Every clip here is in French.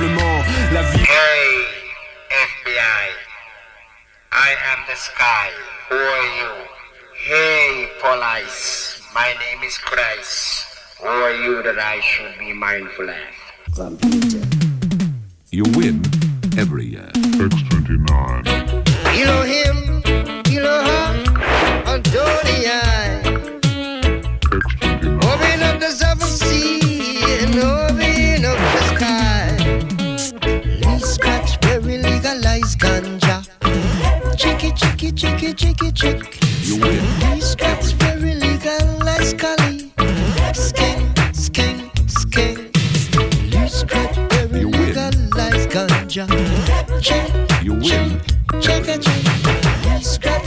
simplement la vie. Hey, FBI. I am the sky. Who are you? Hey, police. My name is Christ. Who are you that I should be mindful of? You win ganja. Chicky, chicky, chicky, chicky, chick. You win. These drugs very legal, like Scully. Skank, skank, skank. These drugs very legal, like ganja. Check, you win. Check, check. These drugs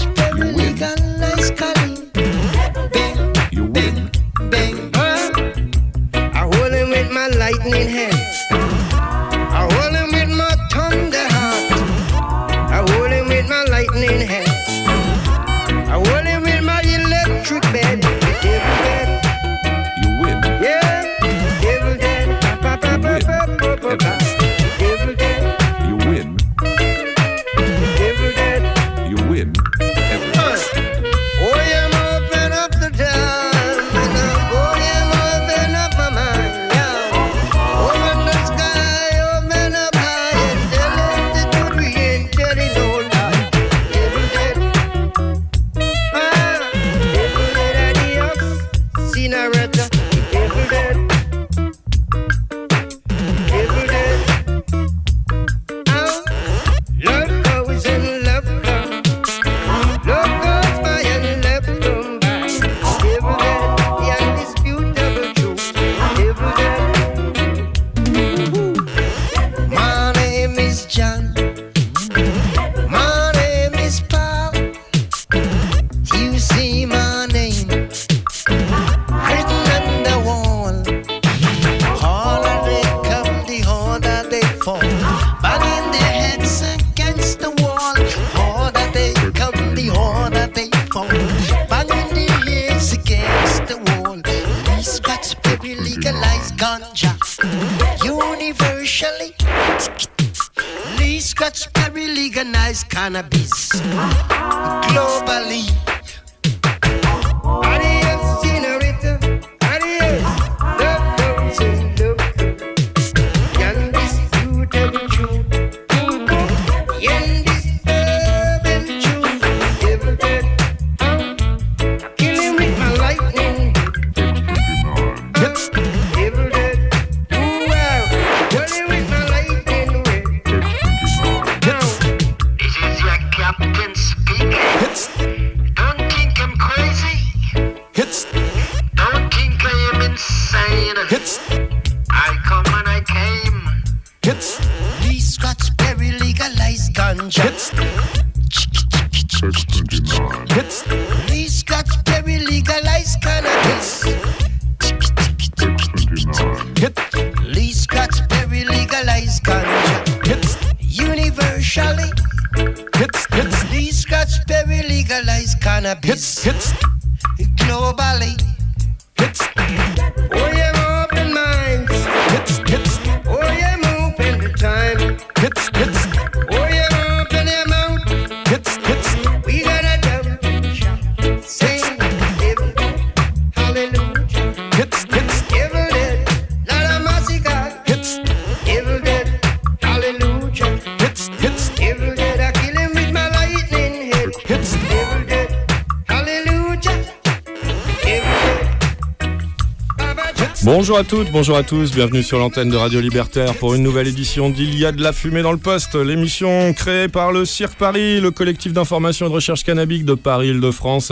Bonjour à toutes, bonjour à tous, bienvenue sur l'antenne de Radio Libertaire pour une nouvelle édition d'Il y a de la fumée dans le poste, l'émission créée par le Cirque Paris, le collectif d'information et de recherche cannabique de Paris-Île-de-France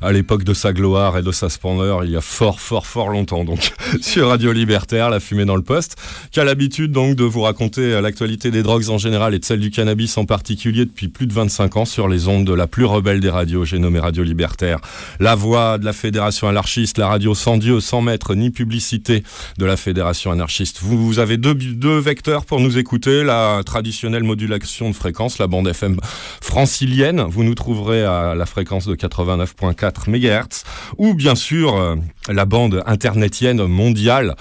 à l'époque de sa gloire et de sa splendeur, il y a fort fort fort longtemps donc sur Radio Libertaire, la fumée dans le poste, qui a l'habitude donc de vous raconter l'actualité des drogues en général et de celle du cannabis en particulier depuis plus de 25 ans sur les ondes de la plus rebelle des radios, j'ai nommé Radio Libertaire. La voix de la fédération anarchiste, la radio sans Dieu, sans maître ni publicité de la fédération anarchiste. Vous, vous avez deux, deux vecteurs pour nous écouter, la traditionnelle modulation de fréquence, la bande FM francilienne, vous nous trouverez à la fréquence de 89.4 MHz, ou bien sûr... la bande internetienne mondiale,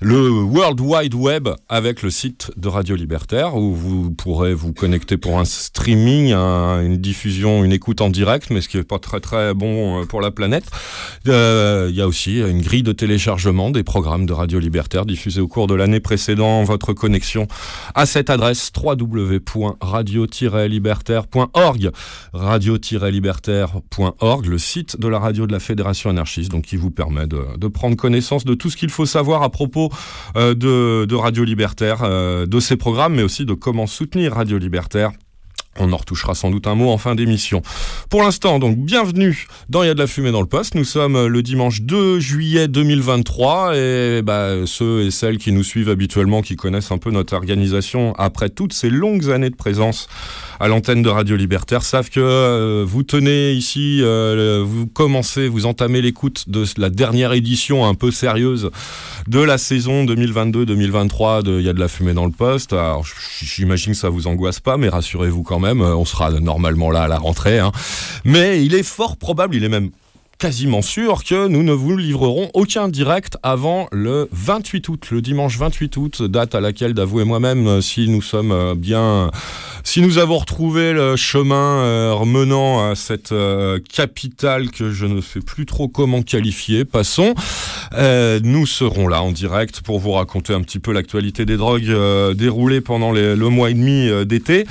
le World Wide Web avec le site de Radio Libertaire où vous pourrez vous connecter pour un streaming, un- une diffusion, une écoute en direct, mais ce qui est pas très très bon euh, pour la planète. Euh, Il y a aussi une grille de téléchargement des programmes de Radio Libertaire diffusés au cours de l'année précédant votre connexion à cette adresse www.radio-libertaire.org radio-libertaire.org, le site de la radio de la Fédération anarchiste, donc qui vous permet de, prendre connaissance de tout ce qu'il faut savoir à propos euh, de, de Radio Libertaire, euh, de ses programmes, mais aussi de comment soutenir Radio Libertaire. On en retouchera sans doute un mot en fin d'émission. Pour l'instant, donc, bienvenue dans Il y a de la fumée dans le poste. Nous sommes le dimanche 2 juillet 2023 et bah, ceux et celles qui nous suivent habituellement, qui connaissent un peu notre organisation après toutes ces longues années de présence à l'antenne de Radio Libertaire, savent que euh, vous tenez ici, euh, vous commencez, vous entamez l'écoute de la dernière édition un peu sérieuse de la saison 2022-2023 de Il y a de la fumée dans le poste. Alors, j'imagine que ça vous angoisse pas, mais rassurez-vous quand même, euh, on sera normalement là à la rentrée. hein. Mais il est fort probable, il est même quasiment sûr que nous ne vous livrerons aucun direct avant le 28 août, le dimanche 28 août, date à laquelle, d'avouer moi-même, euh, si nous sommes euh, bien, si nous avons retrouvé le chemin euh, menant à cette capitale que je ne sais plus trop comment qualifier, passons, nous serons là en direct pour vous raconter un petit peu l'actualité des drogues déroulée pendant le mois et demi d'été,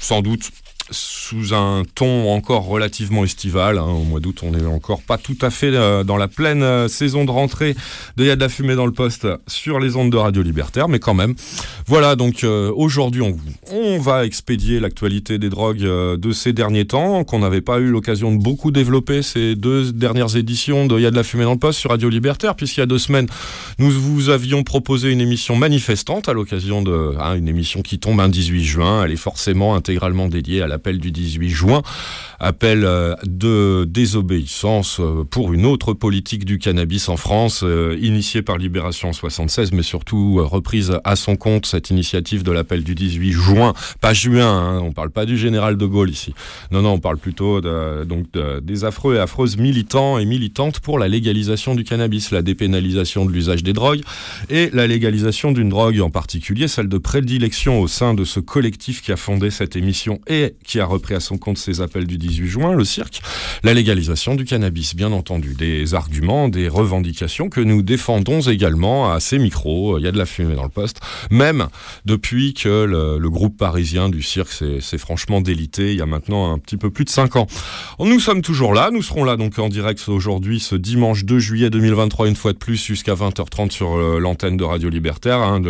sans doute sous un ton encore relativement estival. hein. Au mois d'août, on n'est encore pas tout à fait euh, dans la pleine euh, saison de rentrée de Y a de la fumée dans le poste sur les ondes de Radio Libertaire, mais quand même. Voilà, donc euh, aujourd'hui, on, va expédier l'actualité des drogues de ces derniers temps, qu'on n'avait pas eu l'occasion de beaucoup développer ces deux dernières éditions de Y a de la fumée dans le poste sur Radio Libertaire, puisqu'il y a deux semaines, nous vous avions proposé une émission manifestante à l'occasion de hein, une émission qui tombe un 18 juin. Elle est forcément intégralement dédiée à l'appel du 18 juin, appel euh, de désobéissance euh, pour une autre politique du cannabis en France, euh, initiée par Libération en 76, mais surtout reprise à son compte cette initiative de l'appel du 18 juin, pas juin. hein, on parle pas du général de Gaulle ici. Non, non, on parle plutôt donc de- des affreux et affreuses militants et militantes pour la légalisation du cannabis, la dépénalisation de l'usage des drogues et la légalisation d'une drogue en particulier, celle de prédilection au sein de ce collectif qui a fondé cette émission et qui a repris à son compte ses appels du 18 juin, le cirque, la légalisation du cannabis, bien entendu. Des arguments, des revendications que nous défendons également à ces micros. Il y a de la fumée dans le poste, même depuis que le, groupe parisien du cirque s'est franchement délité il y a maintenant un petit peu plus de 5 ans. Nous sommes toujours là, nous serons là donc en direct aujourd'hui ce dimanche 2 juillet 2023 une fois de plus jusqu'à 20h30 sur euh, l'antenne de Radio Libertaire, hein,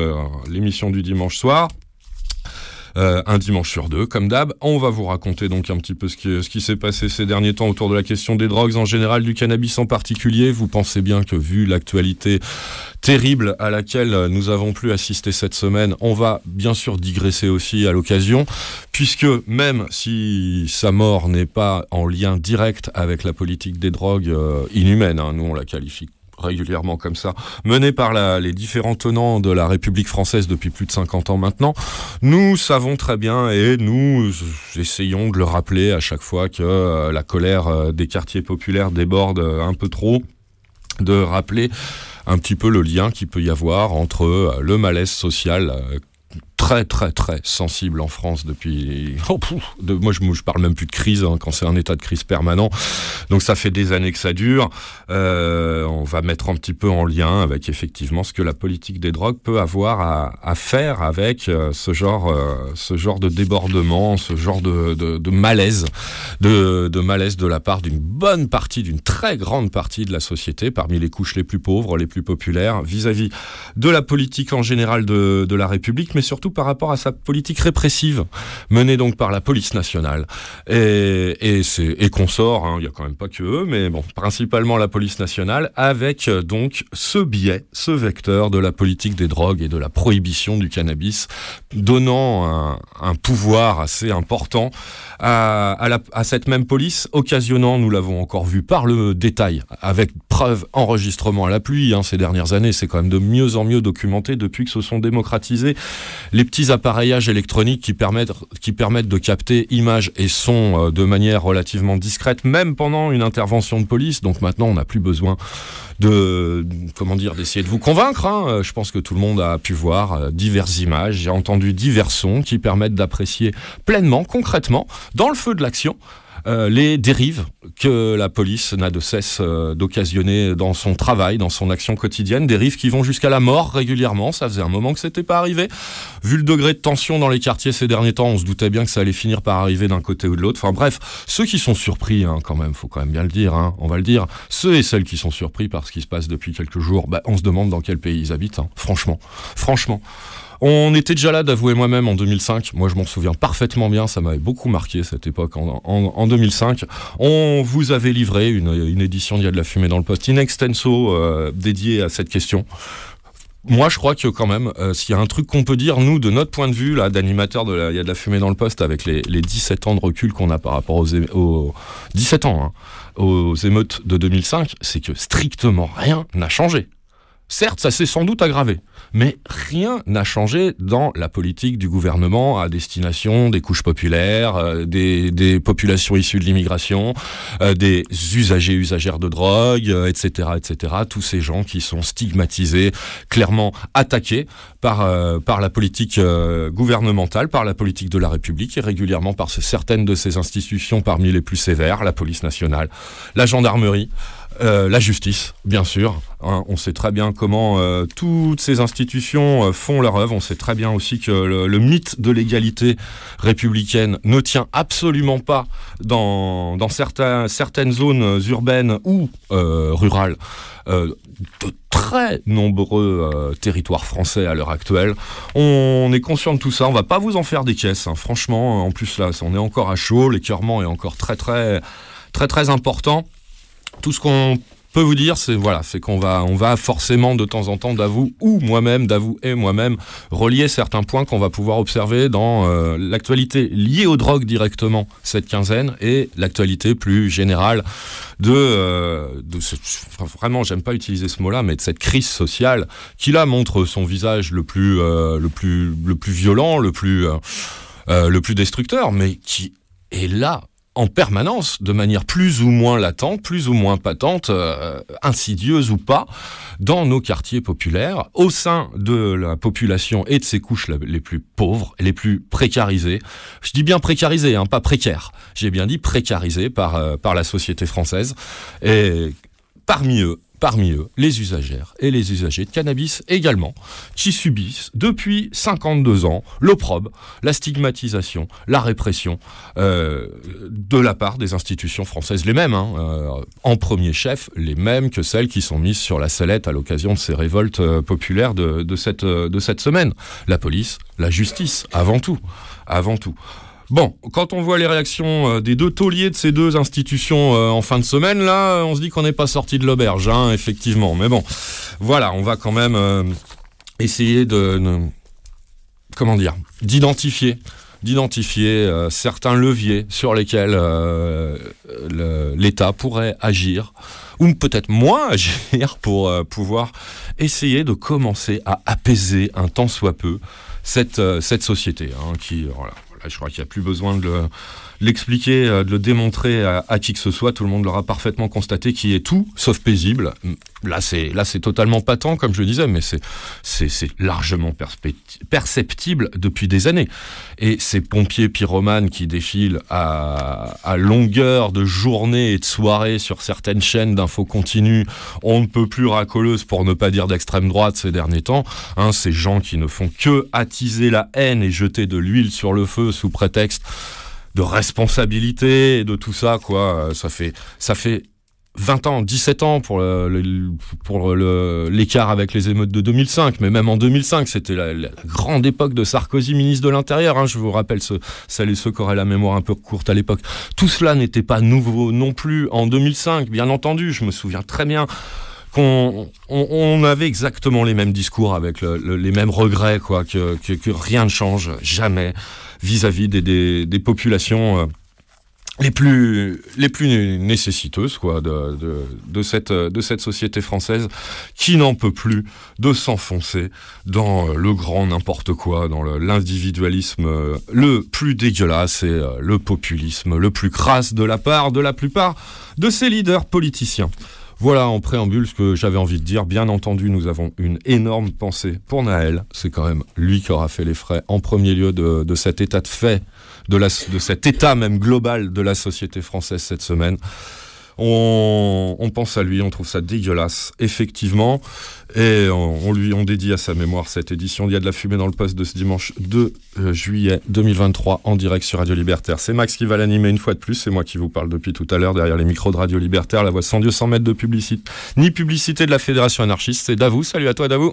l'émission du dimanche soir. Euh, un dimanche sur deux, comme d'hab. On va vous raconter donc un petit peu ce qui, ce qui s'est passé ces derniers temps autour de la question des drogues en général, du cannabis en particulier. Vous pensez bien que vu l'actualité terrible à laquelle nous avons pu assister cette semaine, on va bien sûr digresser aussi à l'occasion, puisque même si sa mort n'est pas en lien direct avec la politique des drogues euh, inhumaines, hein, nous on la qualifie régulièrement comme ça, menée par les différents tenants de la République française depuis plus de 50 ans maintenant, nous savons très bien et nous essayons de le rappeler à chaque fois que euh, la colère euh, des quartiers populaires déborde euh, un peu trop, de rappeler un petit peu le lien qu'il peut y avoir entre le malaise social très très très sensible en France depuis oh, de, moi je, je parle même plus de crise hein, quand c'est un état de crise permanent. Donc ça fait des années que ça dure. Euh, on va mettre un petit peu en lien avec effectivement ce que la politique des drogues peut avoir à, à faire avec euh, ce genre euh, ce genre de débordement ce genre de, de, de malaise de, de malaise de la part d'une bonne partie d'une très grande partie de la société parmi les couches les plus pauvres les plus populaires vis-à-vis de la politique en général de, de la République mais surtout par rapport à sa politique répressive menée donc par la police nationale. Et, et, et consorts, hein, il y a quand même pas que eux, mais bon, principalement la police nationale, avec euh, donc ce biais, ce vecteur de la politique des drogues et de la prohibition du cannabis, donnant un, pouvoir assez important à, à cette même police, occasionnant, nous l'avons encore vu par le détail, avec preuve, enregistrement à la pluie hein, ces dernières années, c'est quand même de mieux en mieux documenté depuis que se sont démocratisés les les petits appareillages électroniques qui permettent, de capter images et sons euh, de manière relativement discrète, même pendant une intervention de police. Donc maintenant, on n'a plus besoin de comment dire d'essayer de vous convaincre. hein. Euh, Je pense que tout le monde a pu voir euh, diverses images, j'ai entendu divers sons qui permettent d'apprécier pleinement, concrètement, dans le feu de l'action. Euh, les dérives que la police n'a de cesse euh, d'occasionner dans son travail, dans son action quotidienne, dérives qui vont jusqu'à la mort régulièrement. Ça faisait un moment que c'était pas arrivé. Vu le degré de tension dans les quartiers ces derniers temps, on se doutait bien que ça allait finir par arriver d'un côté ou de l'autre. Enfin bref, ceux qui sont surpris, hein, quand même, faut quand même bien le dire, hein, on va le dire, ceux et celles qui sont surpris par ce qui se passe depuis quelques jours, bah, on se demande dans quel pays ils habitent. hein, franchement, franchement. On était déjà là, d'avouer moi-même, en 2005. Moi, je m'en souviens parfaitement bien. Ça m'avait beaucoup marqué cette époque en, en- en 2005. On vous avait livré une, édition d'Il y a de la fumée dans le poste in extenso euh, dédiée à cette question. Moi, je crois que quand même, euh, s'il y a un truc qu'on peut dire, nous, de notre point de vue, là, d'animateur il y a de la fumée dans le poste, avec les, les 17 ans de recul qu'on a par rapport aux 17 ans, hein, aux émeutes de 2005, c'est que strictement rien n'a changé. Certes, ça s'est sans doute aggravé, mais rien n'a changé dans la politique du gouvernement à destination des couches populaires, euh, des, populations issues de l'immigration, euh, des usagers, usagères de drogue, euh, etc., etc. Tous ces gens qui sont stigmatisés, clairement attaqués par, par la politique gouvernementale, par la politique de la République et régulièrement par ce- certaines de ces institutions parmi les plus sévères, la police nationale, la gendarmerie. Euh, la justice, bien sûr. hein. on sait très bien comment euh, toutes ces institutions euh, font leur œuvre. On sait très bien aussi que le, mythe de l'égalité républicaine ne tient absolument pas dans, certaines zones urbaines ou rurales de très nombreux territoires français à l'heure actuelle. On est conscient de tout ça. On va pas vous en faire des caisses. hein. Franchement, en plus là, on est encore à chaud. L'écœurement est encore très très très très important tout ce qu'on peut vous dire, c'est voilà, c'est qu'on va, on va forcément de temps en temps, d'avou ou moi-même, d'avou et moi-même, relier certains points qu'on va pouvoir observer dans euh, l'actualité liée aux drogues directement cette quinzaine et l'actualité plus générale de, euh, ce- vraiment, j'aime pas utiliser ce mot-là, mais de cette crise sociale qui là montre son visage le plus, euh, le plus, le plus violent, le plus, le plus destructeur, mais qui est là en permanence, de manière plus ou moins latente, plus ou moins patente, euh, insidieuse ou pas, dans nos quartiers populaires, au sein de la population et de ses couches les plus pauvres, les plus précarisées. Je dis bien précarisées, hein, pas précaires. J'ai bien dit précarisées par, euh, par la société française. Et parmi eux, parmi eux, les usagères et les usagers de cannabis également, qui subissent depuis 52 ans l'opprobre, la stigmatisation, la répression euh, de la part des institutions françaises, les mêmes, hein, euh, en premier chef, les mêmes que celles qui sont mises sur la sellette à l'occasion de ces révoltes euh, populaires de, de cette, de cette semaine. La police, la justice, avant tout, avant tout. Bon, quand on voit les réactions euh, des deux tauliers de ces deux institutions euh, en fin de semaine, là, euh, on se dit qu'on n'est pas sorti de l'auberge, hein, effectivement. Mais bon, voilà, on va quand même essayer de, comment dire, d'identifier, d'identifier certains leviers sur lesquels le- l'État pourrait agir, ou peut-être moins agir pour pouvoir essayer de commencer à apaiser un tant soit peu cette, société, hein, qui, voilà, je crois qu'il n'y a plus besoin de le- l'expliquer, euh, de le démontrer à, qui que ce soit, tout le monde l'aura parfaitement constaté, qui est tout sauf paisible. Là, c'est là, c'est totalement patent, comme je disais, mais c'est c'est largement perceptible depuis des années. Et ces pompiers pyromanes qui défilent à, à longueur de journée et de soirée sur certaines chaînes d'infos continues, on ne peut plus racoleuses pour ne pas dire d'extrême droite ces derniers temps. Hein, ces gens qui ne font que attiser la haine et jeter de l'huile sur le feu sous prétexte de responsabilité de tout ça, quoi. Euh, Ça fait, ça fait 20 ans, 17 ans pour le- pour l'écart avec les émeutes de 2005, mais même en 2005, c'était la, la- grande époque de Sarkozy, ministre de l'Intérieur. hein, je vous rappelle, ce, celles et ceux qui auraient la mémoire un peu courte à l'époque. Tout cela n'était pas nouveau non plus en 2005, bien entendu. Je me souviens très bien qu'on on, on avait exactement les mêmes discours avec le- le- les mêmes regrets, quoi, que, que rien ne change jamais vis-à-vis des, populations. euh, les plus nécessiteuses quoi de, cette société française qui n'en peut plus de s'enfoncer dans euh, le grand n'importe quoi dans l'individualisme euh, le plus dégueulasse et le populisme le plus crasse de la part de la plupart de ces leaders politiciens. Voilà en préambule ce que j'avais envie de dire. Bien entendu, nous avons une énorme pensée pour Naël. C'est quand même lui qui aura fait les frais en premier lieu de, cet état de fait, de, cet état même global de la société française cette semaine. On pense à lui, on trouve ça dégueulasse, effectivement, et on, on lui on dédie à sa mémoire cette édition. Il y a de la fumée dans le poste de ce dimanche 2 euh, juillet 2023 en direct sur Radio Libertaire. C'est Max qui va l'animer une fois de plus, c'est moi qui vous parle depuis tout à l'heure derrière les micros de Radio Libertaire, la voix sans Dieu sans mètres de publicité, ni publicité de la Fédération anarchiste. C'est Davou, salut à toi Davou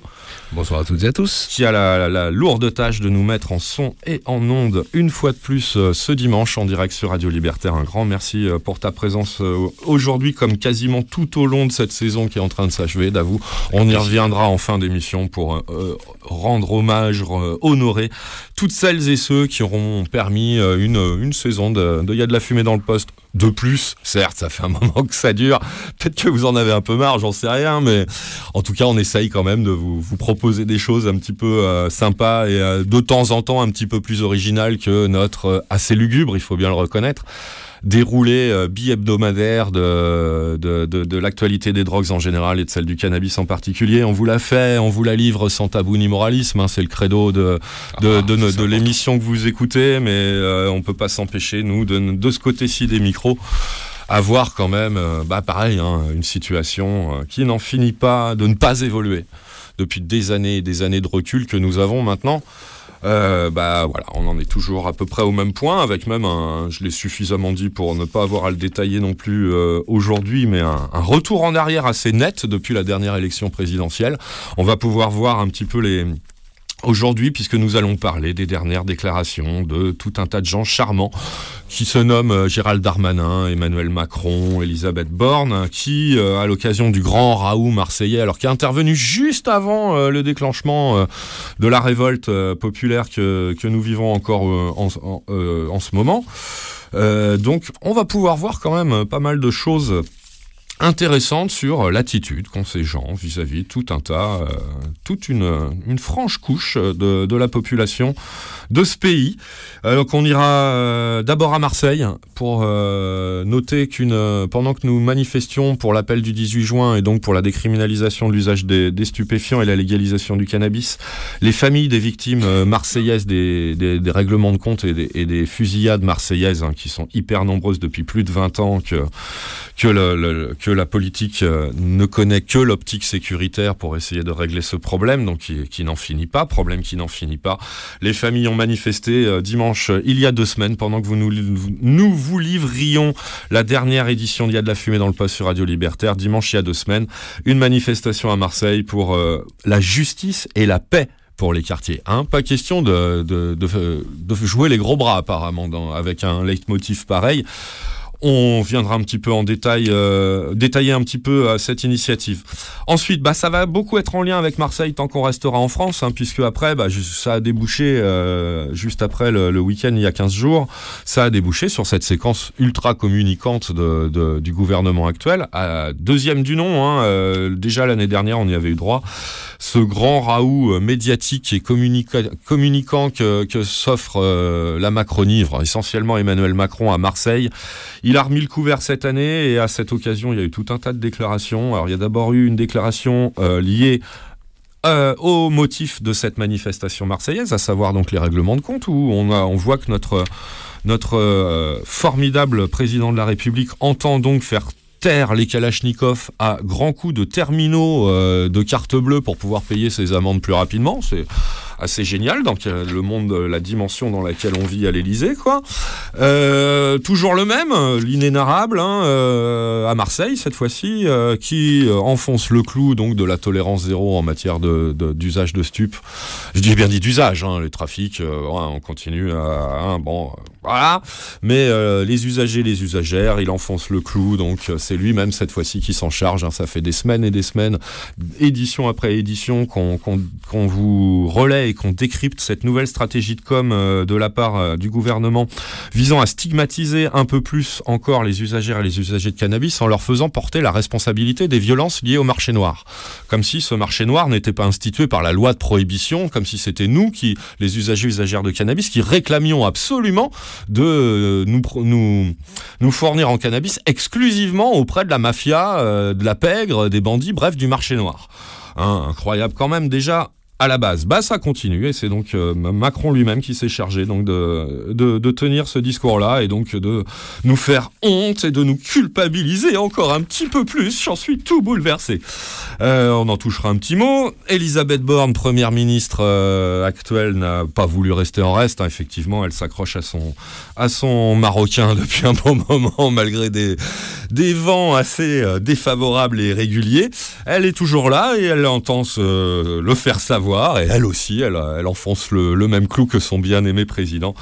Bonsoir à toutes et à tous. qui a la, la- la lourde tâche de nous mettre en son et en onde une fois de plus euh, ce dimanche en direct sur Radio Libertaire. Un grand merci euh, pour ta présence aujourd'hui comme quasiment tout au long de cette saison qui est en train de s'achever, d'avoue. On y reviendra en fin d'émission pour euh, euh, rendre hommage, euh, honorer toutes celles et ceux qui auront permis une, une saison de, de Y a de la fumée dans le poste. De plus, certes, ça fait un moment que ça dure. Peut-être que vous en avez un peu marre, j'en sais rien, mais en tout cas, on essaye quand même de vous, proposer des choses un petit peu sympas et de temps en temps un petit peu plus originales que notre assez lugubre, il faut bien le reconnaître déroulé euh, bi-hebdomadaire de, de, de, de l'actualité des drogues en général et de celle du cannabis en particulier. On vous l'a fait, on vous la livre sans tabou ni moralisme. hein, c'est le credo de, de, Ah, de, c'est de l'émission que vous écoutez, mais euh, on peut pas s'empêcher, nous, de, de ce côté-ci des micros, avoir quand même, euh, bah pareil, hein, une situation euh, qui n'en finit pas de ne pas évoluer depuis des années et des années de recul que nous avons maintenant. Euh, bah voilà, on en est toujours à peu près au même point, avec même un, je l'ai suffisamment dit pour ne pas avoir à le détailler non plus euh, aujourd'hui, mais un, un retour en arrière assez net depuis la dernière élection présidentielle. On va pouvoir voir un petit peu les Aujourd'hui, puisque nous allons parler des dernières déclarations de tout un tas de gens charmants qui se nomment euh, Gérald Darmanin, Emmanuel Macron, Elisabeth Borne, qui, euh, à l'occasion du grand Raoult marseillais, alors qui est intervenu juste avant euh, le déclenchement de la révolte populaire que, que nous vivons encore en, en- ce moment, donc on va pouvoir voir quand même pas mal de choses intéressante sur euh, l'attitude qu'ont ces gens vis-à-vis de tout un tas, euh, toute une, une franche couche de, de la population de ce pays. Euh, donc on ira euh, d'abord à Marseille pour euh, noter qu'une euh, pendant que nous manifestions pour l'appel du 18 juin et donc pour la décriminalisation de l'usage des, des stupéfiants et la légalisation du cannabis, les familles des victimes euh, marseillaises des, des, des règlements de compte et des, et des fusillades marseillaises hein, qui sont hyper nombreuses depuis plus de 20 ans que que, le- le- que la politique euh, ne connaît que l'optique sécuritaire pour essayer de régler ce problème, donc qui, n'en finit pas, problème qui n'en finit pas. Les familles ont manifesté euh, dimanche, il y a deux semaines, pendant que vous nous, vous livrions la dernière édition d'Il y a de la fumée dans le poste sur Radio Libertaire, dimanche il y a deux semaines, une manifestation à Marseille pour euh, la justice et la paix pour les quartiers. Hein pas question de, jouer les gros bras apparemment avec un leitmotiv pareil. On viendra un petit peu en détail, euh, détailler un petit peu euh, cette initiative. Ensuite, bah, ça va beaucoup être en lien avec Marseille tant qu'on restera en France, hein, puisque après, bah, ça a débouché euh, juste après le, week-end il y a 15 jours, ça a débouché sur cette séquence ultra communicante du gouvernement actuel, deuxième du nom. Hein, déjà l'année dernière, on y avait eu droit. Ce grand raout médiatique et communica- communicant que, s'offre la Macronie, essentiellement Emmanuel Macron à Marseille. Il a remis le couvert cette année et à cette occasion, il y a eu tout un tas de déclarations. Alors, il y a d'abord eu une déclaration euh, liée euh, au motif de cette manifestation marseillaise, à savoir donc les règlements de compte, où on, voit que notre, euh, formidable président de la République entend donc faire taire les Kalachnikov à grands coups de terminaux de carte bleue pour pouvoir payer ses amendes plus rapidement. C'est assez génial dans le monde, la dimension dans laquelle on vit à l'Élysée, quoi. Euh, toujours le même, l'inénarrable, hein, euh, à Marseille cette fois-ci, euh, qui euh, enfonce le clou donc de la tolérance zéro en matière d'usage de, stupes. Je dis bien dit d'usage, hein, les trafics, euh, on continue à, hein, bon, euh, voilà. Mais euh, les usagers, les usagères, il enfonce le clou, donc euh, c'est lui-même cette fois-ci qui s'en charge. ça fait des semaines et des semaines, édition après édition, qu'on vous relaie et qu'on décrypte cette nouvelle stratégie de com euh, de la part euh, du gouvernement visant à stigmatiser un peu plus encore les usagères et les usagers de cannabis en leur faisant porter la responsabilité des violences liées au marché noir. Comme si ce marché noir n'était pas institué par la loi de prohibition, comme si c'était nous qui, les usagers usagères de cannabis, qui réclamions absolument de euh, nous, nous, fournir en cannabis exclusivement auprès de la mafia, de la pègre, des bandits, bref, du marché noir. Hein, incroyable quand même déjà à la base. Bah ça continue et c'est donc euh, Macron lui-même qui s'est chargé de, de, tenir ce discours-là et donc de nous faire honte et de nous culpabiliser encore un petit peu plus. J'en suis tout bouleversé. Euh, on en touchera un petit mot. Elisabeth Borne, première ministre euh, actuelle, n'a pas voulu rester en reste. hein. Effectivement, elle s'accroche à son à son marocain depuis un bon moment malgré des des vents assez défavorables et réguliers. Elle est toujours là et elle entend se le faire savoir. Et elle aussi, elle, enfonce le, même clou que son bien-aimé président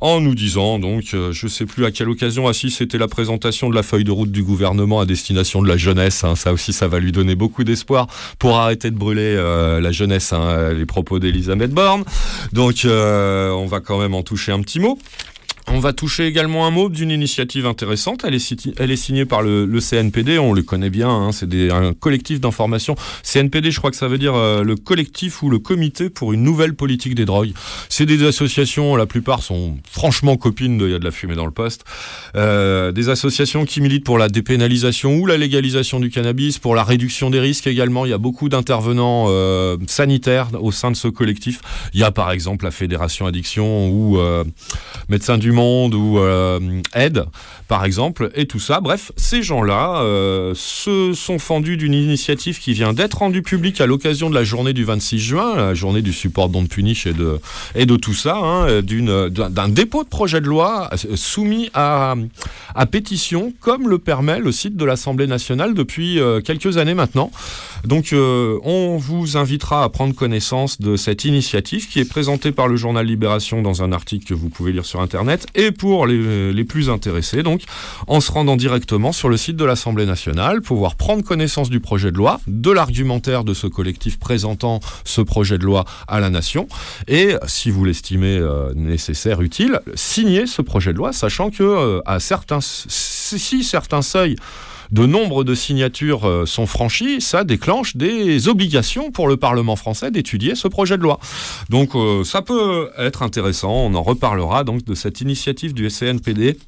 en nous disant, donc, euh, je sais plus à quelle occasion, ah si c'était la présentation de la feuille de route du gouvernement à destination de la jeunesse. hein. ça aussi, ça va lui donner beaucoup d'espoir pour arrêter de brûler euh, la jeunesse, hein, les propos d'Elisabeth Borne. Donc, euh, on va quand même en toucher un petit mot. On va toucher également un mot d'une initiative intéressante. Elle est, signée par le, CNPD, on le connaît bien, hein, c'est un collectif d'information. CNPD, je crois que ça veut dire euh, le collectif ou le comité pour une nouvelle politique des drogues. C'est des associations, la plupart sont franchement copines de Il y a de la fumée dans le poste. Euh, des associations qui militent pour la dépénalisation ou la légalisation du cannabis, pour la réduction des risques également. Il y a beaucoup d'intervenants euh, sanitaires au sein de ce collectif. Il y a par exemple la Fédération Addiction ou Médecins du Monde ou euh, Aide, par exemple, et tout ça. Bref, ces gens-là euh, se sont fendus d'une initiative qui vient d'être rendue publique à l'occasion de la journée du 26 juin, la journée du support Don't Punish et de, tout ça, hein, d'un dépôt de projet de loi euh, soumis à, à pétition, comme le permet le site de l'Assemblée nationale depuis euh, quelques années maintenant. Donc on vous invitera à prendre connaissance de cette initiative qui est présentée par le journal Libération dans un article que vous pouvez lire sur Internet et pour les, plus intéressés, en se rendant directement sur le site de l'Assemblée nationale, pouvoir prendre connaissance du projet de loi, de l'argumentaire de ce collectif présentant ce projet de loi à la nation et si vous l'estimez euh, nécessaire, utile, signer ce projet de loi, sachant que euh, si certains seuils de nombre de signatures euh, sont franchies, ça déclenche des obligations pour le Parlement français d'étudier ce projet de loi. Donc ça peut être intéressant, on en reparlera donc de cette initiative du CNPD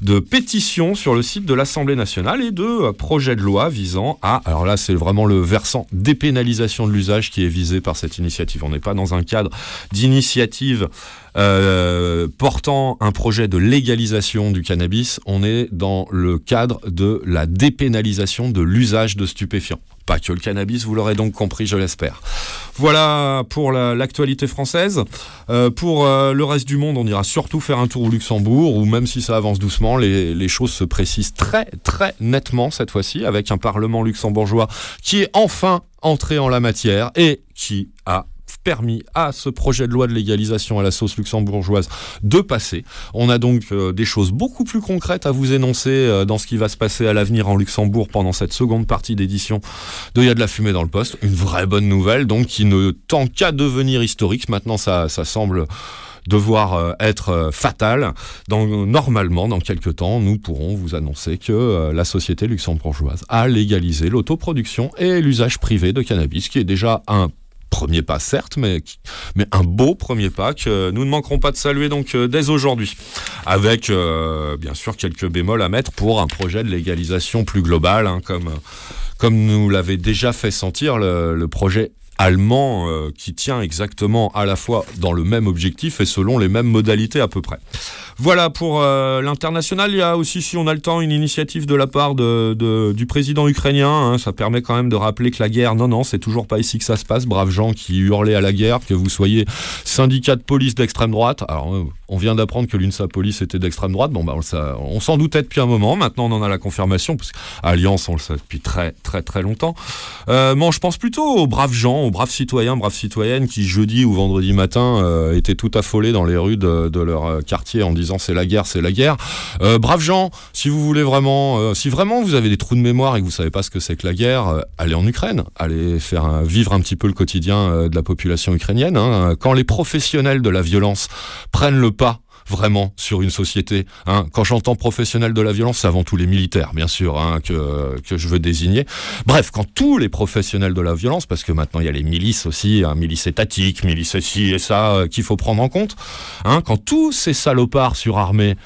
de pétition sur le site de l'Assemblée nationale et de euh, projet de loi visant à, alors là c'est vraiment le versant dépénalisation de l'usage qui est visé par cette initiative. On n'est pas dans un cadre d'initiative euh, portant un projet de légalisation du cannabis, on est dans le cadre de la dépénalisation de l'usage de stupéfiants. Pas que le cannabis, vous l'aurez donc compris, je l'espère. Voilà pour la- l'actualité française. Euh, pour euh, le reste du monde, on ira surtout faire un tour au Luxembourg, où même si ça avance doucement, les choses se précisent très très nettement cette fois-ci, avec un Parlement luxembourgeois qui est enfin entré en la matière et qui a permis à ce projet de loi de légalisation à la sauce luxembourgeoise de passer. On a donc euh, des choses beaucoup plus concrètes à vous énoncer euh, dans ce qui va se passer à l'avenir en Luxembourg pendant cette seconde partie d'édition de Il y a de la fumée dans le poste. Une vraie bonne nouvelle, donc qui ne tend qu'à devenir historique. Maintenant, ça, ça semble devoir euh, être fatal. Dans, normalement, dans quelques temps, nous pourrons vous annoncer que la société luxembourgeoise a légalisé l'autoproduction et l'usage privé de cannabis, qui est déjà un premier pas certes, mais, un beau premier pas que nous ne manquerons pas de saluer donc euh, dès aujourd'hui, avec euh, bien sûr quelques bémols à mettre pour un projet de légalisation plus global, hein, comme, comme nous l'avait déjà fait sentir le, projet allemand euh, qui tient exactement à la fois dans le même objectif et selon les mêmes modalités à peu près. Voilà pour euh, l'international. Il y a aussi, si on a le temps, une initiative de la part de, du président ukrainien. hein. Ça permet quand même de rappeler que la guerre, non, non, c'est toujours pas ici que ça se passe. Braves gens qui hurlaient à la guerre, que vous soyez syndicat de police d'extrême droite. Alors, euh, on vient d'apprendre que l'UNSA Police était d'extrême droite. Bon, bah, on, s'en doutait depuis un moment. Maintenant, on en a la confirmation, parce qu'Alliance, on le sait depuis très, très, très longtemps. Euh, je pense plutôt aux braves gens, aux braves citoyens, braves citoyennes qui jeudi ou vendredi matin euh, étaient tout affolés dans les rues de, leur quartier en disant c'est la guerre, c'est la guerre. Euh, braves gens, si vous voulez vraiment, euh, si vraiment vous avez des trous de mémoire et que vous savez pas ce que c'est que la guerre, euh, allez en Ukraine, allez faire vivre un petit peu le quotidien euh, de la population ukrainienne. hein. Quand les professionnels de la violence prennent le pas vraiment sur une société. hein. Quand j'entends professionnels de la violence, c'est avant tout les militaires, bien sûr, hein, que, que je veux désigner. Bref, quand tous les professionnels de la violence, parce que maintenant il y a les milices aussi, hein, milices étatiques, milices ci et ça, euh, qu'il faut prendre en compte, hein, quand tous ces salopards surarmés,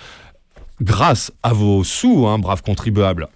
grâce à vos sous, hein, braves contribuables,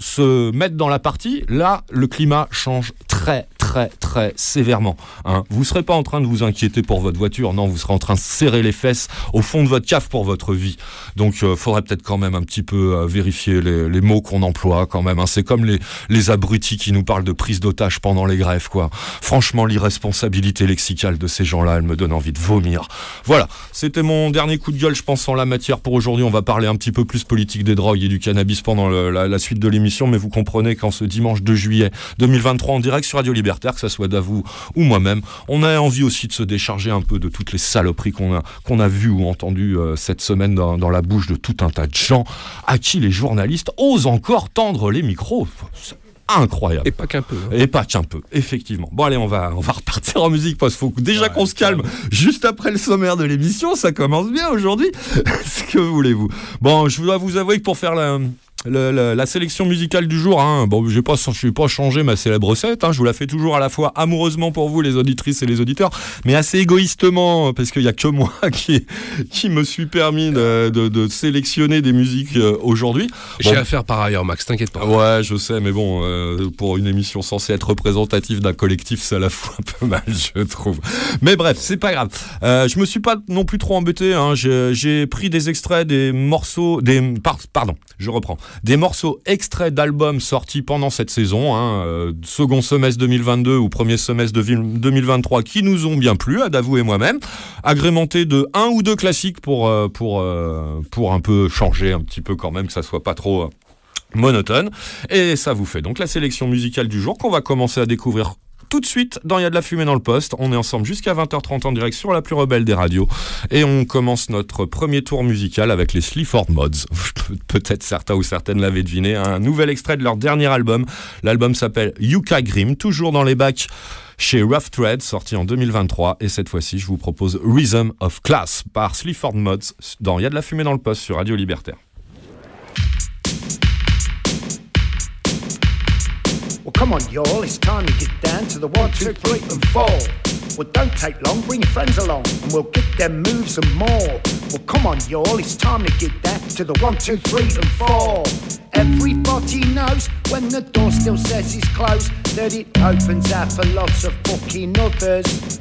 se mettent dans la partie, là, le climat change très, très, très sévèrement. Hein. Vous ne serez pas en train de vous inquiéter pour votre voiture, non, vous serez en train de serrer les fesses au fond de votre cave pour votre vie. Donc, il faudrait peut-être quand même un petit peu euh, vérifier les, les mots qu'on emploie quand même. hein. C'est comme les, les abrutis qui nous parlent de prise d'otage pendant les grèves, quoi. Franchement, l'irresponsabilité lexicale de ces gens-là, elle me donne envie de vomir. Voilà, c'était mon dernier coup de gueule, je pense, en la matière pour aujourd'hui. On va parler un petit peu plus politique des drogues et du cannabis pendant la suite de l'émission, mais vous comprenez qu'en ce dimanche 2 juillet 2023, en direct sur Radio Libertaire, que ce soit Davou ou moi-même, on a envie aussi de se décharger un peu de toutes les saloperies qu'on a, qu'on a vues ou entendues euh, cette semaine dans, dans la bouche de tout un tas de gens à qui les journalistes osent encore tendre les micros. C'est incroyable. Et pas qu'un peu. hein. Et pas qu'un peu, effectivement. Bon allez, on va, on va repartir en musique parce qu'il faut déjà qu'on se calme. Juste après le sommaire de l'émission, ça commence bien aujourd'hui. Ce que voulez-vous? Bon, je dois vous avouer que pour faire la, la, la- la sélection musicale du jour, hein, bon, j'ai pas, je vais pas changé ma célèbre recette. hein, je vous la fais toujours à la fois amoureusement pour vous, les auditrices et les auditeurs, mais assez égoïstement parce qu'il y a que moi qui, qui me suis permis de, de- de sélectionner des musiques euh, aujourd'hui. J'ai Bon. à faire par ailleurs, Max, t'inquiète pas. Ouais, je sais, mais bon, euh, pour une émission censée être représentative d'un collectif, ça la fout un peu mal, je trouve. Mais bref, c'est pas grave. Euh, je me suis pas non plus trop embêté. Hein. J'ai j'ai pris des extraits, des morceaux, des par- pardon, je reprends, des morceaux extraits d'albums sortis pendant cette saison, hein, euh, second semestre 2022 ou premier semestre de vil- 2023, qui nous ont bien plu, à Davou et moi-même, agrémentés de un ou deux classiques pour euh, pour euh, pour un peu changer un petit peu quand même, que ça soit pas trop monotone. Et ça vous fait donc la sélection musicale du jour qu'on va commencer à découvrir tout de suite dans Il y a de la fumée dans le poste. On est ensemble jusqu'à 20h30 en direct sur la plus rebelle des radios. Et on commence notre premier tour musical avec les Sleaford Mods. Peut-être certains ou certaines l'avaient deviné. Un nouvel extrait de leur dernier album. L'album s'appelle Yuka Grim, toujours dans les bacs chez Rough Thread, sorti en 2023. Et cette fois-ci, je vous propose Rhythm of Class par Sleaford Mods dans Il y a de la fumée dans le poste sur Radio Libertaire. Come on, y'all, it's time to get down to the one, two, three, and four. Well, don't take long, bring your friends along, and we'll get them moves and more. Well, come on, y'all, it's time to get down to the one, two, three, and four. Everybody knows when the door still says it's closed that it opens up for lots of fucking others.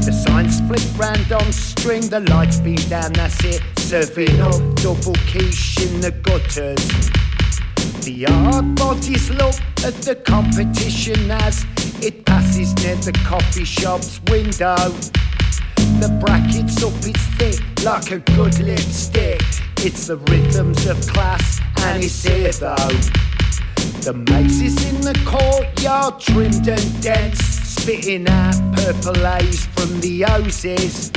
The signs flick round on string, the lights beam down, that's it. Serving up double quiche in the gutters. The hard bodies look at the competition as it passes near the coffee shop's window. The bracket's up its thick like a good lipstick. It's the rhythms of class and it's here though. The mazes in the courtyard trimmed and dense, spitting out purple haze from the hoses.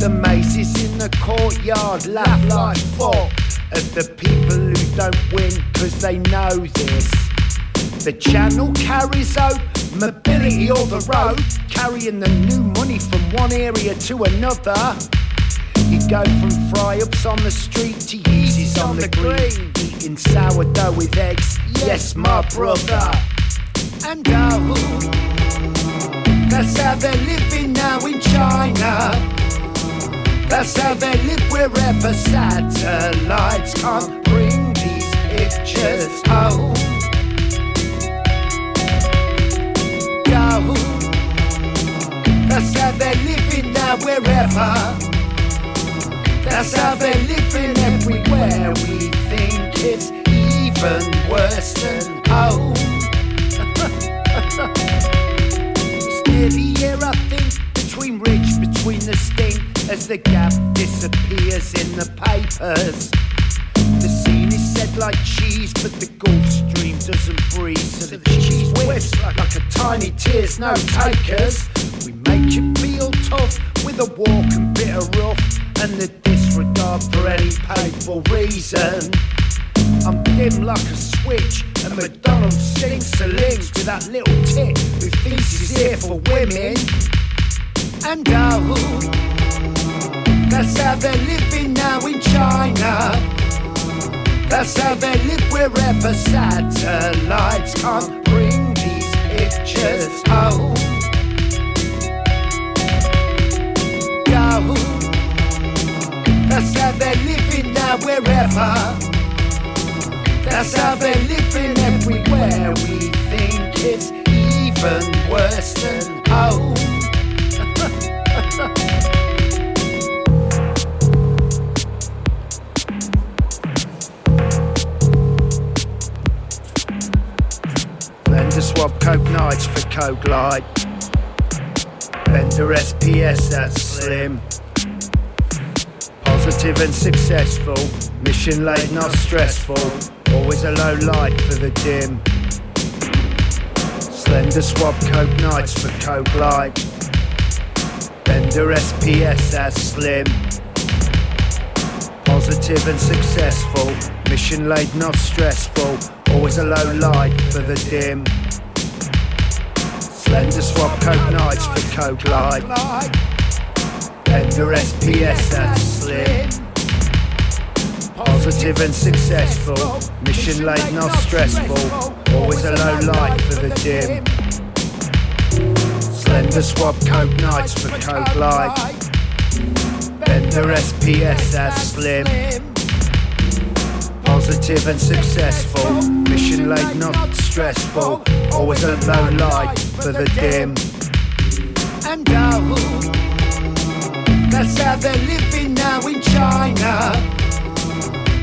The mazes in the courtyard laugh like fuck at the people who don't win cause they know this. The channel carries out mobility or the road, carrying the new money from one area to another. You go from fry ups on the street to Yeezys on the green, eating sourdough with eggs. Yes, my brother. And oh, that's how they're living now in China. That's how they live wherever satellites can't bring these pictures home. Go. That's how they're living now wherever. That's how they're living everywhere. We think it's even worse than home. Nearly here, I think, between rich, between the stink, as the gap disappears in the papers. The scene is dead like cheese, but the Gulf Stream doesn't breathe. So the cheese whips like a tiny tears, no takers. We make you feel tough with a walk and bit of rough, and the disregard for any painful reason. I'm dim like a switch, and McDonald's sinks the links with that little tit who thinks he's here for women. And oh, that's how they're living now in China. That's how they live wherever satellites can't bring these pictures home. Go. That's how they're living now wherever. That's how they're living everywhere. We think it's even worse than home. Blender swap Coke Nights for Coke Light. Bender SPS, that's slim. Positive and successful. Mission late, not stressful. Always a low light for the dim. Slender swap Coke Nights for Coke Light. Bender SPS, that's slim. Positive and successful. Mission late, not stressful. Always a low light for the dim. Slender swap Coke Nights for Coke Light. Blender SPS, that's slim. Positive and successful. Mission late, not stressful. Always a low light for the dim. Slender swap Coke Nights for Coke Light. Bender SPS, that's slim. Positive and successful. Mission late, not stressful. Always a low light for the dim. And oh, that's how they're living now in China.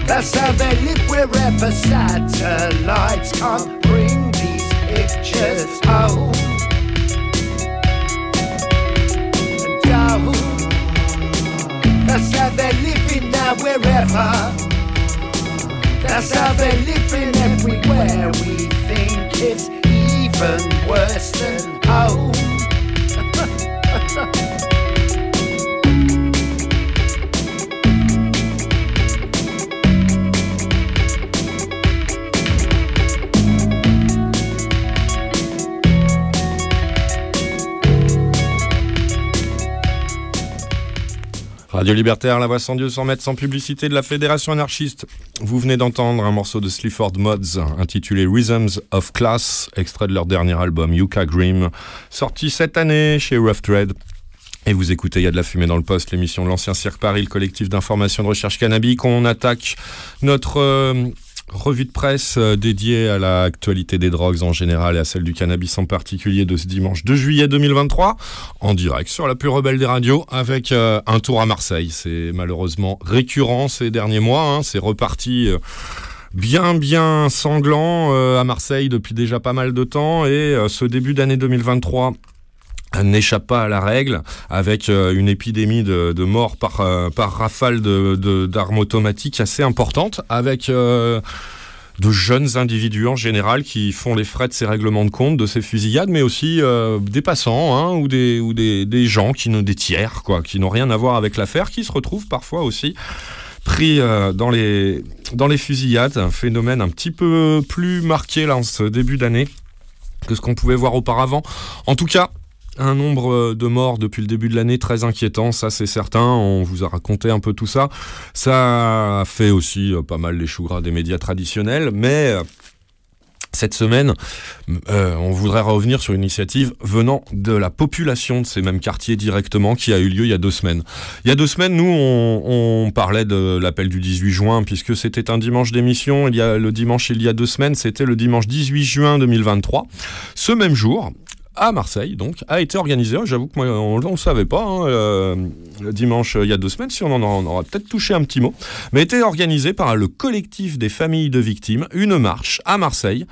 That's how they live wherever satellites can't bring these pictures home. And that's how they're living now wherever. That's how they're living everywhere. We think it's even worse than home. Radio Libertaire, la voix sans Dieu, sans mètres, sans publicité de la Fédération anarchiste. Vous venez d'entendre un morceau de Sleaford Mods intitulé Rhythms of Class, extrait de leur dernier album Yucca Grim, sorti cette année chez Rough Trade. Et vous écoutez, il y a de la fumée dans le poste, l'émission de l'Ancien Cirque Paris, le collectif d'information de recherche cannabique. On attaque notre euh, revue de presse euh, dédiée à l'actualité des drogues en général et à celle du cannabis en particulier de ce dimanche 2 juillet 2023, en direct sur la plus rebelle des radios, avec euh, un tour à Marseille. C'est malheureusement récurrent ces derniers mois, hein. c'est reparti... euh, bien bien sanglant à Marseille depuis déjà pas mal de temps et ce début d'année 2023 n'échappe pas à la règle avec euh, une épidémie de, de morts par, euh, par rafale d'armes automatiques assez importante avec euh, de jeunes individus en général qui font les frais de ces règlements de compte, de ces fusillades, mais aussi des passants hein, ou, des, ou des, des gens qui n'ont des tiers, quoi, qui n'ont rien à voir avec l'affaire, qui se retrouvent parfois aussi pris dans, les, dans les fusillades, un phénomène un petit peu plus marqué là en ce début d'année que ce qu'on pouvait voir auparavant. En tout cas, un nombre euh, de morts depuis le début de l'année très inquiétant, ça c'est certain, on vous a raconté un peu tout ça. Ça a fait aussi euh, pas mal les choux gras des médias traditionnels, mais euh, cette semaine, on voudrait revenir sur une initiative venant de la population de ces mêmes quartiers directement qui a eu lieu il y a deux semaines. Il y a deux semaines, nous, on, on parlait de l'appel du 18 juin, puisque c'était un dimanche d'émission. Il y a le dimanche, il y a deux semaines, c'était le dimanche 18 juin 2023. Ce même jour, à Marseille, donc, a été organisé. J'avoue que moi, on ne savait pas, hein, euh, dimanche, euh, il y a deux semaines, si on en, aura peut-être touché un petit mot, mais a été organisé par le collectif des familles de victimes, une marche à Marseille,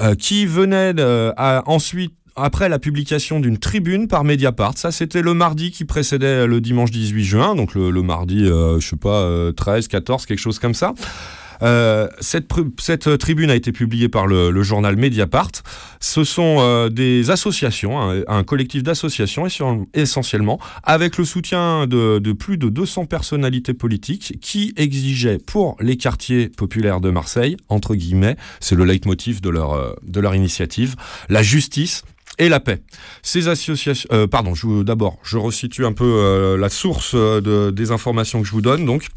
euh, qui venait à- ensuite après la publication d'une tribune par Mediapart. Ça, c'était le mardi qui précédait le dimanche 18 juin, donc le, le mardi, euh, je sais pas, euh, 13, 14, quelque chose comme ça. Euh, cette, cette tribune a été publiée par le, journal Mediapart. Ce sont euh, des associations, un, un collectif d'associations essen- essentiellement, avec le soutien de, plus de 200 personnalités politiques qui exigeaient pour les quartiers populaires de Marseille, entre guillemets, c'est le leitmotiv de leur, euh, initiative, la justice et la paix. Ces associations, euh, pardon, d'abord, je resitue un peu euh, la source euh, de- des informations que je vous donne. Donc,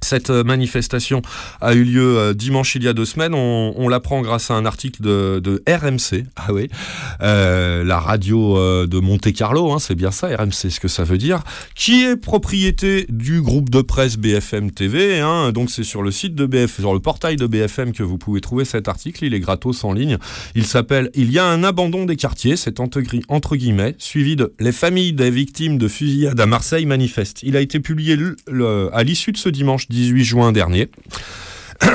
cette euh, manifestation a eu lieu euh, dimanche il y a deux semaines. On, l'apprend grâce à un article de, RMC, ah oui, euh, la radio de Monte Carlo, hein, c'est bien ça, RMC, ce que ça veut dire, qui est propriété du groupe de presse BFM TV. Hein, donc c'est sur le site de BFM, sur le portail de BFM que vous pouvez trouver cet article. Il est gratos en ligne. Il s'appelle Il y a un abandon des quartiers, c'est entre, gui- entre guillemets, suivi de Les familles des victimes de fusillade à Marseille manifestent. Il a été publié à l'issue de ce dimanche 18 juin dernier.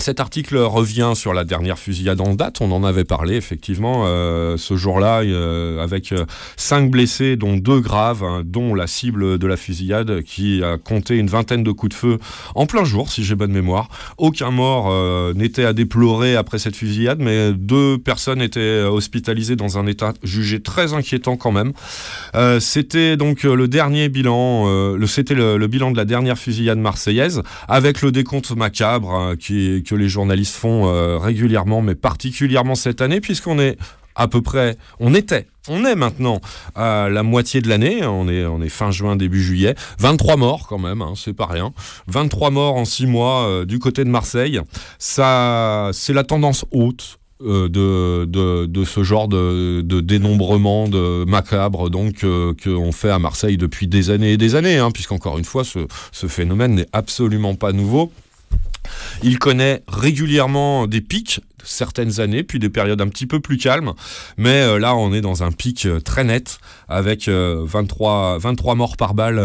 Cet article revient sur la dernière fusillade en date. On en avait parlé effectivement euh, ce jour-là, euh, avec euh, cinq blessés, dont deux graves, hein, dont la cible de la fusillade qui a compté une vingtaine de coups de feu en plein jour, si j'ai bonne mémoire. Aucun mort n'était à déplorer après cette fusillade, mais deux personnes étaient hospitalisées dans un état jugé très inquiétant quand même. C'était donc le dernier bilan, c'était le, le bilan de la dernière fusillade marseillaise, avec le décompte macabre hein, qui, que les journalistes font euh, régulièrement, mais particulièrement cette année, puisqu'on est à peu près, on était, on est maintenant à la moitié de l'année, on est, on est fin juin, début juillet, 23 morts quand même, hein, c'est pas rien, 23 morts en 6 mois euh, du côté de Marseille, ça, c'est la tendance haute euh, de, de, ce genre de, dénombrement de macabre donc qu'on fait à Marseille depuis des années et des années, hein, puisqu'encore une fois ce phénomène n'est absolument pas nouveau. Il connaît régulièrement des pics, certaines années, puis des périodes un petit peu plus calmes. Mais euh, là, on est dans un pic euh, très net, avec euh, 23, 23 morts par balle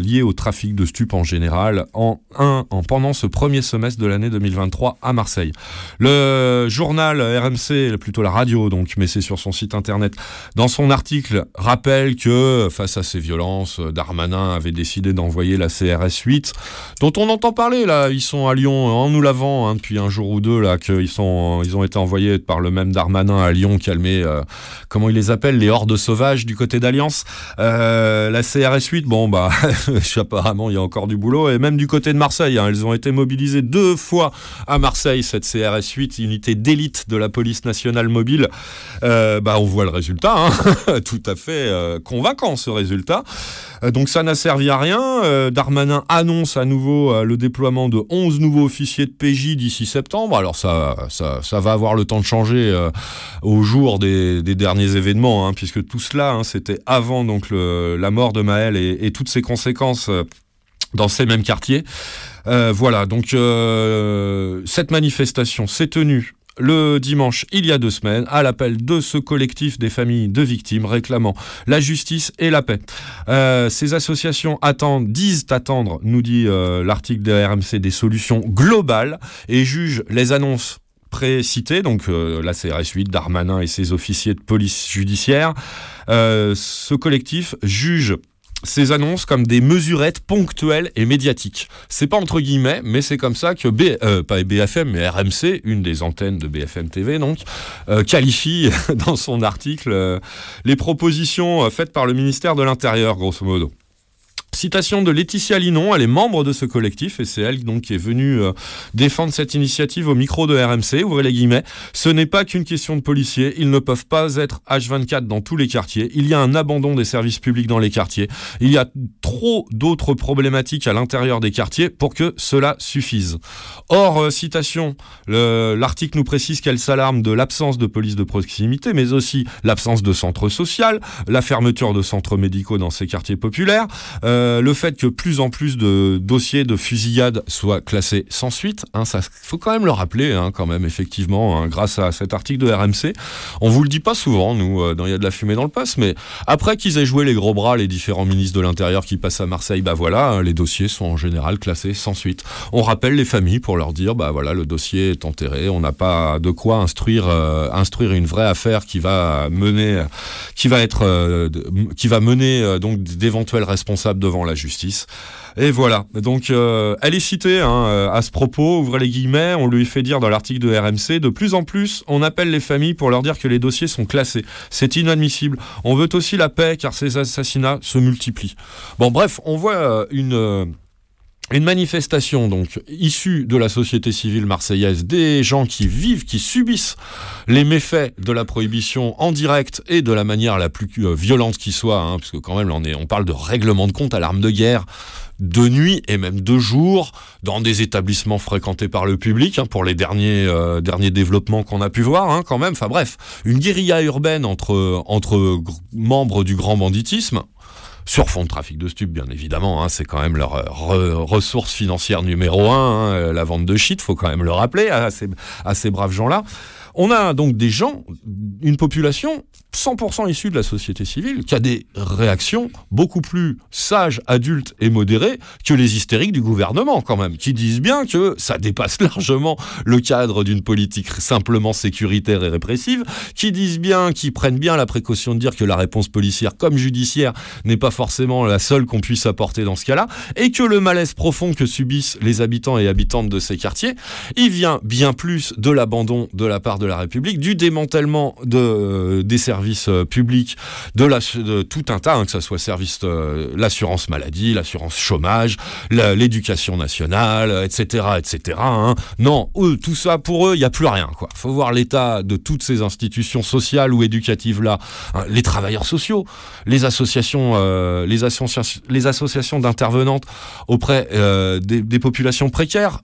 liés au trafic de stupes en général, en, un, en pendant ce premier semestre de l'année 2023 à Marseille. Le journal RMC, plutôt la radio, donc, mais c'est sur son site internet, dans son article, rappelle que face à ces violences, Darmanin avait décidé d'envoyer la CRS 8, dont on entend parler là. Ils sont à Lyon en nous lavant hein, depuis un jour ou deux là, qu'ils sont, ils ont été envoyés par le même Darmanin à Lyon calmer, euh, comment il les appelle, les hordes sauvages du côté d'Alliance. Euh, la CRS 8, bon bah, apparemment il y a encore du boulot et même du côté de Marseille, hein, elles ont été mobilisées deux fois à Marseille cette CRS 8, unité d'élite de la police nationale mobile. Euh, bah on voit le résultat, hein. tout à fait euh, convaincant ce résultat. Donc ça n'a servi à rien. Darmanin annonce à nouveau le déploiement de 11 nouveaux officiers de PJ d'ici septembre. Alors ça, ça va avoir le temps de changer euh, au jour des, derniers événements, hein, puisque tout cela, hein, c'était avant donc la mort de Maël et, toutes ses conséquences. euh, dans ces mêmes quartiers. Euh, voilà, donc cette manifestation s'est tenue le dimanche, il y a deux semaines, à l'appel de ce collectif des familles de victimes réclamant la justice et la paix. Ces associations attendent, disent attendre, nous dit l'article de RMC, des solutions globales et jugent les annonces précitées, donc euh, la CRS 8, Darmanin et ses officiers de police judiciaire. Euh, ce collectif juge ces annonces comme des mesurettes ponctuelles et médiatiques. C'est pas entre guillemets, mais c'est comme ça que B, euh, pas BFM, mais RMC, une des antennes de BFM TV, donc, qualifie dans son article les propositions faites par le ministère de l'Intérieur, grosso modo. Citation de Laetitia Linon, elle est membre de ce collectif et c'est elle donc qui est venue euh, défendre cette initiative au micro de RMC. Ouvrez les guillemets. Ce n'est pas qu'une question de policiers. Ils ne peuvent pas être H24 dans tous les quartiers. Il y a un abandon des services publics dans les quartiers. Il y a trop d'autres problématiques à l'intérieur des quartiers pour que cela suffise. Or, euh, citation, le- l'article nous précise qu'elle s'alarme de l'absence de police de proximité, mais aussi l'absence de centres sociaux, la fermeture de centres médicaux dans ces quartiers populaires, euh, le fait que plus en plus de dossiers de fusillade soient classés sans suite, hein, faut quand même le rappeler, hein, quand même effectivement, hein, grâce à cet article de RMC. On vous le dit pas souvent, nous, euh, il y a de la fumée dans le poste, mais après qu'ils aient joué les gros bras, les différents ministres de l'Intérieur qui passent à Marseille, bah voilà, hein, les dossiers sont en général classés sans suite. On rappelle les familles pour leur dire, bah voilà, le dossier est enterré, on n'a pas de quoi instruire, euh, instruire une vraie affaire qui va mener, qui va être, euh, qui va mener euh, donc d'éventuels responsables devant la justice. Et voilà. Donc, euh, elle est citée hein, euh, à ce propos, ouvrez les guillemets, on lui fait dire dans l'article de RMC, de plus en plus, on appelle les familles pour leur dire que les dossiers sont classés. C'est inadmissible. On veut aussi la paix car ces assassinats se multiplient. Bon, bref, on voit euh, une... une manifestation donc issue de la société civile marseillaise, des gens qui vivent, qui subissent les méfaits de la prohibition en direct et de la manière la plus euh, violente qui soit, hein, parce que quand même on, est, on parle de règlement de compte à l'arme de guerre de nuit et même de jour dans des établissements fréquentés par le public hein, pour les derniers euh, derniers développements qu'on a pu voir hein, quand même. Enfin bref, une guérilla urbaine entre entre membres du grand banditisme sur fond de trafic de stupes, bien évidemment. hein, c'est quand même leur euh, re- ressource financière numéro un, hein, euh, la vente de shit, faut quand même le rappeler à ces braves gens-là. On a donc des gens, une population 100% issue de la société civile, qui a des réactions beaucoup plus sages, adultes et modérées que les hystériques du gouvernement, quand même, qui disent bien que ça dépasse largement le cadre d'une politique simplement sécuritaire et répressive, qui disent bien, qui prennent bien la précaution de dire que la réponse policière comme judiciaire n'est pas forcément la seule qu'on puisse apporter dans ce cas-là, et que le malaise profond que subissent les habitants et habitantes de ces quartiers, il vient bien plus de l'abandon de la part de la République, du démantèlement de, des services euh, publics, de, de tout un tas, hein, que ce soit service, euh, l'assurance maladie, l'assurance chômage, l'éducation nationale, euh, etc., etc. hein. Non, eux, tout ça pour eux, il n'y a plus rien. Quoi. Faut voir l'état de toutes ces institutions sociales ou éducatives là, hein, les travailleurs sociaux, les associations, euh, les, associa- les associations d'intervenantes auprès euh, des populations précaires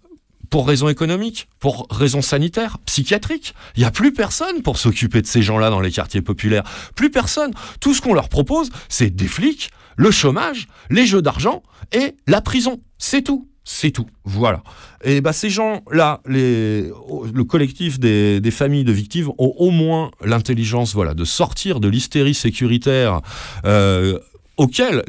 pour raisons économiques, pour raisons sanitaires, psychiatriques. Il n'y a plus personne pour s'occuper de ces gens-là dans les quartiers populaires. Plus personne. Tout ce qu'on leur propose, c'est des flics, le chômage, les jeux d'argent et la prison. C'est tout. C'est tout. Voilà. Et bah, ces gens-là, les, le collectif des, des familles de victimes ont au moins l'intelligence voilà, de sortir de l'hystérie sécuritaire euh, auquel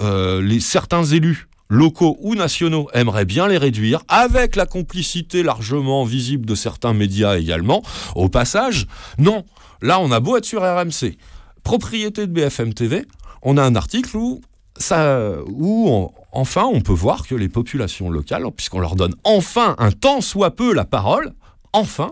euh, les, certains élus locaux ou nationaux aimeraient bien les réduire, avec la complicité largement visible de certains médias également. Au passage, non. Là, on a beau être sur RMC, propriété de BFM TV, on a un article où enfin on peut voir que les populations locales, puisqu'on leur donne enfin un tant soit peu la parole, enfin,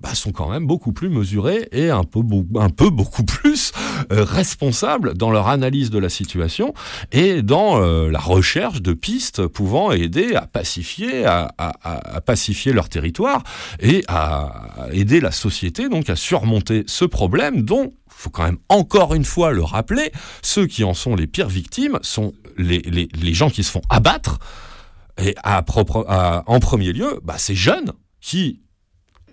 bah, sont quand même beaucoup plus mesurés et un peu, un peu beaucoup plus euh, responsables dans leur analyse de la situation et dans euh, la recherche de pistes pouvant aider à pacifier, à, pacifier leur territoire et à aider la société donc à surmonter ce problème dont faut quand même encore une fois le rappeler, ceux qui en sont les pires victimes sont les, les- les gens qui se font abattre et à propre, en premier lieu, bah, ces jeunes qui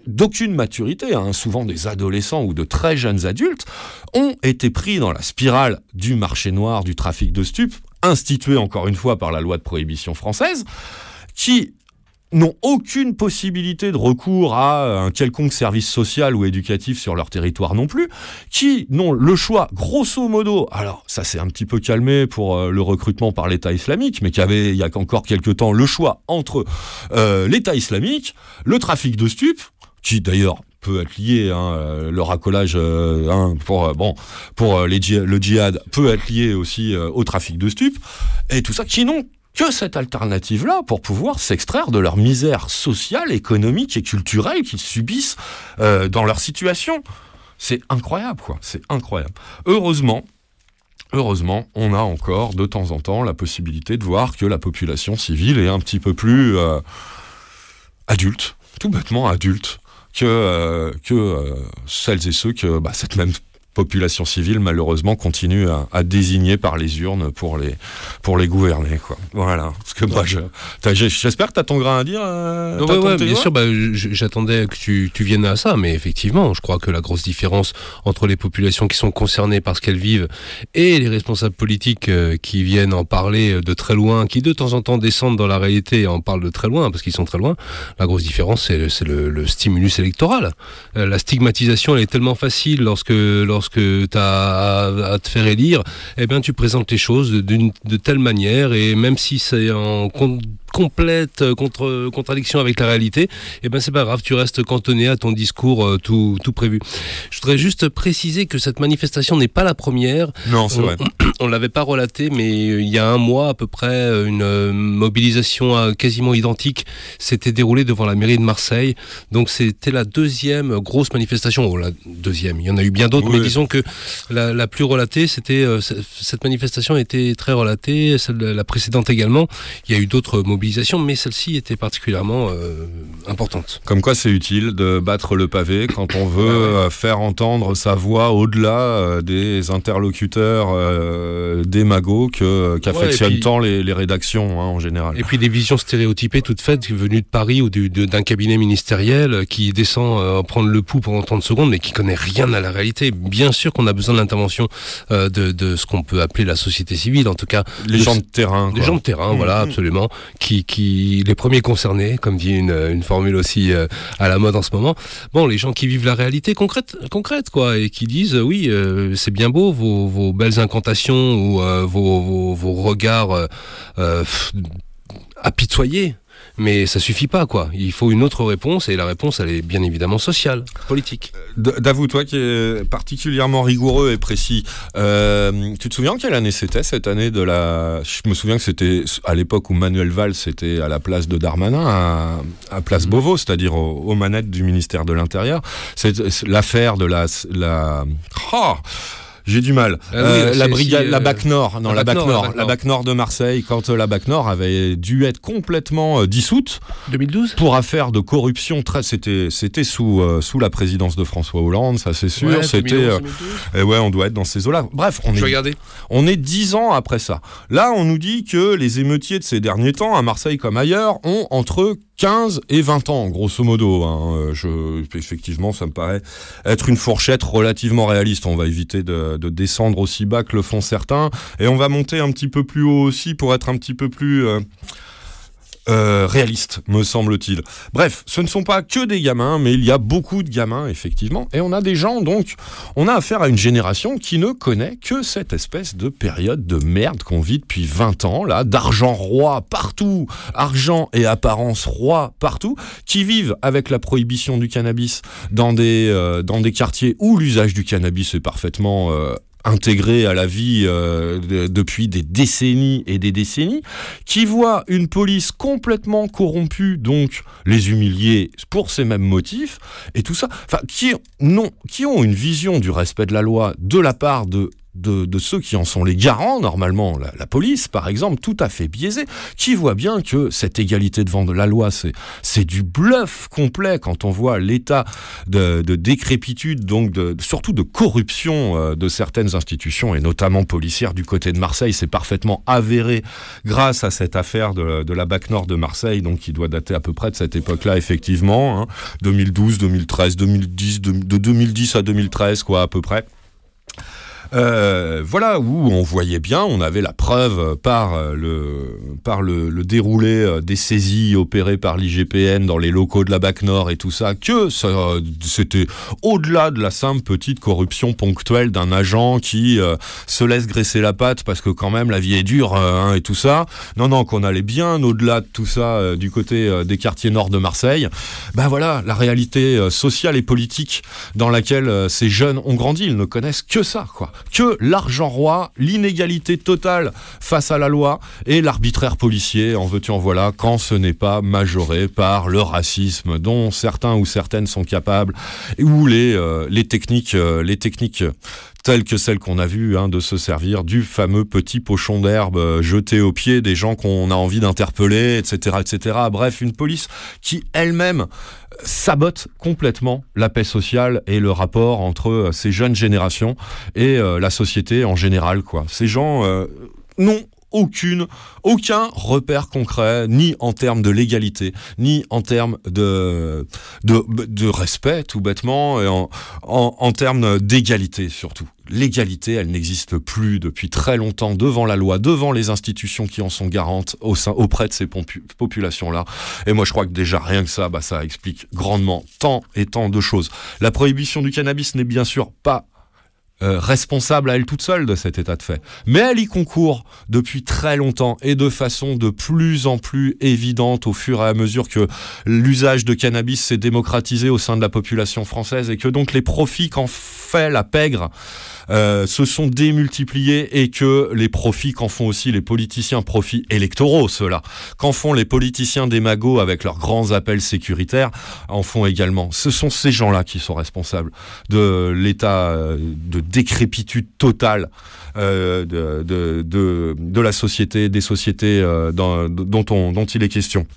d'aucune maturité, hein, souvent des adolescents ou de très jeunes adultes, ont été pris dans la spirale du marché noir, du trafic de stupes, institué encore une fois par la loi de prohibition française, qui n'ont aucune possibilité de recours à un quelconque service social ou éducatif sur leur territoire non plus, qui n'ont le choix, grosso modo, alors ça s'est un petit peu calmé pour euh, le recrutement par l'État islamique, mais qui avait il y a encore quelques temps le choix entre euh, l'État islamique, le trafic de stupes, qui d'ailleurs peut être lié, hein, euh, le racolage euh, hein, pour, euh, bon, pour les le djihad peut être lié aussi au trafic de stupes, et tout ça, qui n'ont que cette alternative-là pour pouvoir s'extraire de leur misère sociale, économique et culturelle qu'ils subissent dans leur situation. C'est incroyable, quoi. C'est incroyable. Heureusement, heureusement, on a encore de temps en temps la possibilité de voir que la population civile est un petit peu plus adulte, tout bêtement adulte, que, euh, que euh, celles et ceux que bah, cette même population civile malheureusement continue à, à désigner par les urnes pour les pour les gouverner quoi. Voilà. Parce que moi j'espère que t'as ton grain à dire euh, Ouais, ouais, bien sûr, bah, j'attendais que tu, tu viennes à ça, mais effectivement, je crois que la grosse différence entre les populations qui sont concernées par ce qu'elles vivent et les responsables politiques euh, qui viennent en parler de très loin, qui de temps en temps descendent dans la réalité et en parlent de très loin, parce qu'ils sont très loin, la grosse différence, c'est le, c'est le, le stimulus électoral. Euh, la stigmatisation, elle est tellement facile lorsque, lorsque tu as à, te faire élire, eh bien, tu présentes les choses d'une- de telle manière, et même si c'est en complète euh, contre, contradiction avec la réalité, eh ben c'est pas grave, tu restes cantonné à ton discours euh, tout, tout prévu. Je voudrais juste préciser que cette manifestation n'est pas la première. Non, c'est On- vrai. On l'avait pas relaté, mais euh, il y a un mois à peu près, euh, une euh, mobilisation euh, quasiment identique s'était déroulée devant la mairie de Marseille. Donc c'était la deuxième grosse manifestation, ou la deuxième. Il y en a eu bien d'autres, Oui. mais disons que la, la plus relatée, c'était euh, cette manifestation était très relatée, celle la précédente également. Il y a eu d'autres mobilisations, mais celle-ci était particulièrement euh, importante. Comme quoi c'est utile de battre le pavé quand on veut euh, faire entendre sa voix au-delà euh, des interlocuteurs euh, démagos que- qu'affectionnent puis- tant les, les rédactions hein, en général. Et puis des visions stéréotypées toutes faites venues de Paris ou d'un cabinet ministériel qui descend euh, prendre le pouls pendant 30 secondes mais qui connaît rien à la réalité. Bien sûr qu'on a besoin de l'intervention de, de ce qu'on peut appeler la société civile, en tout cas les de- gens de terrain. des quoi. gens de terrain, voilà, absolument, qui, qui les premiers concernés, comme dit une, formule aussi euh, à la mode en ce moment. Bon, les gens qui vivent la réalité concrète, concrète quoi, et qui disent oui, euh, c'est bien beau vos, vos belles incantations ou euh, vos, vos, vos regards apitoyés. Mais ça suffit pas, quoi. Il faut une autre réponse, et la réponse, elle est bien évidemment sociale, politique. D- Davou, toi qui es particulièrement rigoureux et précis, euh, tu te souviens quelle année c'était cette année de la Je me souviens que c'était à l'époque où Manuel Valls était à la place de Darmanin, à, à Place Beauvau, c'est-à-dire aux, aux manettes du ministère de l'Intérieur. C'est c'est l'affaire de la... la... Oh j'ai du mal. Ah oui, Euh, la brigade, si, la euh, BAC Nord, non, la la BAC BAC Nord, la Nord, BAC la Nord. BAC Nord de Marseille, quand euh, la BAC Nord avait dû être complètement euh, dissoute, 2012 pour affaire de corruption très c'était c'était sous euh, sous la présidence de François Hollande ça c'est sûr. C'était euh, et ouais on doit être dans ces eaux là bref on Je est on est dix ans après ça. Là on nous dit que les émeutiers de ces derniers temps à Marseille comme ailleurs ont entre 15 et 20 ans, grosso modo. hein. Euh, Je, effectivement, ça me paraît être une fourchette relativement réaliste. On va éviter de, de descendre aussi bas que le font certains. Et on va monter un petit peu plus haut aussi pour être un petit peu plus... euh, euh, réaliste, me semble-t-il. Bref, ce ne sont pas que des gamins, mais il y a beaucoup de gamins, effectivement. Et on a des gens, donc, on a affaire à une génération qui ne connaît que cette espèce de période de merde qu'on vit depuis 20 ans, là, d'argent roi partout, argent et apparence roi partout, qui vivent avec la prohibition du cannabis dans des, euh, dans des quartiers où l'usage du cannabis est parfaitement... euh, intégré à la vie euh, de- depuis des décennies et des décennies, qui voient une police complètement corrompue, donc les humilier pour ces mêmes motifs, et tout ça, enfin, qui, non, qui ont une vision du respect de la loi de la part de de, ceux qui en sont les garants, normalement, la, police, par exemple, tout à fait biaisée, qui voit bien que cette égalité devant de la loi, c'est, du bluff complet quand on voit l'état de, de décrépitude, donc de, surtout de corruption euh, de certaines institutions, et notamment policières du côté de Marseille. C'est parfaitement avéré grâce à cette affaire de, de la BAC Nord de Marseille, donc qui doit dater à peu près de cette époque-là, effectivement, hein, 2012, 2013, 2010, de, de 2010 à 2013, quoi, à peu près. Euh, voilà où on voyait bien, on avait la preuve par euh, le par le, déroulé euh, des saisies opérées par l'IGPN dans les locaux de la BAC Nord et tout ça, que c'était au-delà de la simple petite corruption ponctuelle d'un agent qui euh, se laisse graisser la patte parce que quand même la vie est dure hein, et tout ça. Non, non, qu'on allait bien au-delà de tout ça du côté des quartiers nord de Marseille. Ben voilà, la réalité sociale et politique dans laquelle ces jeunes ont grandi, ils ne connaissent que ça, quoi. Que l'argent roi, l'inégalité totale face à la loi et l'arbitraire policier, en veux-tu en voilà, quand ce n'est pas majoré par le racisme dont certains ou certaines sont capables, ou les, euh, techniques, euh, les techniques telles que celles qu'on a vues, hein, de se servir du fameux petit pochon d'herbe euh, jeté aux pieds des gens qu'on a envie d'interpeller, etc., etc. Bref, une police qui elle-même sabote complètement la paix sociale et le rapport entre euh, ces jeunes générations et euh, la société en général, quoi. Ces gens euh, n'ont aucune, aucun repère concret, ni en termes de légalité, ni en termes de, de, de respect, tout bêtement, et en, en, en termes d'égalité surtout. L'égalité, elle n'existe plus depuis très longtemps devant la loi, devant les institutions qui en sont garantes au sein, auprès de ces populations-là. Et moi, je crois que déjà rien que ça, bah, ça explique grandement tant et tant de choses. La prohibition du cannabis n'est bien sûr pas euh, responsable à elle toute seule de cet état de fait. Mais elle y concourt depuis très longtemps et de façon de plus en plus évidente au fur et à mesure que l'usage de cannabis s'est démocratisé au sein de la population française et que donc les profits qu'en fait la pègre euh, se sont démultipliés et que les profits qu'en font aussi les politiciens, profits électoraux ceux-là, qu'en font les politiciens démagos avec leurs grands appels sécuritaires, en font également. Ce sont ces gens-là qui sont responsables de l'état euh, de décrépitude totale euh, de, la société, des sociétés dont il est question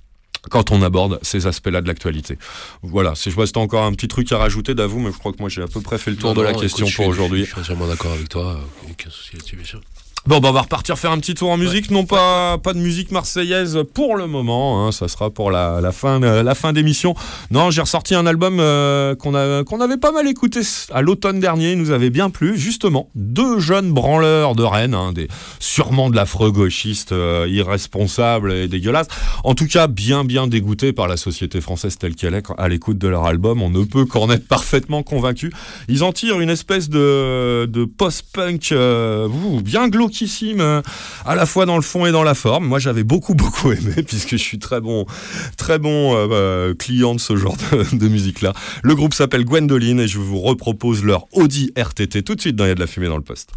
quand on aborde ces aspects-là de l'actualité. Voilà, si je vois si t'as encore un petit truc à rajouter d'avoue, mais je crois que moi j'ai à peu près fait le tour Non, de la question écoute, pour aujourd'hui. Je suis entièrement d'accord avec toi. euh, Aucun souci là-dessus, bien sûr. Bon, bah, on va repartir faire un petit tour en musique. Non pas, pas de musique marseillaise pour le moment. hein, ça sera pour la, la fin, euh, la fin d'émission. Non, j'ai ressorti un album euh, qu'on qu'on avait pas mal écouté à l'automne dernier. Il nous avait bien plu. Justement, deux jeunes branleurs de Rennes, hein, des, sûrement de l'affreux gauchiste euh, irresponsable et dégueulasse. En tout cas, bien, bien dégoûtés par la société française telle qu'elle est à l'écoute de leur album. On ne peut qu'en être parfaitement convaincu. Ils en tirent une espèce de, de post-punk euh, bien glauquissime, euh, à la fois dans le fond et dans la forme. Moi, j'avais beaucoup, beaucoup aimé, puisque je suis très bon, très bon euh, euh, client de ce genre de, musique-là. Le groupe s'appelle Gwendoline et je vous repropose leur Audi RTT tout de suite dans Il y a de la fumée dans le poste.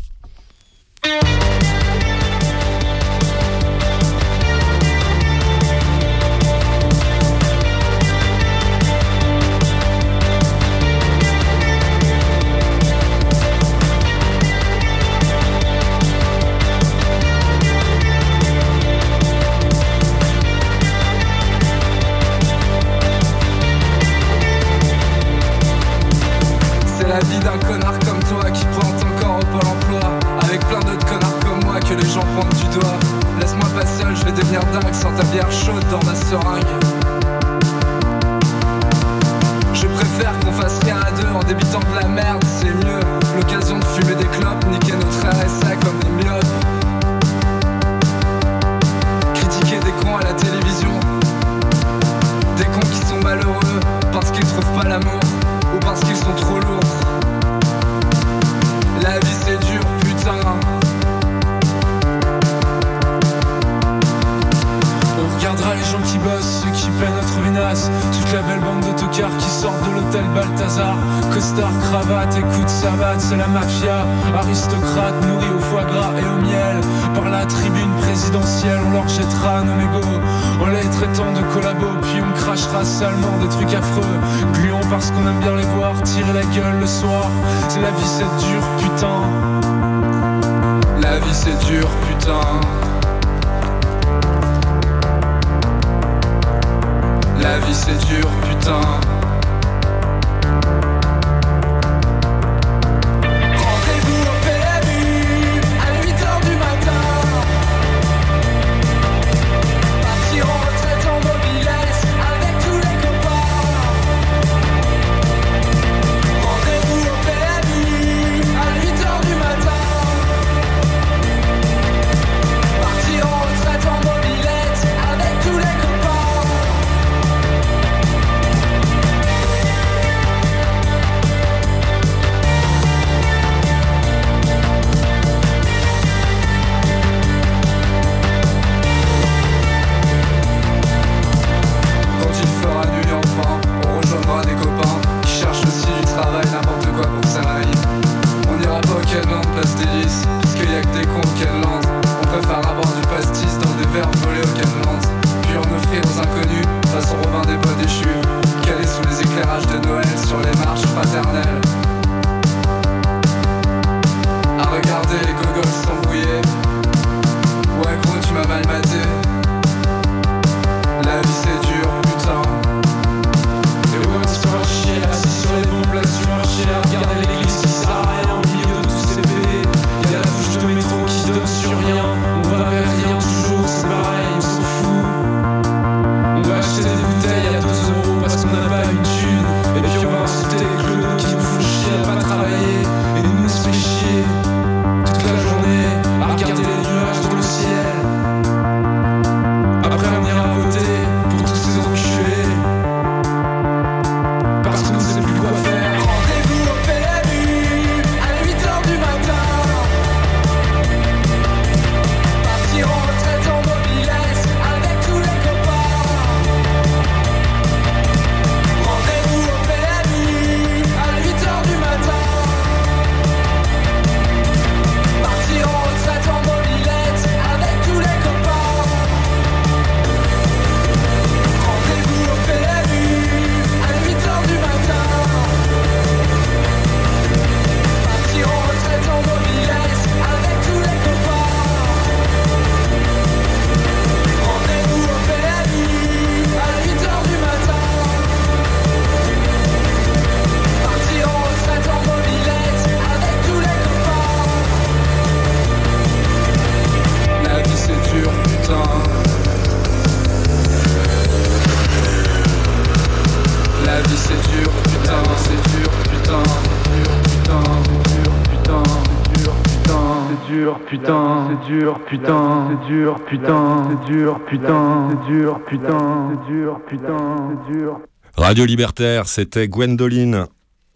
Putain, c'est dur, putain, c'est dur, putain, c'est dur, putain, c'est dur, putain, c'est dur. Radio Libertaire, c'était Gwendoline.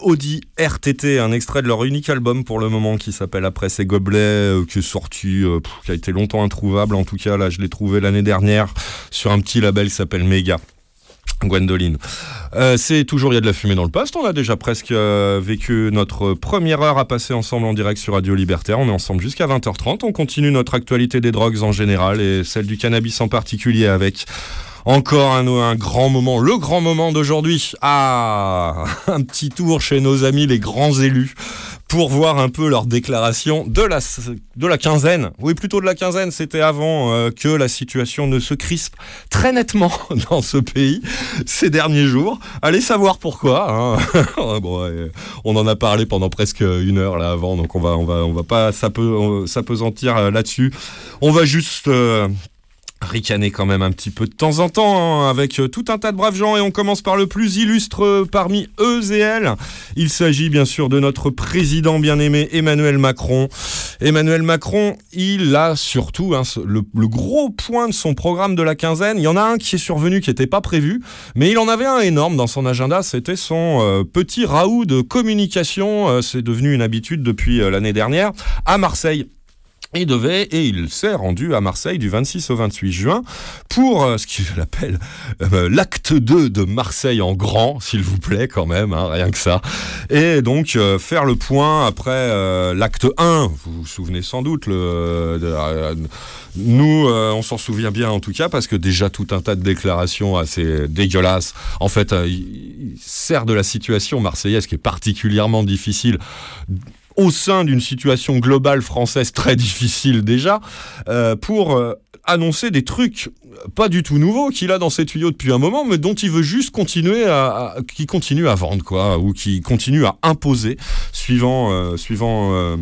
Audi RTT, un extrait de leur unique album pour le moment qui s'appelle Après ces gobelets, euh, qui est sorti, euh, pff, qui a été longtemps introuvable. En tout cas, là, je l'ai trouvé l'année dernière sur un petit label qui s'appelle Mega. Gwendoline. Euh, c'est toujours Il y a de la fumée dans le poste. On a déjà presque euh, vécu notre première heure à passer ensemble en direct sur Radio Libertaire. On est ensemble jusqu'à 20h30. On continue notre actualité des drogues en général et celle du cannabis en particulier avec encore un, un grand moment, le grand moment d'aujourd'hui. Ah, un petit tour chez nos amis les grands élus pour voir un peu leur déclaration de la, quinzaine. Oui, plutôt de la quinzaine, c'était avant euh, que la situation ne se crispe très nettement dans ce pays ces derniers jours. Allez savoir pourquoi. hein. on en a parlé pendant presque une heure là avant, donc on va, on va, on va pas s'ape- s'apesantir euh, là-dessus. On va juste euh, ricaner quand même un petit peu de temps en temps hein, avec euh, tout un tas de braves gens et on commence par le plus illustre euh, parmi eux et elles. Il s'agit bien sûr de notre président bien-aimé Emmanuel Macron. Emmanuel Macron, il a surtout hein, le, gros point de son programme de la quinzaine. Il y en a un qui est survenu qui n'était pas prévu, mais il en avait un énorme dans son agenda. C'était son euh, petit raout de communication. C'est devenu une habitude depuis l'année dernière à Marseille. Il devait, et il s'est rendu à Marseille du 26 au 28 juin pour euh, ce qu'il appelle euh, l'acte 2 de Marseille en grand, s'il vous plaît, quand même, hein, rien que ça. Et donc euh, faire le point après l'acte 1, vous vous souvenez sans doute, le, nous, on s'en souvient bien en tout cas, parce que déjà tout un tas de déclarations assez dégueulasses. En fait, il sert de la situation marseillaise qui est particulièrement difficile au sein d'une situation globale française très difficile déjà, euh, pour euh, annoncer des trucs pas du tout nouveaux qu'il a dans ses tuyaux depuis un moment, mais dont il veut juste continuer à, à- qui continue à vendre quoi, ou qui continue à imposer, suivant, euh, suivant euh,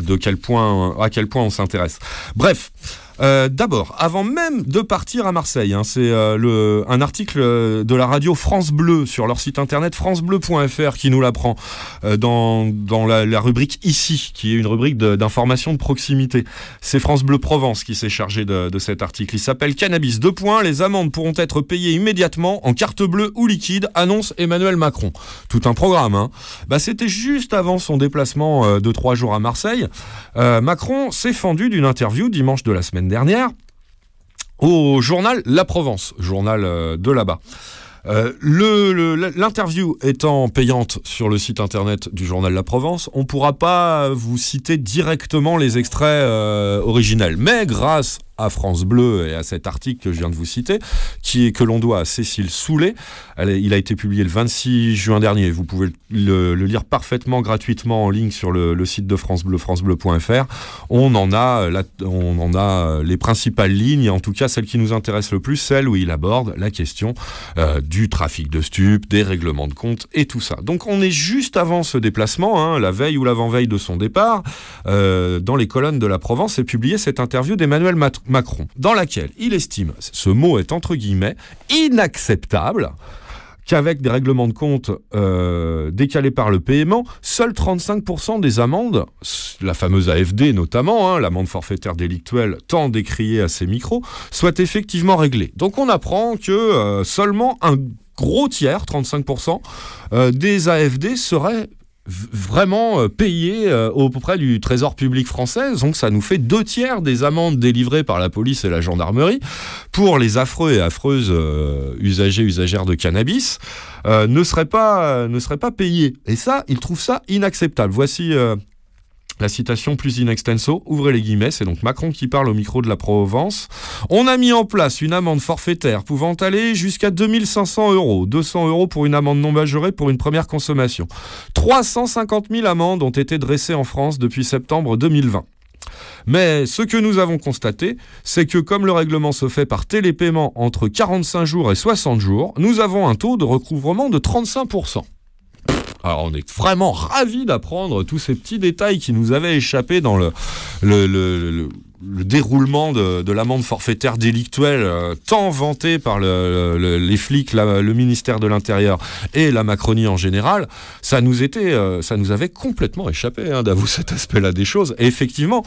de quel point, à quel point on s'intéresse. Bref. Euh, D'abord, avant même de partir à Marseille, hein, c'est euh, un article euh, de la radio France Bleu sur leur site internet francebleu.fr qui nous l'apprend dans, la, rubrique Ici, qui est une rubrique d'information de, proximité. C'est France Bleu Provence qui s'est chargé de, cet article. Il s'appelle Cannabis. Deux points, les amendes pourront être payées immédiatement en carte bleue ou liquide, annonce Emmanuel Macron. Tout un programme. Hein. Bah, C'était juste avant son déplacement de trois jours à Marseille. Macron s'est fendu d'une interview dimanche de la semaine dernière au journal La Provence, journal euh, de là-bas. Euh, L'interview étant payante sur le site internet du journal La Provence, on ne pourra pas vous citer directement les extraits euh, originels. Mais grâce à France Bleu et à cet article que je viens de vous citer, qui est, que l'on doit à Cécile Soulet, il a été publié le 26 juin dernier. Vous pouvez le, lire parfaitement gratuitement en ligne sur le, site de France Bleu, francebleu.fr. On en a, euh, on en a euh, les principales lignes, en tout cas celle qui nous intéresse le plus, celle où il aborde la question euh, du trafic de stupes, des règlements de compte et tout ça. Donc on est juste avant ce déplacement, hein, la veille ou l'avant-veille de son départ, dans les colonnes de la Provence est publiée cette interview d'Emmanuel Mat- Macron, dans laquelle il estime, ce mot est entre guillemets, inacceptable qu'avec des règlements de compte euh, décalés par le paiement, seuls 35% des amendes, la fameuse AFD notamment, hein, l'amende forfaitaire délictuelle tant décriée à ces micros, soient effectivement réglées. Donc on apprend que euh, seulement un gros tiers, 35%, euh, des AFD seraient vraiment euh, payés euh, auprès du Trésor public français. Donc ça nous fait deux tiers des amendes délivrées par la police et la gendarmerie pour les affreux et affreuses euh, usagers, usagères de cannabis, euh, ne seraient pas, ne pas payés. Et ça, ils trouvent ça inacceptable. Voici euh, la citation plus in extenso, ouvrez les guillemets, c'est donc Macron qui parle au micro de la Provence. On a mis en place une amende forfaitaire pouvant aller jusqu'à 2500 euros, 200 euros pour une amende non majorée pour une première consommation. 350 000 amendes ont été dressées en France depuis septembre 2020. Mais ce que nous avons constaté, c'est que comme le règlement se fait par télépaiement entre 45 jours et 60 jours, nous avons un taux de recouvrement de 35%. Alors on est vraiment ravis d'apprendre tous ces petits détails qui nous avaient échappé dans le, le- le- le- le déroulement de, de l'amende forfaitaire délictuelle euh, tant vantée par le- le- les flics, le ministère de l'Intérieur et la Macronie en général, ça nous euh, avait complètement échappé hein, d'avouer cet aspect-là des choses. Et effectivement,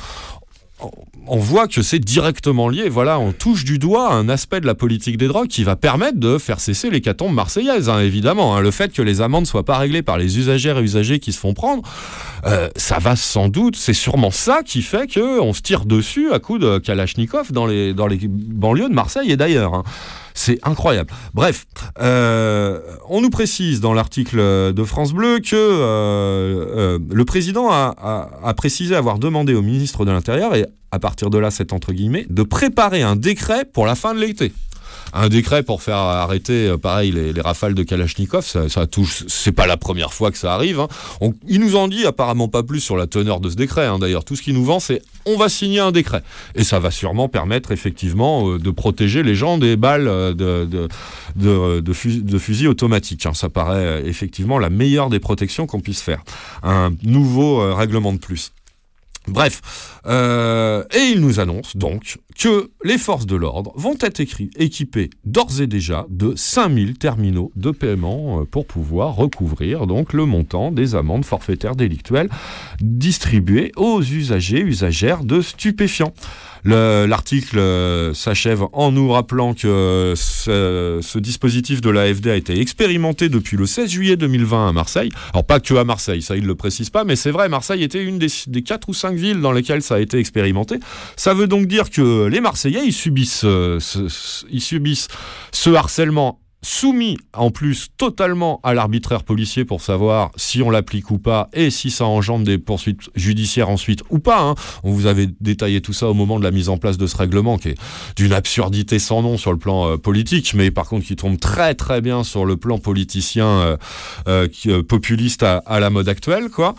on- voit que c'est directement lié. Voilà, on touche du doigt un aspect de la politique des drogues qui va permettre de faire cesser l'hécatombe marseillaise, hein, évidemment. hein. Le fait que les amendes soient pas réglées par les usagères et usagers qui se font prendre, euh, ça va sans doute, c'est sûrement ça qui fait que on se tire dessus à coups de Kalachnikov dans les, dans les banlieues de Marseille et d'ailleurs. hein. C'est incroyable. Bref, euh, on nous précise dans l'article de France Bleu que euh, euh, le président a, a- a précisé avoir demandé au ministre de l'Intérieur, et à partir de là, c'est entre guillemets, de préparer un décret pour la fin de l'été. Un décret pour faire arrêter, euh, pareil, les, les rafales de Kalachnikov, ça, ça touche. C'est pas la première fois que ça arrive. hein. Nous en dit apparemment pas plus sur la teneur de ce décret. hein. D'ailleurs, tout ce qu'ils nous vend, c'est on va signer un décret. Et ça va sûrement permettre effectivement euh, de protéger les gens des balles euh, de, de, de, de fus- de fusils automatiques. hein. Ça paraît effectivement la meilleure des protections qu'on puisse faire. Un nouveau règlement de plus. Bref, euh, et il nous annonce donc que les forces de l'ordre vont être équipées d'ores et déjà de 5000 terminaux de paiement euh, pour pouvoir recouvrir donc le montant des amendes forfaitaires délictuelles distribuées aux usagers, usagères de stupéfiants. Le- L'article euh, s'achève en nous rappelant que ce, dispositif de l'AFD a été expérimenté depuis le 16 juillet 2020 à Marseille. Alors pas que à Marseille, ça il le précise pas, mais c'est vrai, Marseille était une des, des quatre ou cinq villes dans lesquelles ça a été expérimenté. Ça veut donc dire que les Marseillais, ils subissent, euh, ce, ils subissent ce harcèlement soumis en plus totalement à l'arbitraire policier pour savoir si on l'applique ou pas et si ça engendre des poursuites judiciaires ensuite ou pas. hein. On vous avait détaillé tout ça au moment de la mise en place de ce règlement qui est d'une absurdité sans nom sur le plan euh, politique, mais par contre qui tombe très très bien sur le plan politicien euh, euh, euh, populiste à, à la mode actuelle, quoi.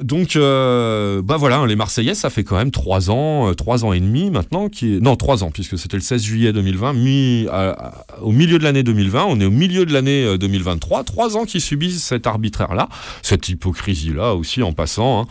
Euh, donc, euh, bah voilà, hein, les Marseillais, ça fait quand même trois ans, euh, trois ans et demi maintenant, qui non trois ans puisque c'était le 16 juillet 2020, mi, à- à- au milieu de l'année 2020, on est au milieu de l'année euh, 2023, trois ans qui subissent cet arbitraire-là, cette hypocrisie-là aussi en passant, hein.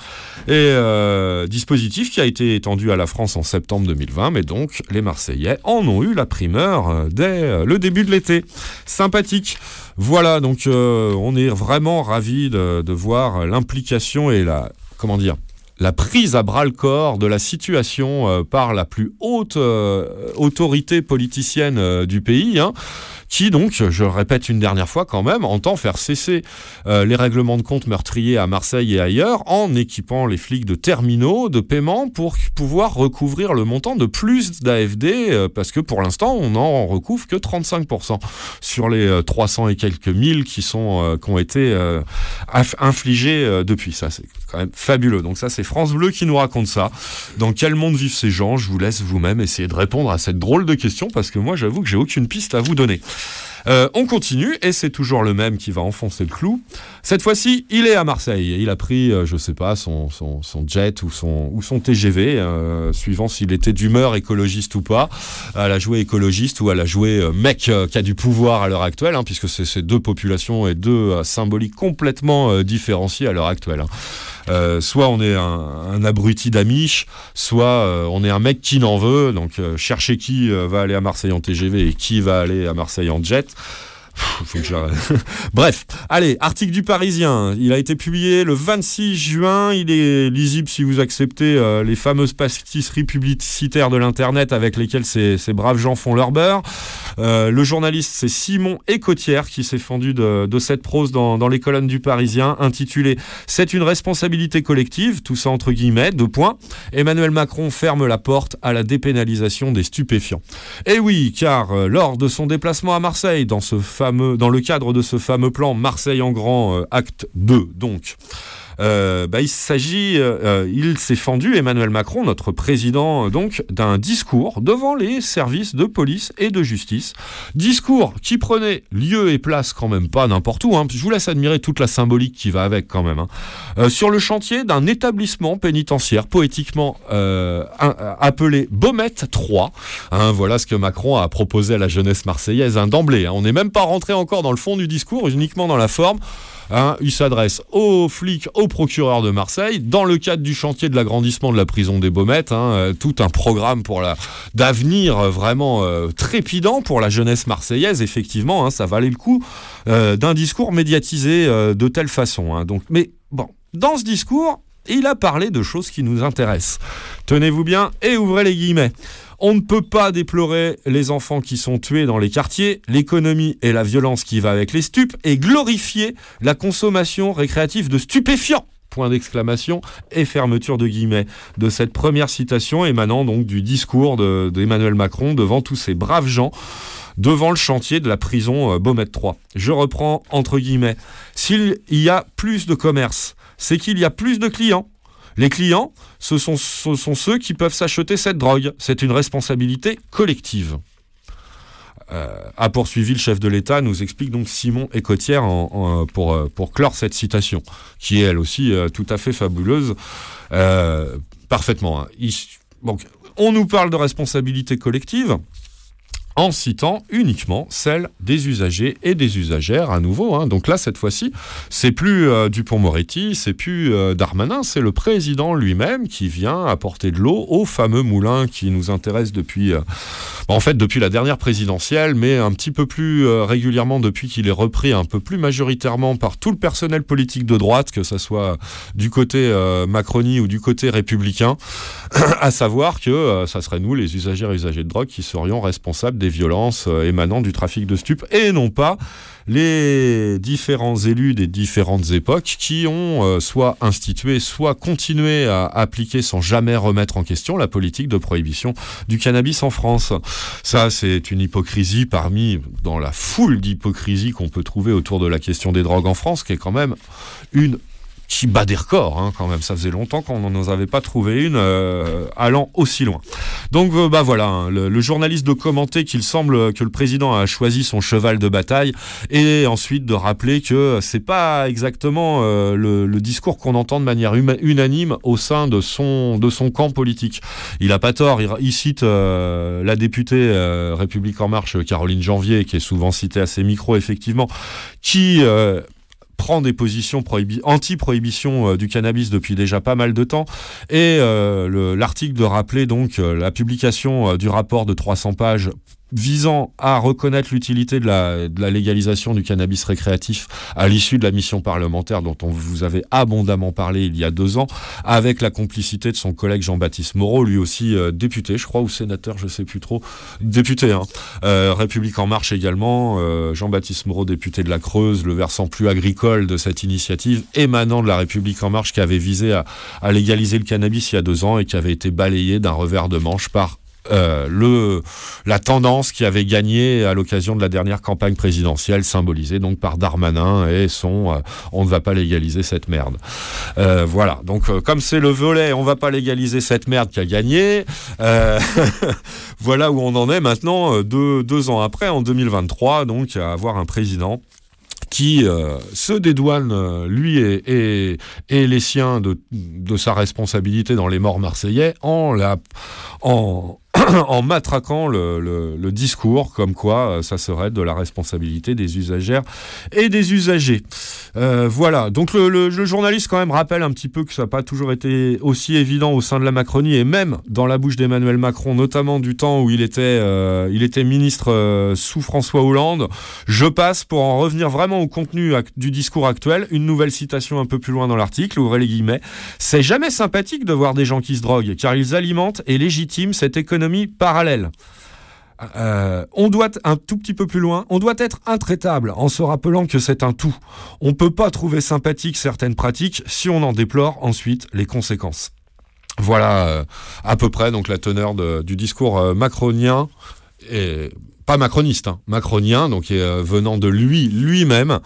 et euh, dispositif qui a été étendu à la France en septembre 2020, mais donc les Marseillais en ont eu la primeur euh, dès euh, le début de l'été. Sympathique. Voilà, donc euh, on est vraiment ravis de, de voir l'implication et la comment dire la prise à bras le corps de la situation euh, par la plus haute euh, autorité politicienne euh, du pays, hein, qui donc, je répète une dernière fois quand même, entend faire cesser euh, les règlements de compte meurtriers à Marseille et ailleurs en équipant les flics de terminaux de paiement pour pouvoir recouvrir le montant de plus d'AFD, euh, parce que pour l'instant, on n'en recouvre que 35% sur les euh, 300 et quelques mille qui, sont, euh, qui ont été euh, inf- infligés euh, depuis. Ça, c'est quand même fabuleux. Donc ça, c'est France Bleu qui nous raconte ça. Dans quel monde vivent ces gens? Je vous laisse vous-même essayer de répondre à cette drôle de question, parce que moi, j'avoue que j'ai aucune piste à vous donner. Euh, on continue et c'est toujours le même qui va enfoncer le clou. Cette fois-ci, il est à Marseille. Il a pris, euh, je sais pas, son, jet ou son, TGV, euh, suivant s'il était d'humeur écologiste ou pas. Elle a joué écologiste ou elle a joué euh, mec qui a du pouvoir à l'heure actuelle, hein, puisque c'est c'est deux populations et deux symboliques complètement différenciées à l'heure actuelle. hein. Euh, soit on est un, abruti d'amiche, soit euh, on est un mec qui n'en veut. Donc euh, chercher qui va aller à Marseille en TGV et qui va aller à Marseille en jet. Bref, allez, article du Parisien. Il a été publié le 26 juin. Il est lisible si vous acceptez euh, les fameuses pastisseries publicitaires de l'Internet avec lesquelles ces, ces braves gens font leur beurre. Euh, le journaliste, c'est Simon Écotière qui s'est fendu de, de cette prose dans, dans les colonnes du Parisien, intitulé C'est une responsabilité collective, tout ça entre guillemets, deux points. Emmanuel Macron ferme la porte à la dépénalisation des stupéfiants. Et oui, car euh, lors de son déplacement à Marseille, dans, ce fameux, dans le cadre de ce fameux plan Marseille en grand, euh, acte 2, donc, euh, bah, il s'agit, euh, il s'est fendu, Emmanuel Macron, notre président, euh, donc, d'un discours devant les services de police et de justice. Discours qui prenait lieu et place quand même pas n'importe où. hein. Je vous laisse admirer toute la symbolique qui va avec quand même. hein. Euh, sur le chantier d'un établissement pénitentiaire poétiquement euh, euh, appelé Baumette 3. Hein, voilà ce que Macron a proposé à la jeunesse marseillaise hein, d'emblée. hein. On n'est même pas rentré encore dans le fond du discours, uniquement dans la forme. Hein, il s'adresse aux flics, au procureur de Marseille, dans le cadre du chantier de l'agrandissement de la prison des Baumettes, hein, euh, tout un programme pour d'avenir euh, vraiment euh, trépidant pour la jeunesse marseillaise. Effectivement, hein, ça valait le coup d'un discours médiatisé de telle façon. mais bon, dans ce discours, il a parlé de choses qui nous intéressent. Tenez-vous bien et ouvrez les guillemets. On ne peut pas déplorer les enfants qui sont tués dans les quartiers, l'économie et la violence qui va avec les stupes, et glorifier la consommation récréative de stupéfiants. Point d'exclamation et fermeture de guillemets de cette première citation émanant donc du discours de- d'Emmanuel Macron devant tous ces braves gens devant le chantier de la prison euh, Baumette 3. Je reprends entre guillemets. S'il y a plus de commerce, c'est qu'il y a plus de clients. Les clients, ce sont, ce sont ceux qui peuvent s'acheter cette drogue. C'est une responsabilité collective. Euh, a poursuivi le chef de l'État, nous explique donc Simon Écotière pour, euh, pour clore cette citation, qui est elle aussi euh, tout à fait fabuleuse, parfaitement. hein. Donc, on nous parle de responsabilité collective en citant uniquement celle des usagers et des usagères à nouveau. hein. Donc là, cette fois-ci, c'est plus euh, Dupont-Moretti, c'est plus euh, Darmanin, c'est le président lui-même qui vient apporter de l'eau au fameux moulin qui nous intéresse depuis, euh, en fait, depuis la dernière présidentielle, mais un petit peu plus régulièrement depuis qu'il est repris un peu plus majoritairement par tout le personnel politique de droite, que ce soit du côté Macronie ou du côté républicain, à savoir que ça serait nous, les usagères et usagers de drogue, qui serions responsables des violences euh, émanant du trafic de stupes et non pas les différents élus des différentes époques qui ont euh, soit institué, soit continué à appliquer sans jamais remettre en question la politique de prohibition du cannabis en France. Ça, c'est une hypocrisie parmi, dans la foule d'hypocrisie qu'on peut trouver autour de la question des drogues en France, qui est quand même une qui bat des records, hein, quand même. Ça faisait longtemps qu'on n'en avait pas trouvé une euh, allant aussi loin. Donc, euh, bah voilà, hein, le, le journaliste de commenter qu'il semble que le président a choisi son cheval de bataille et ensuite de rappeler que c'est pas exactement euh, le, le discours qu'on entend de manière unanime au sein de son, de son camp politique. Il a pas tort, il, il cite euh, la députée euh, République En Marche, Caroline Janvier, qui est souvent citée à ses micros, effectivement, qui prend des positions prohibi- anti-prohibition euh, du cannabis depuis déjà pas mal de temps. Et euh, le- l'article de rappeler donc euh, la publication du rapport de 300 pages visant à reconnaître l'utilité de la, légalisation du cannabis récréatif à l'issue de la mission parlementaire dont on vous avait abondamment parlé il y a deux ans, avec la complicité de son collègue Jean-Baptiste Moreau, lui aussi euh, député, je crois, ou sénateur, je sais plus trop, député, hein. Euh, République en marche également, euh, Jean-Baptiste Moreau, député de la Creuse, le versant plus agricole de cette initiative émanant de la République en marche qui avait visé à, à légaliser le cannabis il y a deux ans et qui avait été balayé d'un revers de manche par euh, le, la tendance qui avait gagné à l'occasion de la dernière campagne présidentielle, symbolisée donc par Darmanin et son euh, on ne va pas légaliser cette merde. Euh, voilà, donc comme c'est le volet on va pas légaliser cette merde qui a gagné, voilà où on en est maintenant, deux, deux ans après, en 2023, donc à avoir un président qui se dédouane, lui et, et, les siens, de, de sa responsabilité dans les morts marseillais en, la, en matraquant le, discours comme quoi euh, ça serait de la responsabilité des usagères et des usagers. Euh, voilà, donc le, journaliste quand même rappelle un petit peu que ça n'a pas toujours été aussi évident au sein de la Macronie et même dans la bouche d'Emmanuel Macron, notamment du temps où il était, euh, il était ministre sous François Hollande. Je passe pour en revenir vraiment au contenu du discours actuel. Une nouvelle citation un peu plus loin dans l'article, ouvrez les guillemets. C'est jamais sympathique de voir des gens qui se droguent, car ils alimentent et légitiment cette économie parallèle. Euh, on doit un tout petit peu plus loin, on doit être intraitable en se rappelant que c'est un tout. On peut pas trouver sympathique certaines pratiques si on en déplore ensuite les conséquences. Voilà euh, à peu près donc la teneur du discours euh, macronien et pas macroniste, hein, macronien, donc euh, venant de lui lui-même,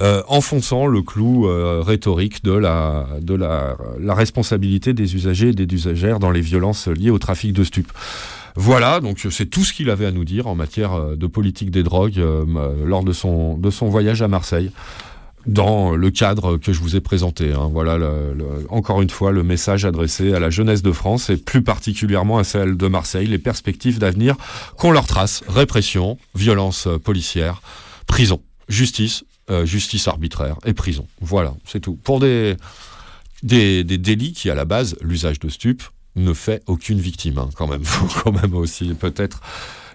euh, enfonçant le clou euh, rhétorique de la de la, la responsabilité des usagers et des usagères dans les violences liées au trafic de stupes. Voilà, donc c'est tout ce qu'il avait à nous dire en matière euh, de politique des drogues lors de son de son voyage à Marseille dans le cadre que je vous ai présenté. hein. Voilà, encore une fois, le message adressé à la jeunesse de France et plus particulièrement à celle de Marseille, les perspectives d'avenir qu'on leur trace. Répression, violence euh, policière, prison, justice euh, justice arbitraire et prison. Voilà, c'est tout. Pour des, des, des délits qui, à la base, l'usage de stupes ne fait aucune victime, hein, quand même. Faut quand même aussi peut-être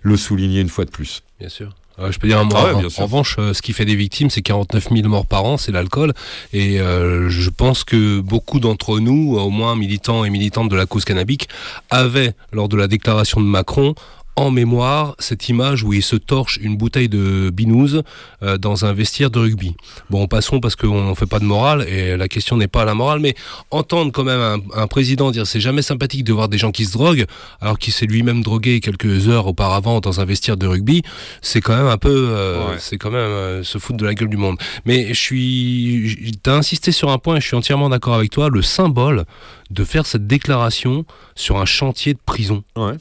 le souligner une fois de plus. Bien sûr. Euh, je peux dire un mot. Ah ouais, en revanche, euh, ce qui fait des victimes, c'est 49 000 morts par an, c'est l'alcool. Et euh, je pense que beaucoup d'entre nous, au moins militants et militantes de la cause cannabique, avaient, lors de la déclaration de Macron, en mémoire cette image où il se torche une bouteille de binouze euh, dans un vestiaire de rugby. Bon, passons parce qu'on ne fait pas de morale et la question n'est pas à la morale, mais entendre quand même un, un président dire c'est jamais sympathique de voir des gens qui se droguent alors qu'il s'est lui-même drogué quelques heures auparavant dans un vestiaire de rugby, c'est quand même un peu, euh, Ouais. c'est quand même euh, se foutre de la gueule du monde. Mais je suis, t'as insisté sur un point et je suis entièrement d'accord avec toi, le symbole de faire cette déclaration sur un chantier de prison Ouais.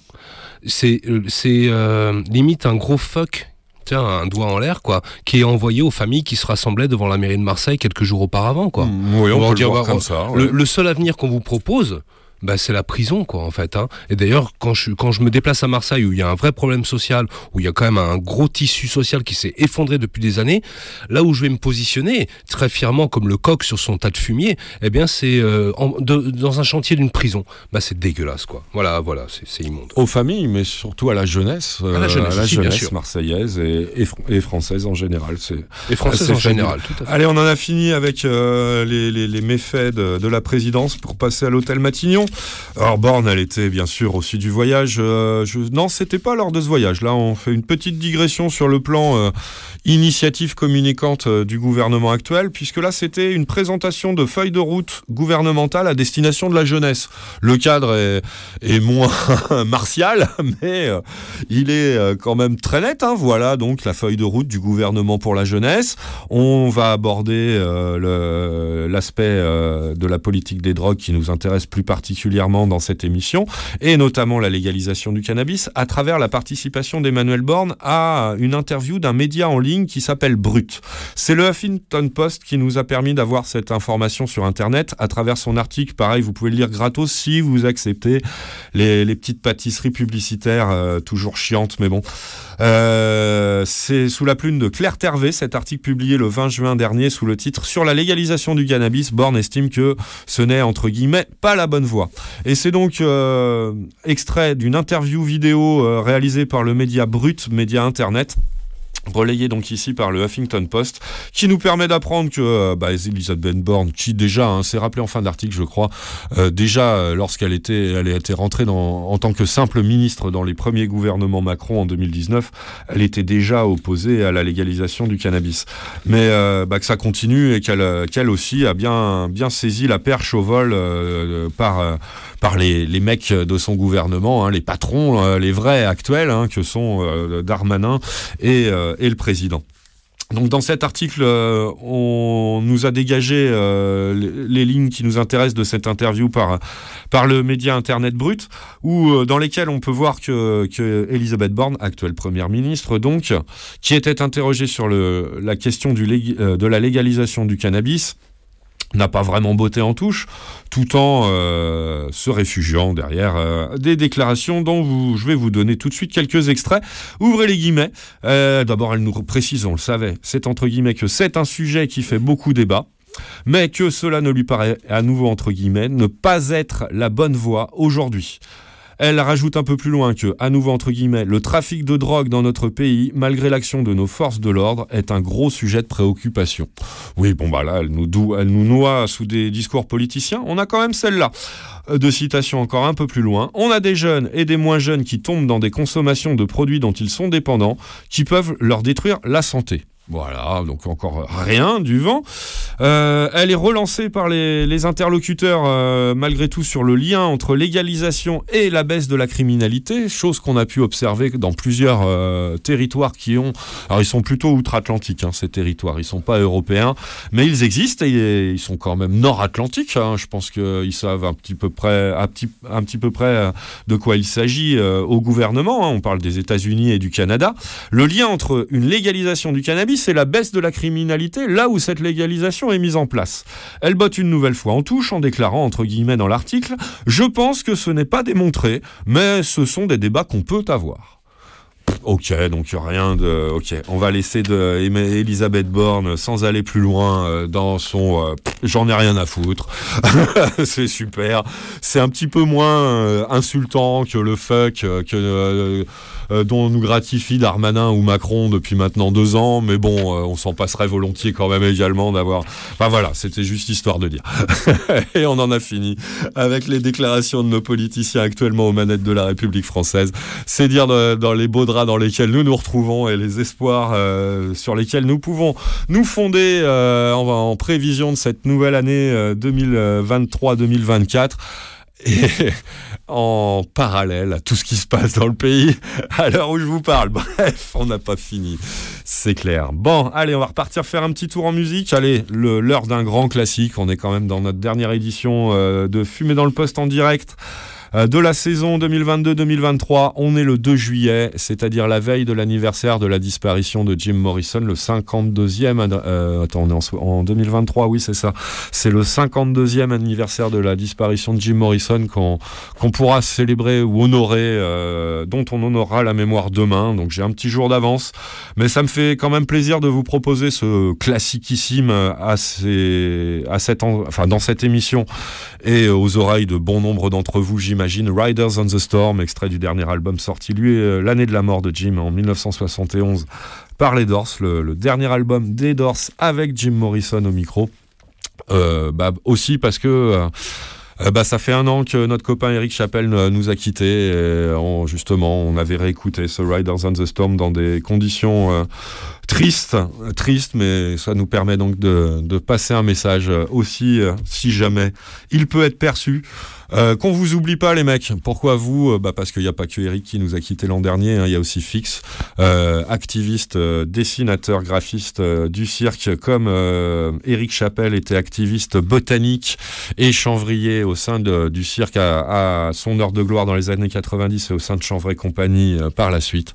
C'est euh, euh, limite un gros fuck tiens un doigt en l'air quoi qui est envoyé aux familles qui se rassemblaient devant la mairie de Marseille quelques jours auparavant quoi Mm, oui, on, peut le dire, voir ouais, comme ouais. ça. le seul avenir qu'on vous propose bah, c'est la prison quoi en fait hein. et d'ailleurs quand je quand je me déplace à Marseille où il y a un vrai problème social où il y a quand même un gros tissu social qui s'est effondré depuis des années là où je vais me positionner très fièrement comme le coq sur son tas de fumier eh bien c'est euh, dans un chantier d'une prison bah c'est dégueulasse quoi voilà voilà c'est immonde Aux familles, mais surtout à la jeunesse, À la euh, jeunesse aussi, bien sûr. marseillaise et, et, fr- et française en général. Et française en général tout à fait Allez, on en a fini avec euh, les, les- les méfaits de, de la présidence pour passer à l'hôtel Matignon. Alors, Borne, elle était bien sûr aussi du voyage. euh, je... Non, c'était pas lors de ce voyage. Là, on fait une petite digression sur le plan euh, initiative communicante euh, du gouvernement actuel, puisque là, c'était une présentation de feuille de route gouvernementale à destination de la jeunesse. Le cadre est, moins martial, mais il est quand même très net. hein. Voilà donc la feuille de route du gouvernement pour la jeunesse. On va aborder l'aspect de la politique des drogues qui nous intéresse plus particulièrement dans cette émission, et notamment la légalisation du cannabis, à travers la participation d'Emmanuel Borne à une interview d'un média en ligne qui s'appelle Brut. C'est le Huffington Post qui nous a permis d'avoir cette information sur Internet à travers son article. Pareil, vous pouvez le lire gratos si vous acceptez les, petites pâtisseries publicitaires, euh, toujours chiantes, mais bon. Euh, c'est sous la plume de Claire Tervé, cet article publié le 20 juin dernier sous le titre Sur la légalisation du cannabis, Borne estime que ce n'est, entre guillemets, pas la bonne voie. Et c'est donc euh, extrait d'une interview vidéo euh, réalisée par le média Brut, média internet, relayé donc ici par le Huffington Post, qui nous permet d'apprendre que euh, bah, Elisabeth Borne, qui déjà hein, s'est rappelé en fin d'article, je crois, euh, déjà euh, lorsqu'elle était, elle était rentrée dans, en tant que simple ministre dans les premiers gouvernements Macron en 2019, elle était déjà opposée à la légalisation du cannabis. Mais euh, bah, que ça continue et qu'elle, euh, aussi a bien, bien saisi la perche au vol euh, par par les, mecs de son gouvernement, hein, les patrons, euh, les vrais actuels, hein, que sont euh, Darmanin et, euh, et le président. Donc dans cet article, on nous a dégagé les, lignes qui nous intéressent de cette interview par, le média Internet Brut, où, dans lesquelles on peut voir que, que Elisabeth Borne, actuelle première ministre, qui était interrogée sur la question de la légalisation du cannabis, n'a pas vraiment botté en touche, tout en euh, se réfugiant derrière euh, des déclarations dont je vais vous donner tout de suite quelques extraits. Ouvrez les guillemets. Euh, D'abord, elle nous précise, on le savait, c'est entre guillemets que c'est un sujet qui fait beaucoup débat, mais que cela ne lui paraît à nouveau entre guillemets ne pas être la bonne voie aujourd'hui. Elle rajoute un peu plus loin que, à nouveau entre guillemets, le trafic de drogue dans notre pays, malgré l'action de nos forces de l'ordre, est un gros sujet de préoccupation. Oui, bon bah là, elle nous, noie sous des discours politiciens. On a quand même celle-là. Euh, De citation encore un peu plus loin. On a des jeunes et des moins jeunes qui tombent dans des consommations de produits dont ils sont dépendants, qui peuvent leur détruire la santé. Voilà, donc encore rien du vent. Euh, elle est relancée par les, interlocuteurs, euh, malgré tout, sur le lien entre légalisation et la baisse de la criminalité, chose qu'on a pu observer dans plusieurs euh, territoires qui ont... Alors ils sont plutôt outre-Atlantique, hein, ces territoires, ils sont pas européens, mais ils existent et ils sont quand même nord-atlantiques. hein. Je pense qu'ils savent un petit peu près, un petit, un petit peu près de quoi il s'agit au gouvernement. hein. On parle des États-Unis et du Canada. Le lien entre une légalisation du cannabis et la baisse de la criminalité, là où cette légalisation est mise en place. Elle botte une nouvelle fois en touche en déclarant, entre guillemets dans l'article, Je pense que ce n'est pas démontré, mais ce sont des débats qu'on peut avoir. Ok, donc rien de. Ok, on va laisser Elisabeth Borne sans aller plus loin euh, dans son. euh, J'en ai rien à foutre. c'est super. C'est un petit peu moins euh, insultant que le fuck que euh, dont nous gratifie Darmanin ou Macron depuis maintenant deux ans, mais bon, euh, on s'en passerait volontiers quand même également d'avoir. Enfin voilà, c'était juste histoire de dire. Et on en a fini avec les déclarations de nos politiciens actuellement aux manettes de la République française. C'est dire dans les beaux draps dans lesquels nous nous retrouvons et les espoirs euh, sur lesquels nous pouvons nous fonder en, en prévision de cette nouvelle année euh, 2023-2024. Et en parallèle à tout ce qui se passe dans le pays, à l'heure où je vous parle. Bref, on n'a pas fini, c'est clair. Bon, allez, on va repartir faire un petit tour en musique. Allez, le- l'heure d'un grand classique. On est quand même dans notre dernière édition euh, de Fumer dans le poste en direct. Euh, De la saison 2022-2023, on est le 2 juillet, c'est-à-dire la veille de l'anniversaire de la disparition de Jim Morrison, le 52e. ad- euh, attends, on est en, so- en 2023, oui, c'est ça. C'est le 52e anniversaire de la disparition de Jim Morrison qu'on pourra célébrer ou honorer, euh, dont on honorera la mémoire demain. Donc j'ai un petit jour d'avance, mais ça me fait quand même plaisir de vous proposer ce classiquissime à, à cette, en- enfin, dans cette émission et aux oreilles de bon nombre d'entre vous, j'imagine. Riders on the Storm, extrait du dernier album sorti, lui, euh, l'année de la mort de Jim en 1971 par les Doors, le, dernier album des Doors avec Jim Morrison au micro. Euh, bah, aussi parce que euh, bah, ça fait un an que notre copain Eric Chappelle nous a quittés. On- justement, on avait réécouté ce Riders on the Storm dans des conditions tristes, tristes, mais ça nous permet donc de, passer un message aussi, si jamais il peut être perçu. Euh, qu'on vous oublie pas les mecs. Pourquoi vous Euh, bah Parce qu'il n'y a pas que Eric qui nous a quittés l'an dernier, hein. il y a aussi Fix, euh, activiste, euh, dessinateur, graphiste euh, du cirque, comme euh, Eric Chappelle était activiste botanique et chanvrier au sein du cirque à, à son heure de gloire dans les années 90 et au sein de Chanvray Compagnie euh, par la suite.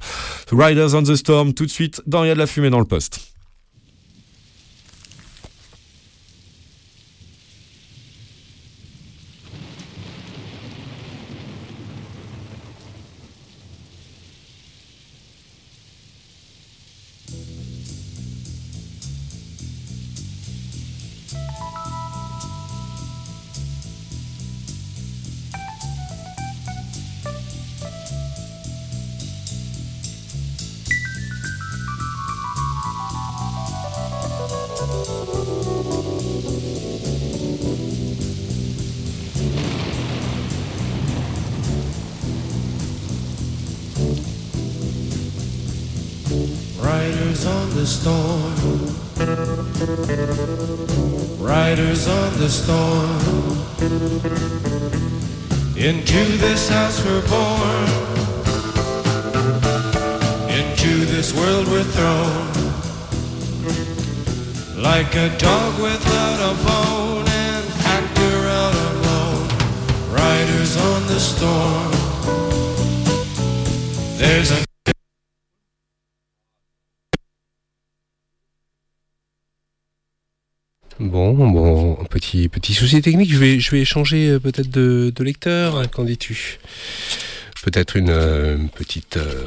Riders on the Storm, tout de suite dans Il y a de la fumée dans le poste. Technique. Je vais, je vais changer euh, peut-être de, de lecteur. hein, Qu'en dis-tu? Peut-être une, euh, petite euh,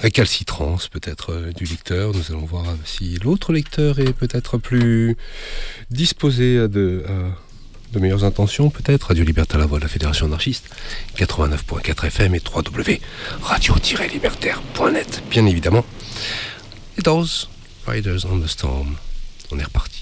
récalcitrance, peut-être du lecteur. Nous allons voir si l'autre lecteur est peut-être plus disposé à de, à de meilleures intentions, peut-être. Radio Libertaire, la voix de la Fédération anarchiste. 89.4 FM et www.radio-libertaire.net, bien évidemment. Et Riders on the Storm. On est reparti.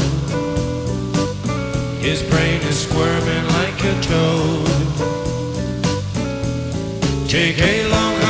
his brain is squirming like a toad. Take a long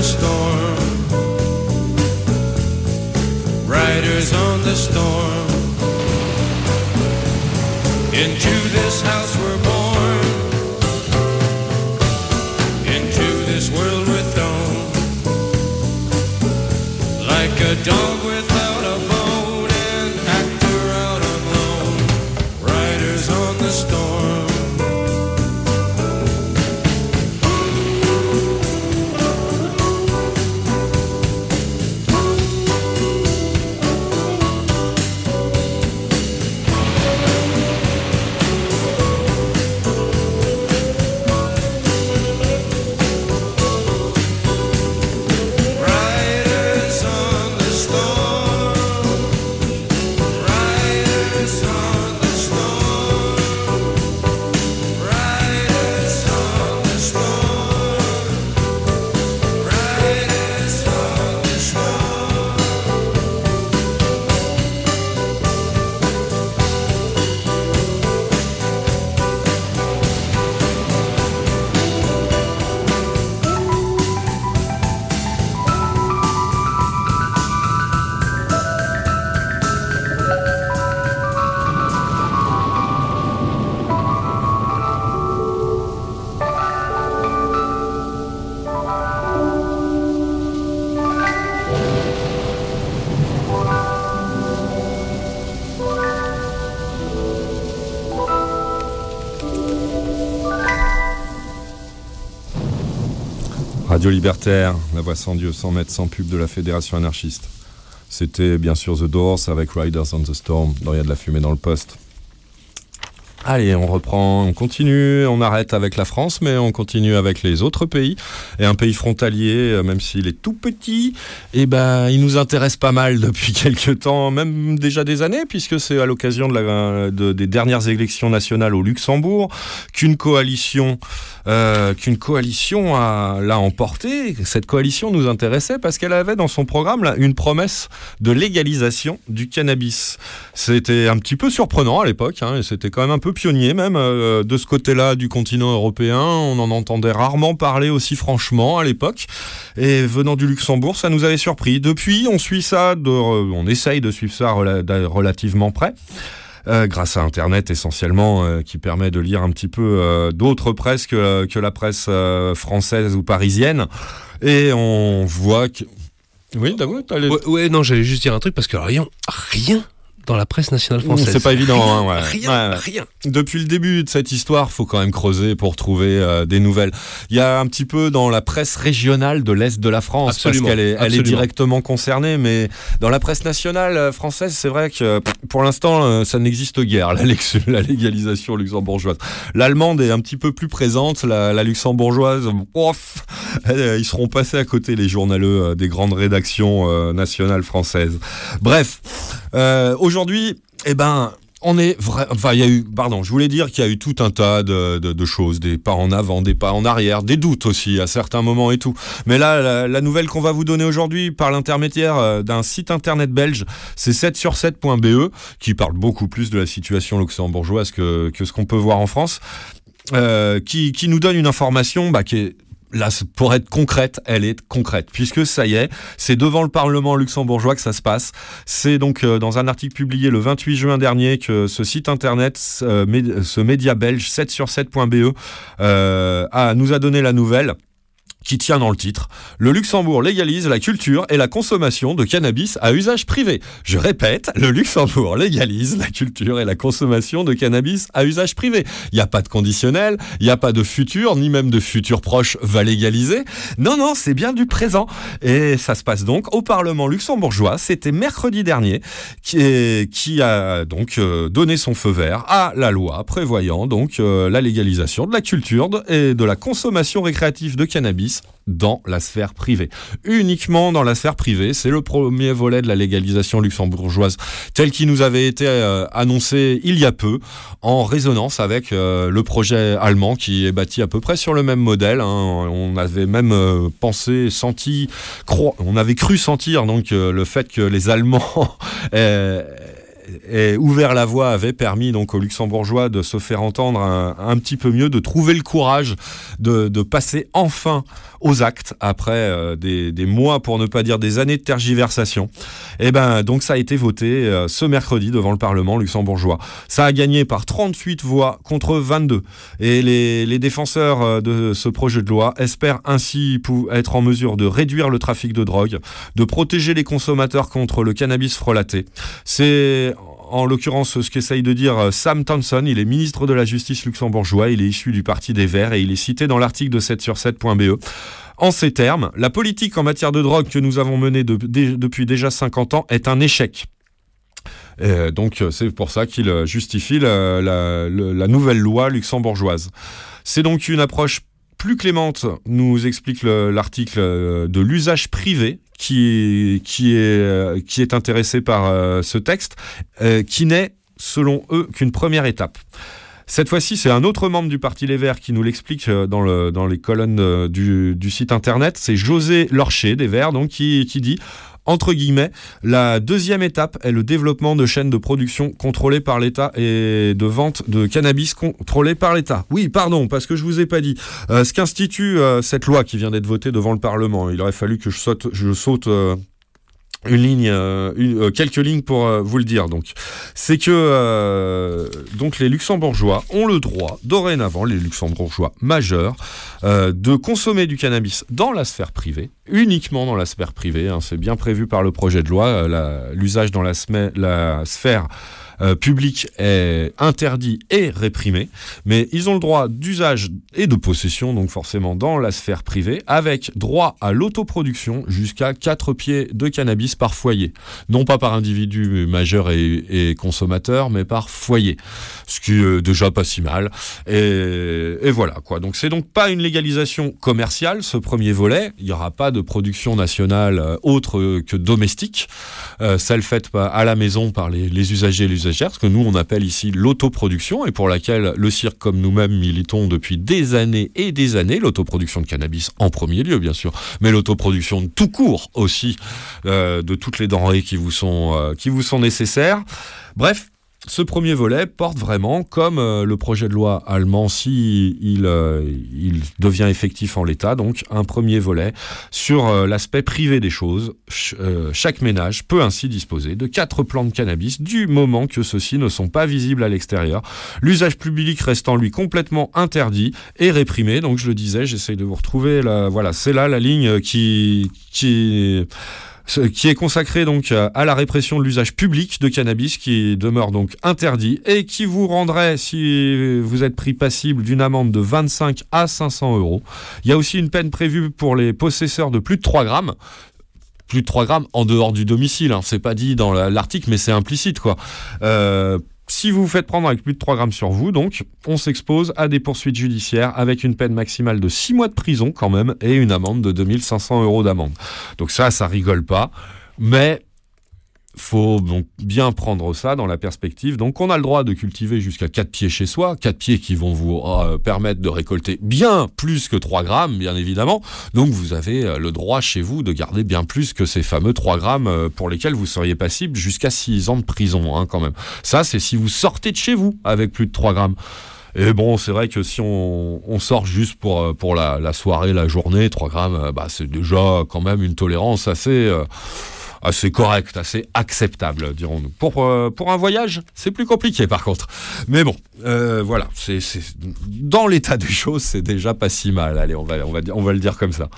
the storm. Libertaire, la voix sans Dieu, sans mètres, sans pub de la Fédération anarchiste. C'était bien sûr The Doors avec Riders on the Storm, Il y a de la fumée dans le poste. Allez, on reprend, on continue, on arrête avec la France, mais on continue avec les autres pays. Et un pays frontalier, euh, même s'il est tout petit, eh ben, il nous intéresse pas mal depuis quelques temps, même déjà des années, puisque c'est à l'occasion des dernières élections nationales au Luxembourg qu'une coalition, euh, coalition l'a emporté. Cette coalition nous intéressait parce qu'elle avait dans son programme là, une promesse de légalisation du cannabis. C'était un petit peu surprenant à l'époque, hein, et c'était quand même un peu pionnier même euh, de ce côté-là du continent européen. On en entendait rarement parler aussi franchement à l'époque. Et venant du Luxembourg, ça nous avait surpris. Depuis, on suit ça, de, on essaye de suivre ça rela- relativement près. euh, grâce à Internet essentiellement, euh, qui permet de lire un petit peu euh, d'autres presses que, que la presse euh, française ou parisienne. Et on voit que... Oui, t'as les- Ouais, ouais, non, j'allais juste dire un truc parce que rien, rien dans la presse nationale française. C'est pas évident, Rien, hein, ouais. Rien, Ouais, rien. Depuis le début de cette histoire, faut quand même creuser pour trouver euh, des nouvelles. Il y a un petit peu dans la presse régionale de l'Est de la France, Absolument, parce qu'elle est, elle est absolument. directement concernée, mais dans la presse nationale euh, française, c'est vrai que pour l'instant, euh, ça n'existe guère, la, lex- la légalisation luxembourgeoise. L'allemande est un petit peu plus présente, la, la luxembourgeoise, ouf, ils seront passés à côté, les journaleux des grandes rédactions euh, nationales françaises. Bref, euh, aujourd'hui, eh ben, on est vrai. Il y a eu. Pardon, je voulais dire qu'il y a eu tout un tas de, choses, des pas en avant, des pas en arrière, des doutes aussi à certains moments et tout. Mais là, la, nouvelle qu'on va vous donner aujourd'hui par l'intermédiaire euh, d'un site internet belge, c'est 7 sur 7.be, E, qui parle beaucoup plus de la situation luxembourgeoise que, ce qu'on peut voir en France, euh, qui, qui nous donne une information bah, qui est Là, pour être concrète, elle est concrète, puisque ça y est, c'est devant le Parlement luxembourgeois que ça se passe. C'est donc euh, dans un article publié le 28 juin dernier que ce site internet, euh, ce média belge 7 sur 7.be, euh, nous a donné la nouvelle qui tient dans le titre. Le Luxembourg légalise la culture et la consommation de cannabis à usage privé. Je répète, le Luxembourg légalise la culture et la consommation de cannabis à usage privé. Il n'y a pas de conditionnel, il n'y a pas de futur, ni même de futur proche va légaliser. Non, non, c'est bien du présent. Et ça se passe donc au Parlement luxembourgeois. C'était mercredi dernier qui, qui a donc euh, donné son feu vert à la loi prévoyant donc euh, la légalisation de la culture et de la consommation récréative de cannabis dans la sphère privée. Uniquement dans la sphère privée, c'est le premier volet de la légalisation luxembourgeoise tel qu'il nous avait été euh, annoncé il y a peu, en résonance avec euh, le projet allemand qui est bâti à peu près sur le même modèle. hein. On avait même euh, pensé, senti, on avait cru sentir donc le fait que les Allemands aient ouvert la voie avait permis donc aux luxembourgeois de se faire entendre un, petit peu mieux, de trouver le courage de passer enfin aux actes après euh, des, des mois, pour ne pas dire des années de tergiversation. Et ben donc ça a été voté euh, ce mercredi devant le Parlement luxembourgeois. Ça a gagné par 38 voix contre 22. Et les, les défenseurs euh, de ce projet de loi espèrent ainsi être en mesure de réduire le trafic de drogue, de protéger les consommateurs contre le cannabis frelaté. C'est en l'occurrence ce qu'essaye de dire euh, Sam Thompson, il est ministre de la Justice luxembourgeois, il est issu du Parti des Verts et il est cité dans l'article de 7 sur 7.be. E. En ces termes, la politique en matière de drogue que nous avons menée depuis déjà 50 ans est un échec. Euh, donc euh, c'est pour ça qu'il justifie la, la- le- la nouvelle loi luxembourgeoise. C'est donc une approche plus clémente, nous explique le- l'article de l'usage privé qui, est, euh, qui est intéressé par euh, ce texte, euh, qui n'est, selon eux, qu'une première étape. Cette fois-ci, c'est un autre membre du Parti Les Verts qui nous l'explique dans, dans les colonnes du, du site internet. C'est José Lorcher des Verts, donc, qui, qui dit entre guillemets, la deuxième étape est le développement de chaînes de production contrôlées par l'État et de vente de cannabis contrôlées par l'État. Oui, pardon, parce que je vous ai pas dit. Euh, ce qu'institue euh, cette loi qui vient d'être votée devant le Parlement, il aurait fallu que je saute, je saute euh, une ligne, euh, euh, quelques lignes pour euh, vous le dire. Donc, c'est que donc les Luxembourgeois ont le droit, dorénavant, les Luxembourgeois majeurs, de consommer du cannabis dans la sphère privée, uniquement dans la sphère privée. hein, c'est bien prévu par le projet de loi. L'usage dans la, la sphère euh, public est interdit et réprimé, mais ils ont le droit d'usage et de possession, donc forcément dans la sphère privée, avec droit à l'autoproduction jusqu'à 4 pieds de cannabis par foyer. Non pas par individu majeur et, consommateur, mais par foyer. Ce qui est déjà pas si mal. Et, voilà quoi. Donc c'est donc pas une légalisation commerciale, ce premier volet. Il n'y aura pas de production nationale euh, autre que domestique, euh, celle faite à la maison par les, les usagers et les usagères, ce que nous on appelle ici l'autoproduction et pour laquelle le cirque comme nous-mêmes militons depuis des années et des années, l'autoproduction de cannabis en premier lieu bien sûr, mais l'autoproduction de tout court aussi euh, de toutes les denrées qui vous sont, euh, qui vous sont nécessaires. Bref, ce premier volet porte vraiment, comme euh, le projet de loi allemand, si il, euh, il devient effectif en l'état, donc un premier volet sur euh, l'aspect privé des choses. Ch- chaque ménage peut ainsi disposer de quatre plants de cannabis du moment que ceux-ci ne sont pas visibles à l'extérieur. L'usage public restant lui complètement interdit et réprimé. Donc je le disais, j'essaye de vous retrouver la, voilà, c'est là la ligne qui, qui qui est consacré donc euh, à la répression de l'usage public de cannabis qui demeure donc interdit et qui vous rendrait, si vous êtes pris passible, d'une amende de 25 à 500 euros. Il y a aussi une peine prévue pour les possesseurs de plus de 3 grammes. Plus de 3 grammes en dehors du domicile, hein. c'est pas dit dans la- l'article, mais c'est implicite quoi. Euh, si vous vous faites prendre avec plus de 3 grammes sur vous, donc, on s'expose à des poursuites judiciaires avec une peine maximale de 6 mois de prison quand même et une amende de 2500 euros d'amende. Donc ça, ça rigole pas. Mais faut donc bien prendre ça dans la perspective. Donc on a le droit de cultiver jusqu'à 4 pieds chez soi, 4 pieds qui vont vous euh, permettre de récolter bien plus que 3 grammes, bien évidemment. Donc vous avez euh, le droit chez vous de garder bien plus que ces fameux 3 grammes euh, pour lesquels vous seriez passible jusqu'à 6 ans de prison hein, quand même. Ça c'est si vous sortez de chez vous avec plus de 3 grammes. Et bon, c'est vrai que si on, sort juste pour, pour la, soirée, la journée, 3 grammes, bah, c'est déjà quand même une tolérance assez, assez correcte, assez acceptable, dirons-nous. Pour, euh, pour un voyage, c'est plus compliqué par contre. Mais bon, euh, voilà, c'est, dans l'état des choses, c'est déjà pas si mal. Allez, on va, on va, on va le dire comme ça.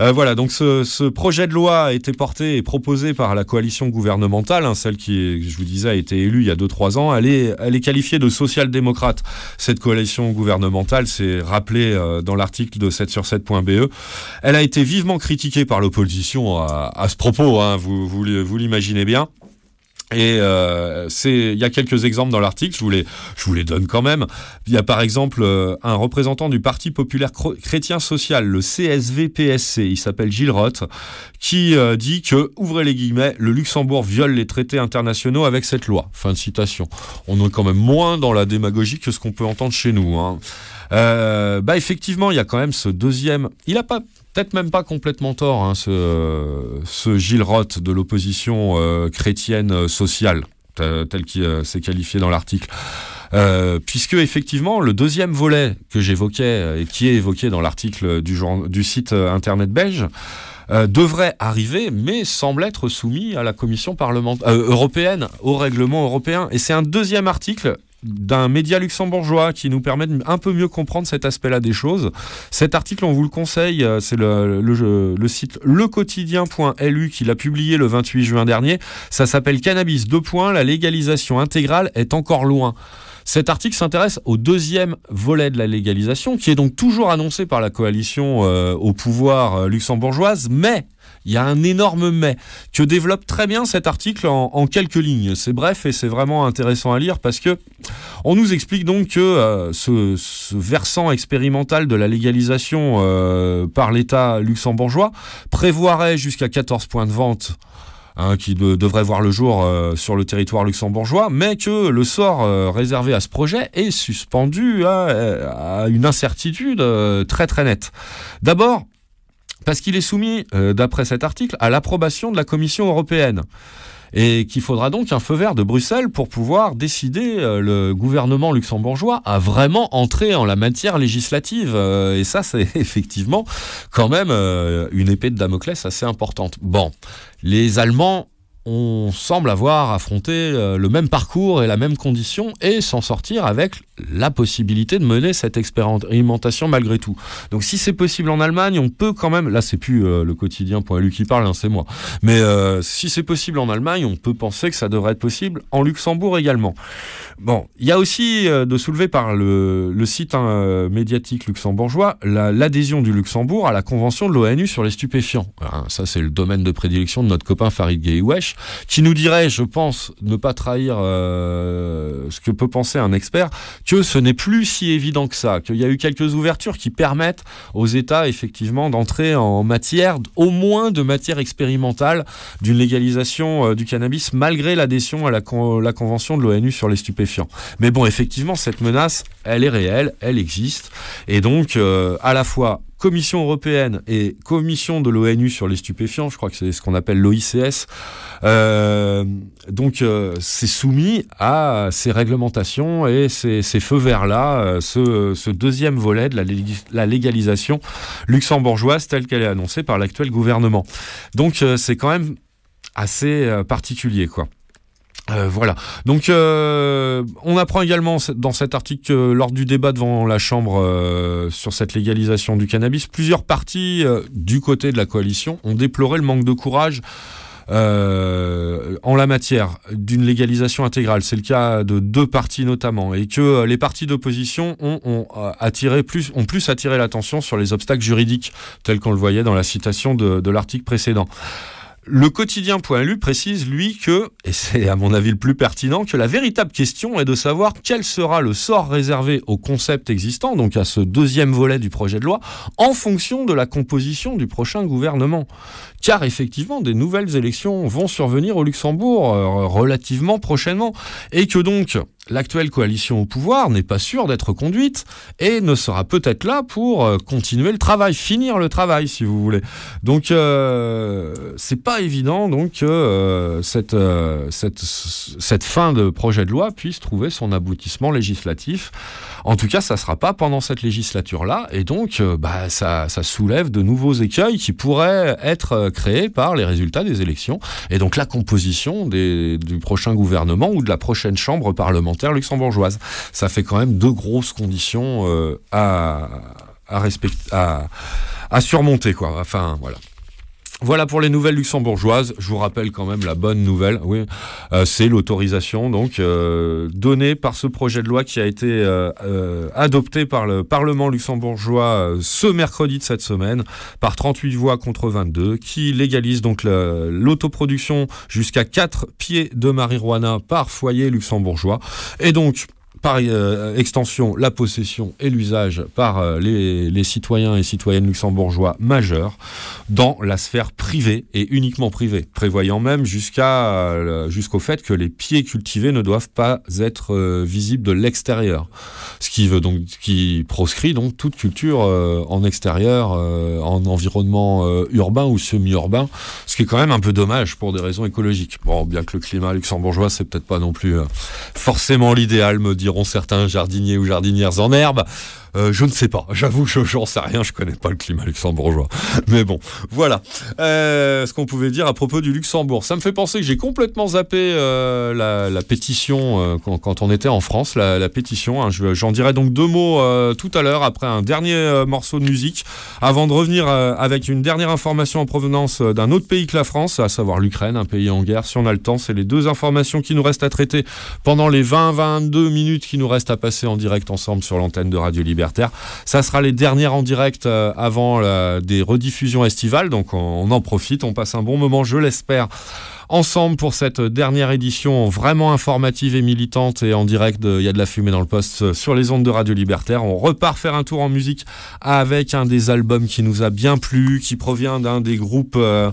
Euh, voilà, donc ce, ce projet de loi a été porté et proposé par la coalition gouvernementale, hein, celle qui, je vous disais, a été élue il y a 2-3 ans. Elle est, elle est qualifiée de social-démocrate. Cette coalition gouvernementale, c'est rappelé dans l'article de 7 sur 7.be. Elle a été vivement critiquée par l'opposition à, à ce propos, hein, vous, vous, l'imaginez bien. Et euh, il y a quelques exemples dans l'article, je vous les, je vous les donne quand même. Il y a par exemple euh, un représentant du Parti populaire chrétien social, le CSV-PSC, il s'appelle Gilles Roth, qui euh, dit que, ouvrez les guillemets, le Luxembourg viole les traités internationaux avec cette loi. Fin de citation. On est quand même moins dans la démagogie que ce qu'on peut entendre chez nous. Hein. Bah effectivement, il y a quand même ce deuxième. Il a pas peut-être même pas complètement tort, hein, ce, ce Gilles Roth de l'opposition euh, chrétienne euh, sociale, tel qu'il euh, s'est qualifié dans l'article. Puisque effectivement le deuxième volet que j'évoquais et qui est évoqué dans l'article du, site internet belge devrait arriver, mais semble être soumis à la commission parlementaire européenne, au règlement européen. Et c'est un deuxième article d'un média luxembourgeois qui nous permet de un peu mieux comprendre cet aspect-là des choses. Cet article, on vous le conseille, euh, c'est le, le, site lequotidien.lu qui l'a publié le 28 juin dernier. Ça s'appelle Cannabis 2 points, la légalisation intégrale est encore loin. Cet article s'intéresse au deuxième volet de la légalisation, qui est donc toujours annoncé par la coalition euh, au pouvoir euh, luxembourgeoise, mais il y a un énorme mais que développe très bien cet article en, quelques lignes. C'est bref et c'est vraiment intéressant à lire parce que on nous explique donc que euh, ce, versant expérimental de la légalisation euh, par l'État luxembourgeois prévoirait jusqu'à 14 points de vente hein, qui de- devrait voir le jour euh, sur le territoire luxembourgeois, mais que le sort réservé à ce projet est suspendu à, une incertitude très très nette. D'abord, parce qu'il est soumis, euh, d'après cet article, à l'approbation de la Commission européenne. Et qu'il faudra donc un feu vert de Bruxelles pour pouvoir décider euh, le gouvernement luxembourgeois à vraiment entrer en la matière législative. Euh, et ça, c'est effectivement quand même une épée de Damoclès assez importante. Bon, les Allemands on semble avoir affronté euh, le même parcours et la même condition et s'en sortir avec la possibilité de mener cette expérimentation malgré tout. Donc si c'est possible en Allemagne, on peut quand même, là c'est plus euh, le quotidien.lu qui parle, hein, c'est moi, mais euh, si c'est possible en Allemagne, on peut penser que ça devrait être possible en Luxembourg également. Bon, il y a aussi de soulever par le, site hein, médiatique luxembourgeois la- l'adhésion du Luxembourg à la convention de l'ONU sur les stupéfiants. Hein, ça, c'est le domaine de prédilection de notre copain Farid qui nous dirait, je pense, ne pas trahir euh, ce que peut penser un expert, que ce n'est plus si évident que ça, qu'il y a eu quelques ouvertures qui permettent aux États, effectivement, d'entrer en matière, au moins de matière expérimentale, d'une légalisation euh, du cannabis, malgré l'adhésion à la, con- la convention de l'ONU sur les stupéfiants. Mais bon, effectivement, cette menace, elle est réelle, elle existe, et donc, euh, à la fois Commission européenne et Commission de l'ONU sur les stupéfiants, je crois que c'est ce qu'on appelle l'OICS, euh, donc euh, c'est soumis à ces réglementations et ces, feux verts-là, euh, ce, deuxième volet de la, la légalisation luxembourgeoise telle qu'elle est annoncée par l'actuel gouvernement. Donc c'est quand même assez particulier, quoi. Euh, voilà. Donc, euh, on apprend également dans cet article que lors du débat devant la Chambre euh, sur cette légalisation du cannabis, plusieurs partis euh, du côté de la coalition ont déploré le manque de courage euh, en la matière d'une légalisation intégrale. C'est le cas de deux partis notamment, et que euh, les partis d'opposition ont, euh, attiré plus, ont plus attiré l'attention sur les obstacles juridiques, tels qu'on le voyait dans la citation de l'article précédent. Le quotidien.lu précise, lui, que, et c'est à mon avis le plus pertinent, que la véritable question est de savoir quel sera le sort réservé au concept existant, donc à ce deuxième volet du projet de loi, en fonction de la composition du prochain gouvernement. Car effectivement, des nouvelles élections vont survenir au Luxembourg euh, relativement prochainement, et que donc l'actuelle coalition au pouvoir n'est pas sûre d'être conduite et ne sera peut-être là pour euh, continuer le travail, finir le travail si vous voulez. Donc euh, c'est pas évident donc que cette, cette fin de projet de loi puisse trouver son aboutissement législatif. En tout cas, ça sera pas pendant cette législature-là, et donc euh, bah, ça, ça soulève de nouveaux écueils qui pourraient être euh, créés par les résultats des élections, et donc la composition du prochain gouvernement ou de la prochaine chambre parlementaire luxembourgeoise. Ça fait quand même deux grosses conditions euh, à, à, à, à surmonter, quoi. Enfin, voilà. Voilà pour les nouvelles luxembourgeoises. Je vous rappelle quand même la bonne nouvelle, oui, euh, c'est l'autorisation donc euh, donnée par ce projet de loi qui a été euh, adopté par le Parlement luxembourgeois ce mercredi de cette semaine par 38 voix contre 22, qui légalise donc l'autoproduction jusqu'à 4 pieds de marijuana par foyer luxembourgeois et donc par euh, extension, la possession et l'usage par euh, les, citoyens et citoyennes luxembourgeois majeurs dans la sphère privée et uniquement privée, prévoyant même euh, jusqu'au fait que les pieds cultivés ne doivent pas être visibles de l'extérieur, ce qui veut donc qui proscrit donc toute culture en extérieur, en environnement urbain ou semi-urbain, ce qui est quand même un peu dommage pour des raisons écologiques. Bon, bien que le climat luxembourgeois c'est peut-être pas non plus forcément l'idéal, me diront certains jardiniers ou jardinières en herbe. Euh, je ne sais pas, j'avoue je- j'en sais rien, je connais pas le climat luxembourgeois. Mais bon, voilà euh, ce qu'on pouvait dire à propos du Luxembourg. Ça me fait penser que j'ai complètement zappé euh, la, pétition quand, on était en France, la, pétition. hein. Je- J'en dirai donc deux mots tout à l'heure après un dernier morceau de musique, avant de revenir avec une dernière information en provenance d'un autre pays que la France, à savoir l'Ukraine, un pays en guerre. Si on a le temps, c'est les deux informations qui nous restent à traiter pendant les 20-22 minutes qui nous restent à passer en direct ensemble sur l'antenne de Radio Libertaire. Ça sera les dernières en direct euh, avant des rediffusions estivales, donc on, en profite, on passe un bon moment, je l'espère. Ensemble pour cette dernière édition vraiment informative et militante et en direct de Il y a de la fumée dans le poste euh, sur les ondes de Radio Libertaire. On repart faire un tour en musique avec un des albums qui nous a bien plu, qui provient d'un des groupes euh,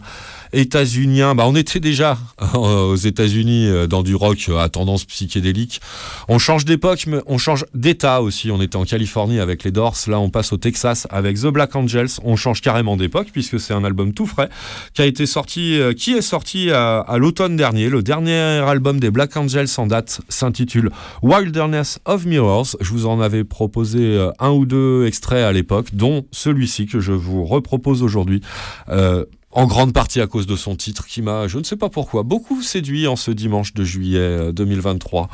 états-uniens. Bah, on était déjà euh, aux États-Unis euh, dans du rock euh, à tendance psychédélique. On change d'époque, mais on change d'état aussi. On était en Californie avec les Doors. Là, on passe au Texas avec The Black Angels. On change carrément d'époque puisque c'est un album tout frais qui a été sorti, qui est sorti à, l'automne dernier. Le dernier album des Black Angels en date s'intitule Wilderness of Mirrors. Je vous en avais proposé un ou deux extraits à l'époque, dont celui-ci que je vous repropose aujourd'hui. En grande partie à cause de son titre qui m'a, je ne sais pas pourquoi, beaucoup séduit en ce dimanche de juillet euh, 2023.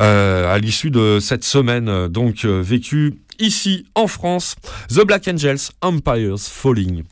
Euh, à l'issue de cette semaine euh, donc euh, vécue ici en France, The Black Angels, Empires Falling.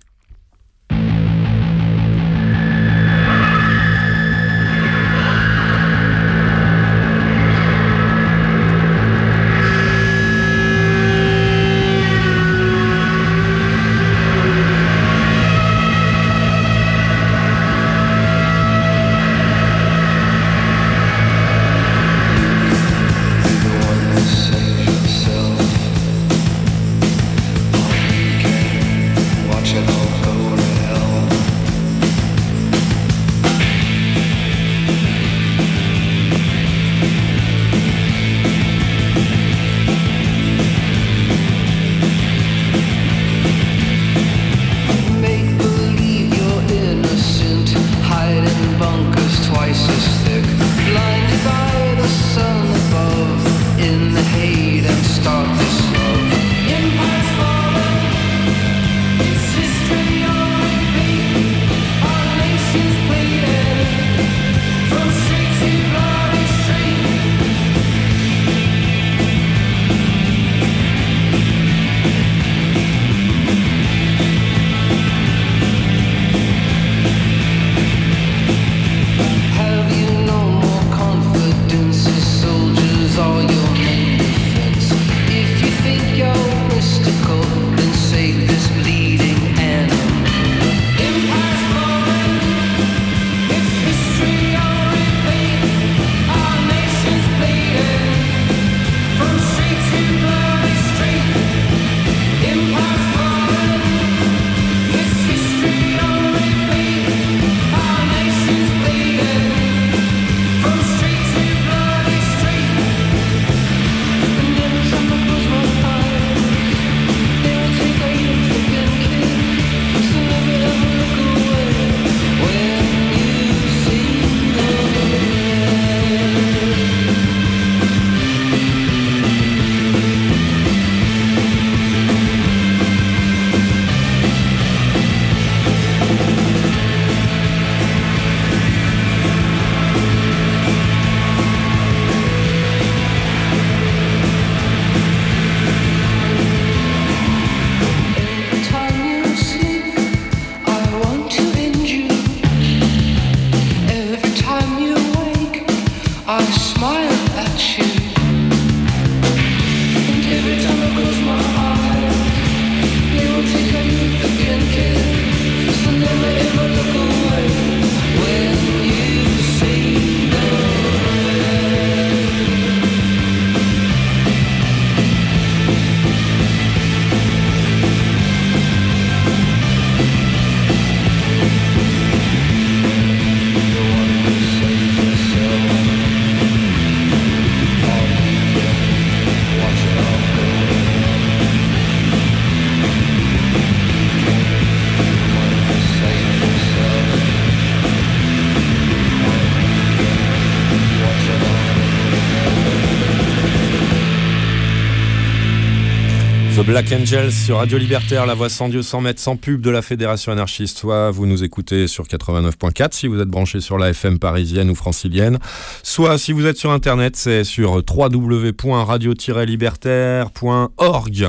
Black Angels sur Radio Libertaire, la voix sans Dieu, sans mètres, sans pub de la Fédération anarchiste. Soit vous nous écoutez sur 89.4 si vous êtes branché sur la FM parisienne ou francilienne. Soit si vous êtes sur Internet, c'est sur www.radio-libertaire.org.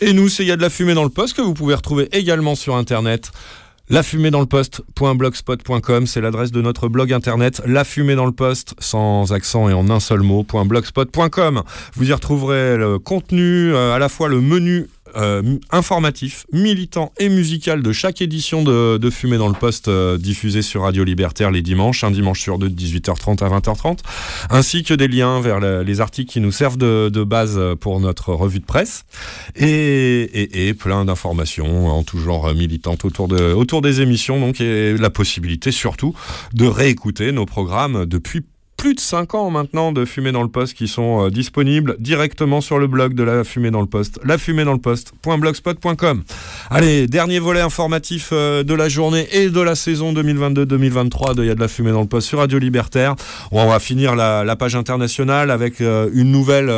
Et nous, c'est Il y a de la fumée dans le poste que vous pouvez retrouver également sur Internet. La fumée dans le poste.blogspot.com, c'est l'adresse de notre blog internet. La fumée dans le poste, sans accent et en un seul mot, .blogspot.com. Vous y retrouverez le contenu, euh, à la fois le menu euh, informatif, militant et musical de chaque édition de, Fumée dans le Poste euh, diffusée sur Radio Libertaire les dimanches, un dimanche sur deux de 18h30 à 20h30, ainsi que des liens vers les articles qui nous servent de, base pour notre revue de presse et, plein d'informations en tout genre militantes autour des émissions donc et la possibilité surtout de réécouter nos programmes depuis plus de 5 ans maintenant de Fumée dans le Poste qui sont euh, disponibles directement sur le blog de la Fumée dans le Poste, lafumédansleposte.blogspot.com. Allez, dernier volet informatif euh, de la journée et de la saison 2022-2023 de Il y a de la Fumée dans le Poste sur Radio Libertaire. On va finir la, page internationale avec euh, une nouvelle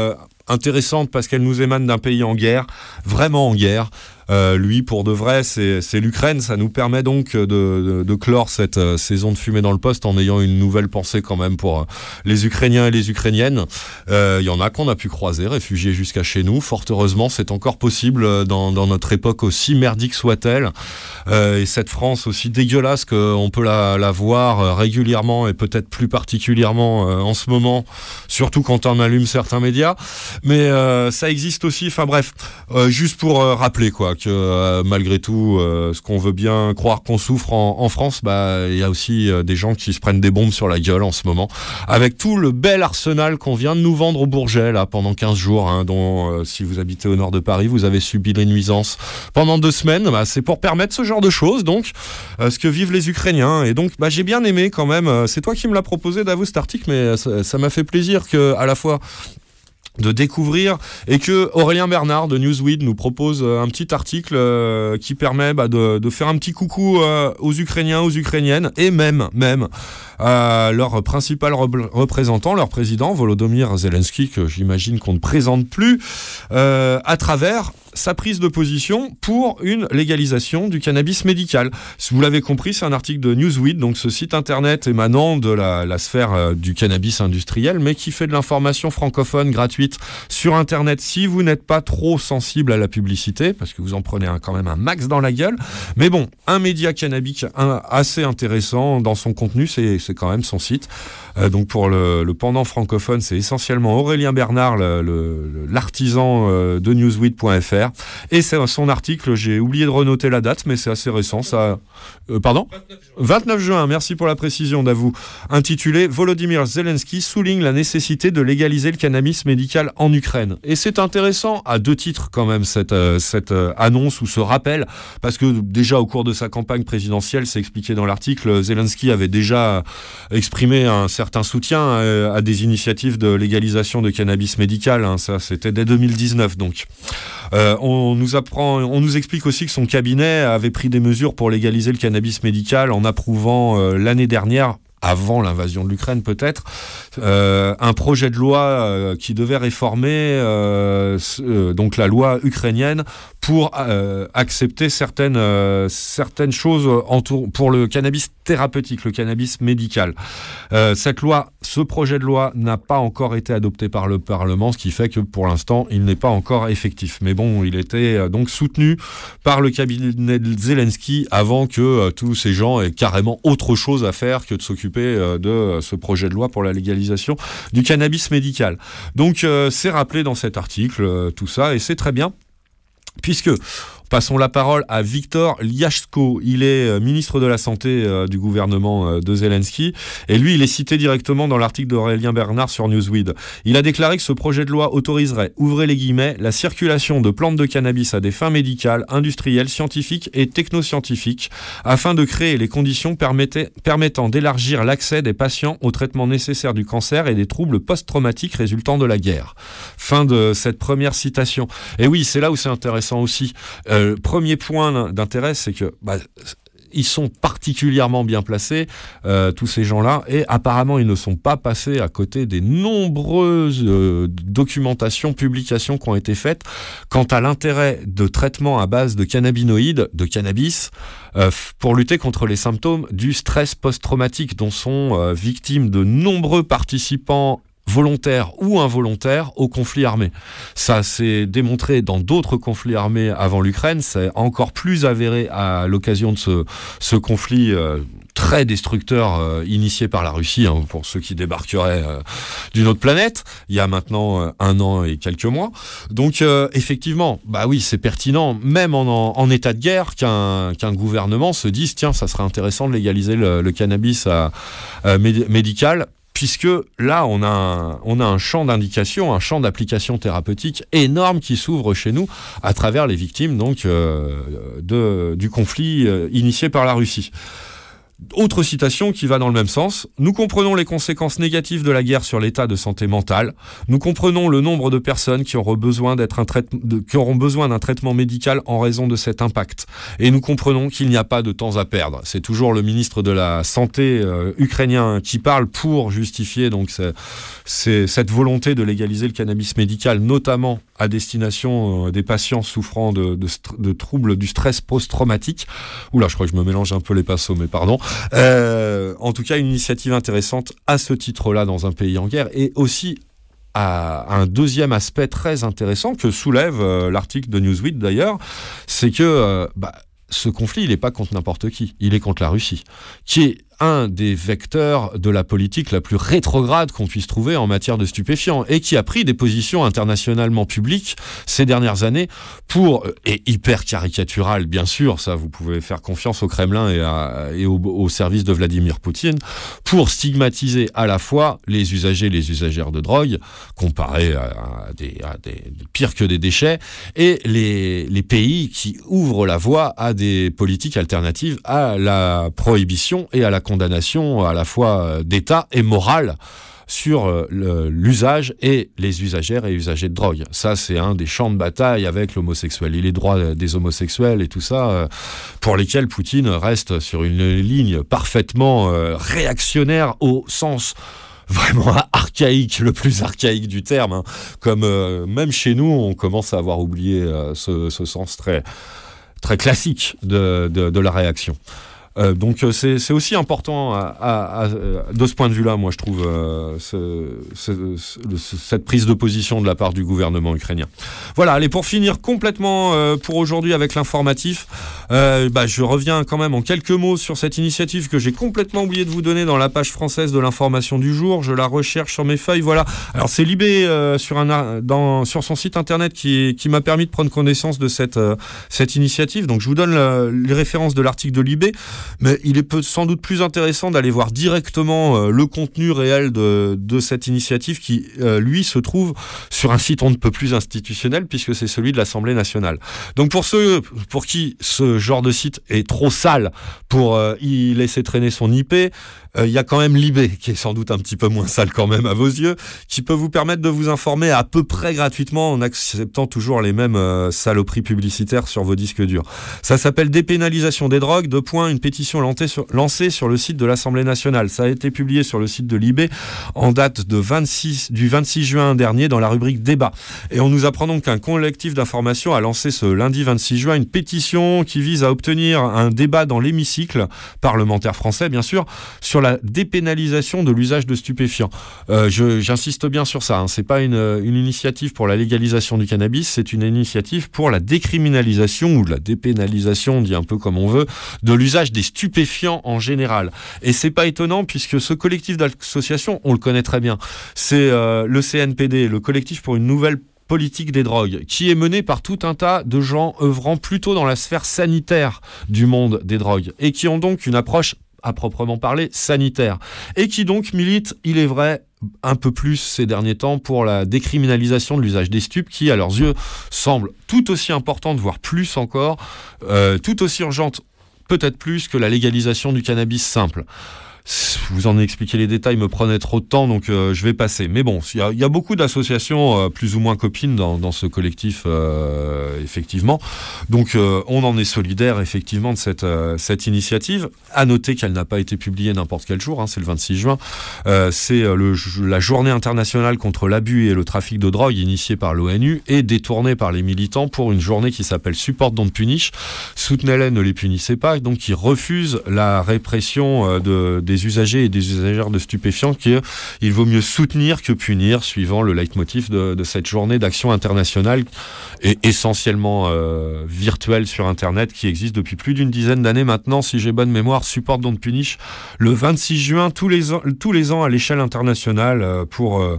intéressante parce qu'elle nous émane d'un pays en guerre, vraiment en guerre. Euh, lui, pour de vrai, c'est l'Ukraine. Ça nous permet donc de, de- de clore cette euh, saison de fumée dans le poste en ayant une nouvelle pensée quand même pour euh, les Ukrainiens et les Ukrainiennes. Il y en a qu'on a pu croiser, réfugiés jusqu'à chez nous. Fort heureusement, c'est encore possible dans, dans notre époque aussi merdique soit-elle. Et cette France aussi dégueulasse qu'on peut la, la voir régulièrement et peut-être plus particulièrement en ce moment, surtout quand on allume certains médias. Mais ça existe aussi. Enfin bref, juste pour rappeler quoi que euh, malgré tout, euh, ce qu'on veut bien croire qu'on souffre en, France, bah il y a aussi euh, des gens qui se prennent des bombes sur la gueule en ce moment, avec tout le bel arsenal qu'on vient de nous vendre au Bourget là pendant 15 jours, hein, dont si vous habitez au nord de Paris, vous avez subi les nuisances pendant deux semaines. Bah, c'est pour permettre ce genre de choses, donc ce que vivent les Ukrainiens. Et donc bah, j'ai bien aimé quand même. c'est toi qui me l'as proposé, Davos, cet article, mais ça m'a fait plaisir que à la fois de découvrir et que Aurélien Bernard de Newsweek nous propose euh, un petit article euh, qui permet bah, de, faire un petit coucou euh, aux Ukrainiens, aux Ukrainiennes et même même à leur principal re- représentant, leur président Volodymyr Zelensky que j'imagine qu'on ne présente plus euh, à travers sa prise de position pour une légalisation du cannabis médical. Si vous l'avez compris, c'est un article de Newsweek, donc ce site internet émanant de la, sphère euh, du cannabis industriel, mais qui fait de l'information francophone gratuite sur internet si vous n'êtes pas trop sensible à la publicité, parce que vous en prenez quand même un max dans la gueule. Mais bon, un média cannabique un- assez intéressant dans son contenu, c'est quand même son site. Euh, donc pour le, pendant francophone, c'est essentiellement Aurélien Bernard, l'artisan euh, de newsweek.fr. Et c'est son article, j'ai oublié de renoter la date, mais c'est assez récent. Ça, euh, pardon? 29 juin, merci pour la précision d'avoue. Intitulé Volodymyr Zelensky souligne la nécessité de légaliser le cannabis médical en Ukraine. Et c'est intéressant à deux titres quand même cette, euh, cette euh, annonce ou ce rappel, parce que déjà au cours de sa campagne présidentielle, c'est expliqué dans l'article, Zelensky avait déjà exprimé un certain soutien à des initiatives de légalisation de cannabis médical. hein. ça, c'était dès 2019 donc. Euh, on nous explique aussi que son cabinet avait pris des mesures pour légaliser le cannabis médical en approuvant euh, l'année dernière avant l'invasion de l'Ukraine peut-être, euh, un projet de loi euh, qui devait réformer euh, donc la loi ukrainienne pour accepter certaines, certaines choses pour le cannabis thérapeutique, le cannabis médical. Cette loi, ce projet de loi n'a pas encore été adopté par le Parlement, ce qui fait que pour l'instant, il n'est pas encore effectif. Mais bon, il était donc soutenu par le cabinet de Zelensky avant que tous ces gens aient carrément autre chose à faire que de s'occuper de ce projet de loi pour la légalisation du cannabis médical. Donc euh, c'est rappelé dans cet article, euh, tout ça, et c'est très bien, puisque Passons la parole à Victor Liashko. Il est euh, ministre de la Santé euh, du gouvernement euh, de Zelensky. Et lui, il est cité directement dans l'article d'Aurélien Bernard sur Newsweek. Il a déclaré que ce projet de loi autoriserait, ouvrez les guillemets, la circulation de plantes de cannabis à des fins médicales, industrielles, scientifiques et technoscientifiques, afin de créer les conditions permettant d'élargir l'accès des patients aux traitements nécessaires du cancer et des troubles post-traumatiques résultant de la guerre. Fin de cette première citation. Et oui, c'est là où c'est intéressant aussi. Premier point d'intérêt, c'est que bah, ils sont particulièrement bien placés, euh, tous ces gens-là, et apparemment ils ne sont pas passés à côté des nombreuses euh, documentations, publications qui ont été faites quant à l'intérêt de traitements à base de cannabinoïdes, de cannabis, euh, pour lutter contre les symptômes du stress post-traumatique dont sont euh, victimes de nombreux participants volontaires ou involontaires au conflit armé. Ça s'est démontré dans d'autres conflits armés avant l'Ukraine, c'est encore plus avéré à l'occasion de ce, conflit euh, très destructeur euh, initié par la Russie, hein, pour ceux qui débarqueraient euh, d'une autre planète, il y a maintenant un an et quelques mois. Donc effectivement, bah oui, c'est pertinent, même en, état de guerre, qu'un gouvernement se dise, tiens, ça serait intéressant de légaliser le, cannabis médical puisque là, on a un, champ d'indication, un champ d'application thérapeutique énorme qui s'ouvre chez nous à travers les victimes donc euh, du conflit euh, initié par la Russie. Autre citation qui va dans le même sens. Nous comprenons les conséquences négatives de la guerre sur l'état de santé mentale. Nous comprenons le nombre de personnes qui auront besoin d'être qui auront besoin d'un traitement médical en raison de cet impact. Et nous comprenons qu'il n'y a pas de temps à perdre. C'est toujours le ministre de la santé euh, ukrainien qui parle pour justifier donc cette volonté de légaliser le cannabis médical, notamment à destination euh, des patients souffrant de, de troubles du stress post-traumatique. Oula, je crois que je me mélange un peu les pinceaux, mais pardon. Euh, en tout cas, une initiative intéressante à ce titre-là dans un pays en guerre et aussi à un deuxième aspect très intéressant que soulève euh, l'article de Newsweek d'ailleurs, c'est que euh, bah, ce conflit, il n'est pas contre n'importe qui, il est contre la Russie, qui est un des vecteurs de la politique la plus rétrograde qu'on puisse trouver en matière de stupéfiants et qui a pris des positions internationalement publiques ces dernières années pour, euh, et hyper caricatural bien sûr, ça vous pouvez faire confiance au Kremlin et, à- et au, au service de Vladimir Poutine, pour stigmatiser à la fois les usagers et les usagères de drogue, comparés à, des, à des pire que des déchets, et les, les pays qui ouvrent la voie à des politiques alternatives à la prohibition et à la condamnation à la fois euh, d'État et morale sur euh, l'usage et les usagères et usagers de drogue. Ça, c'est un des champs de bataille avec l'homosexuel et les droits des homosexuels et tout ça, euh, pour lesquels Poutine reste sur une ligne parfaitement euh, réactionnaire au sens vraiment archaïque, le plus archaïque du terme. hein. Comme euh, même chez nous, on commence à avoir oublié euh, ce, sens très très classique de la réaction. Euh, donc euh, c'est aussi important à, à- à- euh, de ce point de vue-là, moi je trouve euh, ce- ce- ce- cette prise de position de la part du gouvernement ukrainien. Voilà, allez pour finir complètement euh, pour aujourd'hui avec l'informatif, bah, je reviens quand même en quelques mots sur cette initiative que j'ai complètement oublié de vous donner dans la page française de l'information du jour. Je la recherche sur mes feuilles. Voilà. Alors c'est Libé sur un dans sur son site internet qui, qui m'a permis de prendre connaissance de cette cette initiative. Donc je vous donne les références de l'article de Libé, mais il est sans doute plus intéressant d'aller voir directement euh, le contenu réel de, de cette initiative qui euh, lui se trouve sur un site on ne peut plus institutionnel puisque c'est celui de l'Assemblée nationale. Donc pour ceux pour qui ce genre de site est trop sale pour euh, y laisser traîner son IP, euh, il y a quand même Libé, qui est sans doute un petit peu moins sale quand même à vos yeux, qui peut vous permettre de vous informer à peu près gratuitement en acceptant toujours les mêmes euh, saloperies publicitaires sur vos disques durs. Ça s'appelle Dépénalisation des drogues, deux points, une pétition lancée sur, le site de l'Assemblée nationale. Ça a été publié sur le site de Libé en date de 26, du 26 juin dernier dans la rubrique débat. Et on nous apprend donc qu'un collectif d'information a lancé ce lundi 26 juin une pétition qui vise à obtenir un débat dans l'hémicycle parlementaire français, bien sûr, sur la dépénalisation de l'usage de stupéfiants. Euh, J'insiste bien sur ça. Hein. C'est pas une, initiative pour la légalisation du cannabis, c'est une initiative pour la décriminalisation ou la dépénalisation, on dit un peu comme on veut, de l'usage des stupéfiants en général. Et c'est pas étonnant puisque ce collectif d'associations, on le connaît très bien. C'est euh, le CNPD, le collectif pour une nouvelle politique des drogues, qui est mené par tout un tas de gens œuvrant plutôt dans la sphère sanitaire du monde des drogues, et qui ont donc une approche à proprement parler sanitaire, et qui donc militent, il est vrai, un peu plus ces derniers temps pour la décriminalisation de l'usage des stupes, qui à leurs yeux semble tout aussi importante, voire plus encore, euh, tout aussi urgente, peut-être plus que la légalisation du cannabis simple. Vous en ai expliqué les détails, me prenait trop de temps, donc euh, je vais passer. Mais bon, il y a, beaucoup d'associations euh, plus ou moins copines dans, ce collectif, euh, effectivement. Donc on en est solidaire, effectivement, de cette, cette initiative. À noter qu'elle n'a pas été publiée n'importe quel jour, hein, c'est le 26 juin. C'est la journée internationale contre l'abus et le trafic de drogue initiée par l'ONU et détournée par les militants pour une journée qui s'appelle Support Don't Punish. Soutenez-les, ne les punissez pas. Donc qui refuse la répression de, des usagers et des usagères de stupéfiants qu'il vaut mieux soutenir que punir, suivant le leitmotiv de, de cette journée d'action internationale et essentiellement euh, virtuelle sur Internet qui existe depuis plus d'une dizaine d'années maintenant, si j'ai bonne mémoire, Support Don't Punish, le 26 juin tous les ans, tous les ans à l'échelle internationale euh, pour... euh,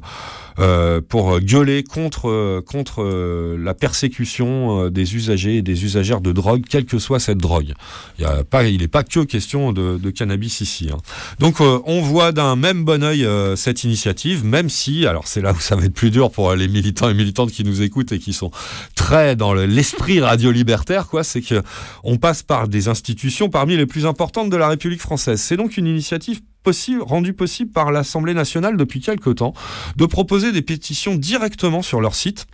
euh, pour gueuler contre, contre euh, la persécution euh, des usagers et des usagères de drogue, quelle que soit cette drogue. Il n'est pas, pas que question de, cannabis ici. hein. Donc on voit d'un même bon oeil cette initiative, même si, alors c'est là où ça va être plus dur pour les militants et militantes qui nous écoutent et qui sont très dans le- l'esprit radio-libertaire, quoi, c'est que on passe par des institutions parmi les plus importantes de la République française. C'est donc une initiative rendue possible par l'Assemblée nationale depuis quelque temps, de proposer des pétitions directement sur leur site.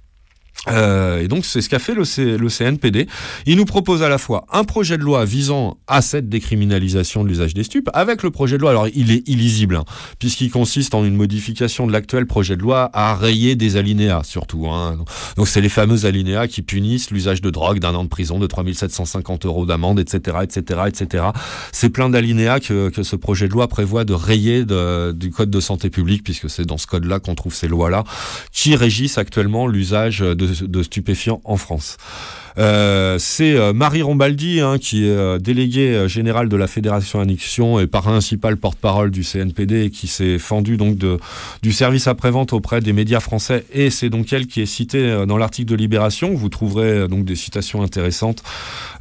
Euh, et donc c'est ce qu'a fait le, CNPD. Il nous propose à la fois un projet de loi visant à cette décriminalisation de l'usage des stupes, avec le projet de loi, alors il est illisible, hein, puisqu'il consiste en une modification de l'actuel projet de loi à rayer des alinéas surtout. hein. Donc c'est les fameux alinéas qui punissent l'usage de drogue d'un an de prison, de 3750 euros d'amende, etc., etc., etc. C'est plein d'alinéas que, ce projet de loi prévoit de rayer du code de santé publique, puisque c'est dans ce code-là qu'on trouve ces lois-là, qui régissent actuellement l'usage de, de stupéfiants en France. Euh, c'est euh, Marie Rombaldi, hein, qui est euh, déléguée générale de la Fédération Annexion et principale porte-parole du CNPD, qui s'est fendue donc du service après-vente auprès des médias français. Et c'est donc elle qui est citée dans l'article de Libération. Vous trouverez donc des citations intéressantes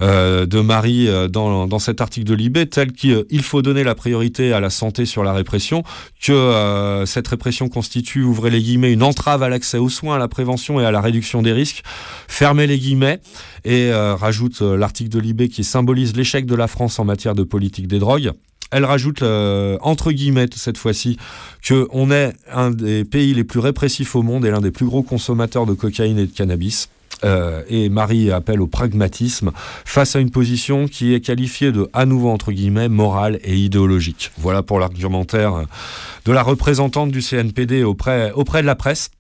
de Marie dans, cet article de Libé, tel qu'il faut donner la priorité à la santé sur la répression, que cette répression constitue, ouvrez les guillemets, une entrave à l'accès aux soins, à la prévention et à la réduction des risques, fermez les guillemets, et euh, rajoute euh, l'article de Libé qui symbolise l'échec de la France en matière de politique des drogues. Elle rajoute, euh, entre guillemets, cette fois-ci, que on est un des pays les plus répressifs au monde et l'un des plus gros consommateurs de cocaïne et de cannabis. Et Marie appelle au pragmatisme face à une position qui est qualifiée de, à nouveau entre guillemets, morale et idéologique. Voilà pour l'argumentaire de la représentante du CNPD auprès, auprès de la presse.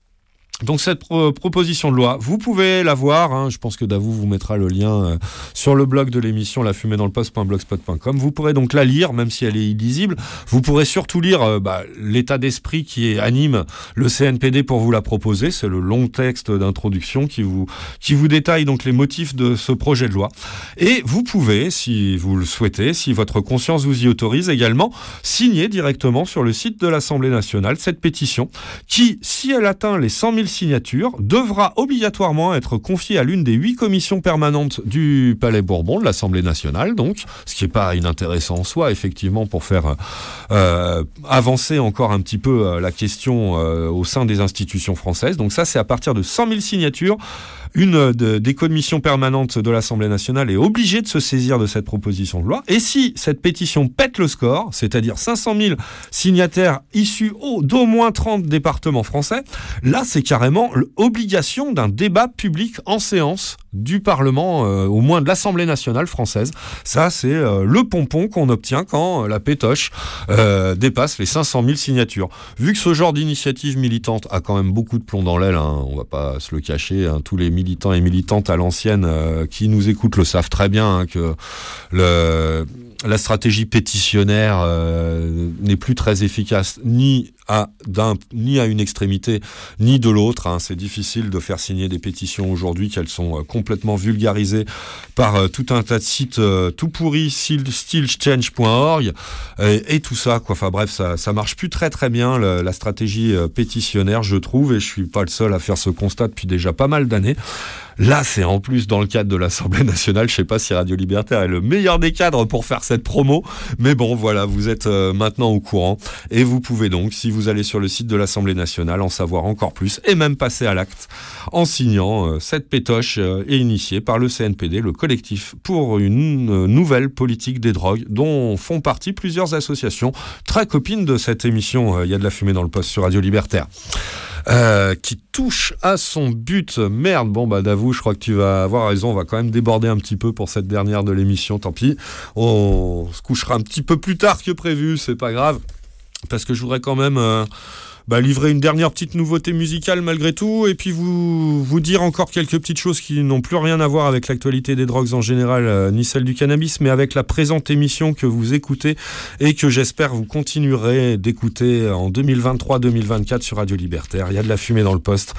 Donc cette pro- proposition de loi, vous pouvez la voir, hein, je pense que Davou vous mettra le lien euh, sur le blog de l'émission la fumée dans le poste.blogspot.com. Vous pourrez donc la lire, même si elle est illisible. Vous pourrez surtout lire euh, bah, l'état d'esprit qui anime le CNPD pour vous la proposer. C'est le long texte d'introduction qui vous, qui vous détaille donc les motifs de ce projet de loi. Et vous pouvez, si vous le souhaitez, si votre conscience vous y autorise également, signer directement sur le site de l'Assemblée nationale cette pétition qui, si elle atteint les 100 000 signatures, devra obligatoirement être confiée à l'une des huit commissions permanentes du Palais Bourbon, de l'Assemblée nationale, donc, ce qui n'est pas inintéressant en soi, effectivement, pour faire euh, avancer encore un petit peu euh, la question euh, au sein des institutions françaises. Donc ça, c'est à partir de 100 000 signatures. Une de- des commissions permanentes de l'Assemblée nationale est obligée de se saisir de cette proposition de loi. Et si cette pétition pète le score, c'est-à-dire 500 000 signataires issus au- d'au moins 30 départements français, là, c'est carrément l'obligation d'un débat public en séance du Parlement, euh, au moins de l'Assemblée nationale française. Ça, c'est euh, le pompon qu'on obtient quand euh, la pétoche dépasse les 500 000 signatures. Vu que ce genre d'initiative militante a quand même beaucoup de plomb dans l'aile, hein, on va pas se le cacher, hein, tous les militants et militantes à l'ancienne qui nous écoutent le savent très bien hein, que le, la stratégie pétitionnaire euh, n'est plus très efficace ni à, ni à une extrémité ni de l'autre. hein. C'est difficile de faire signer des pétitions aujourd'hui qu'elles sont euh, complètement vulgarisées par euh, tout un tas de sites tout pourris, stylechange.org et, tout ça. Quoi. Enfin bref, ça, ça marche plus très très bien la stratégie pétitionnaire, je trouve, et je suis pas le seul à faire ce constat depuis déjà pas mal d'années. Là, c'est en plus dans le cadre de l'Assemblée nationale. Je sais pas si Radio Libertaire est le meilleur des cadres pour faire cette promo, mais bon, voilà, vous êtes euh, maintenant au courant et vous pouvez donc, si vous allez sur le site de l'Assemblée nationale, en savoir encore plus et même passer à l'acte en signant euh, cette pétoche euh, est initiée par le CNPD, le collectif pour une nouvelle politique des drogues, dont font partie plusieurs associations très copines de cette émission. Il y a de la fumée dans le poste sur Radio Libertaire. Euh, qui touche à son but. Merde, bon bah d'avoue, je crois que tu vas avoir raison, on va quand même déborder un petit peu pour cette dernière de l'émission, tant pis. On se couchera un petit peu plus tard que prévu, c'est pas grave, parce que je voudrais quand même euh, bah, livrer une dernière petite nouveauté musicale malgré tout, et puis vous, vous dire encore quelques petites choses qui n'ont plus rien à voir avec l'actualité des drogues en général, euh, ni celle du cannabis, mais avec la présente émission que vous écoutez et que j'espère vous continuerez d'écouter en 2023-2024 sur Radio Libertaire. Il y a de la fumée dans le poste.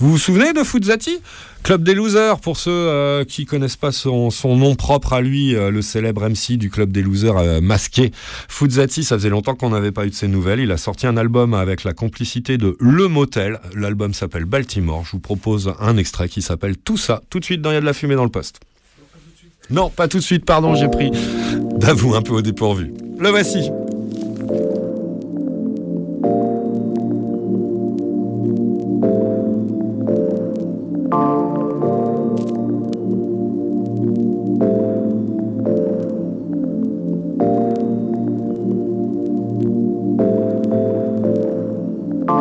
Vous vous souvenez de Fuzzati Club des losers, pour ceux euh, qui connaissent pas son, nom propre à lui, euh, le célèbre MC du Club des losers euh, masqué. Fuzzati, ça faisait longtemps qu'on n'avait pas eu de ses nouvelles. Il a sorti un album avec la complicité de Le Motel. L'album s'appelle Baltimore. Je vous propose un extrait qui s'appelle Tout ça, tout de suite dans Il y a de la fumée dans le poste. Non, pas tout de suite, pardon, j'ai pris d'avoue un peu au dépourvu. Le voici.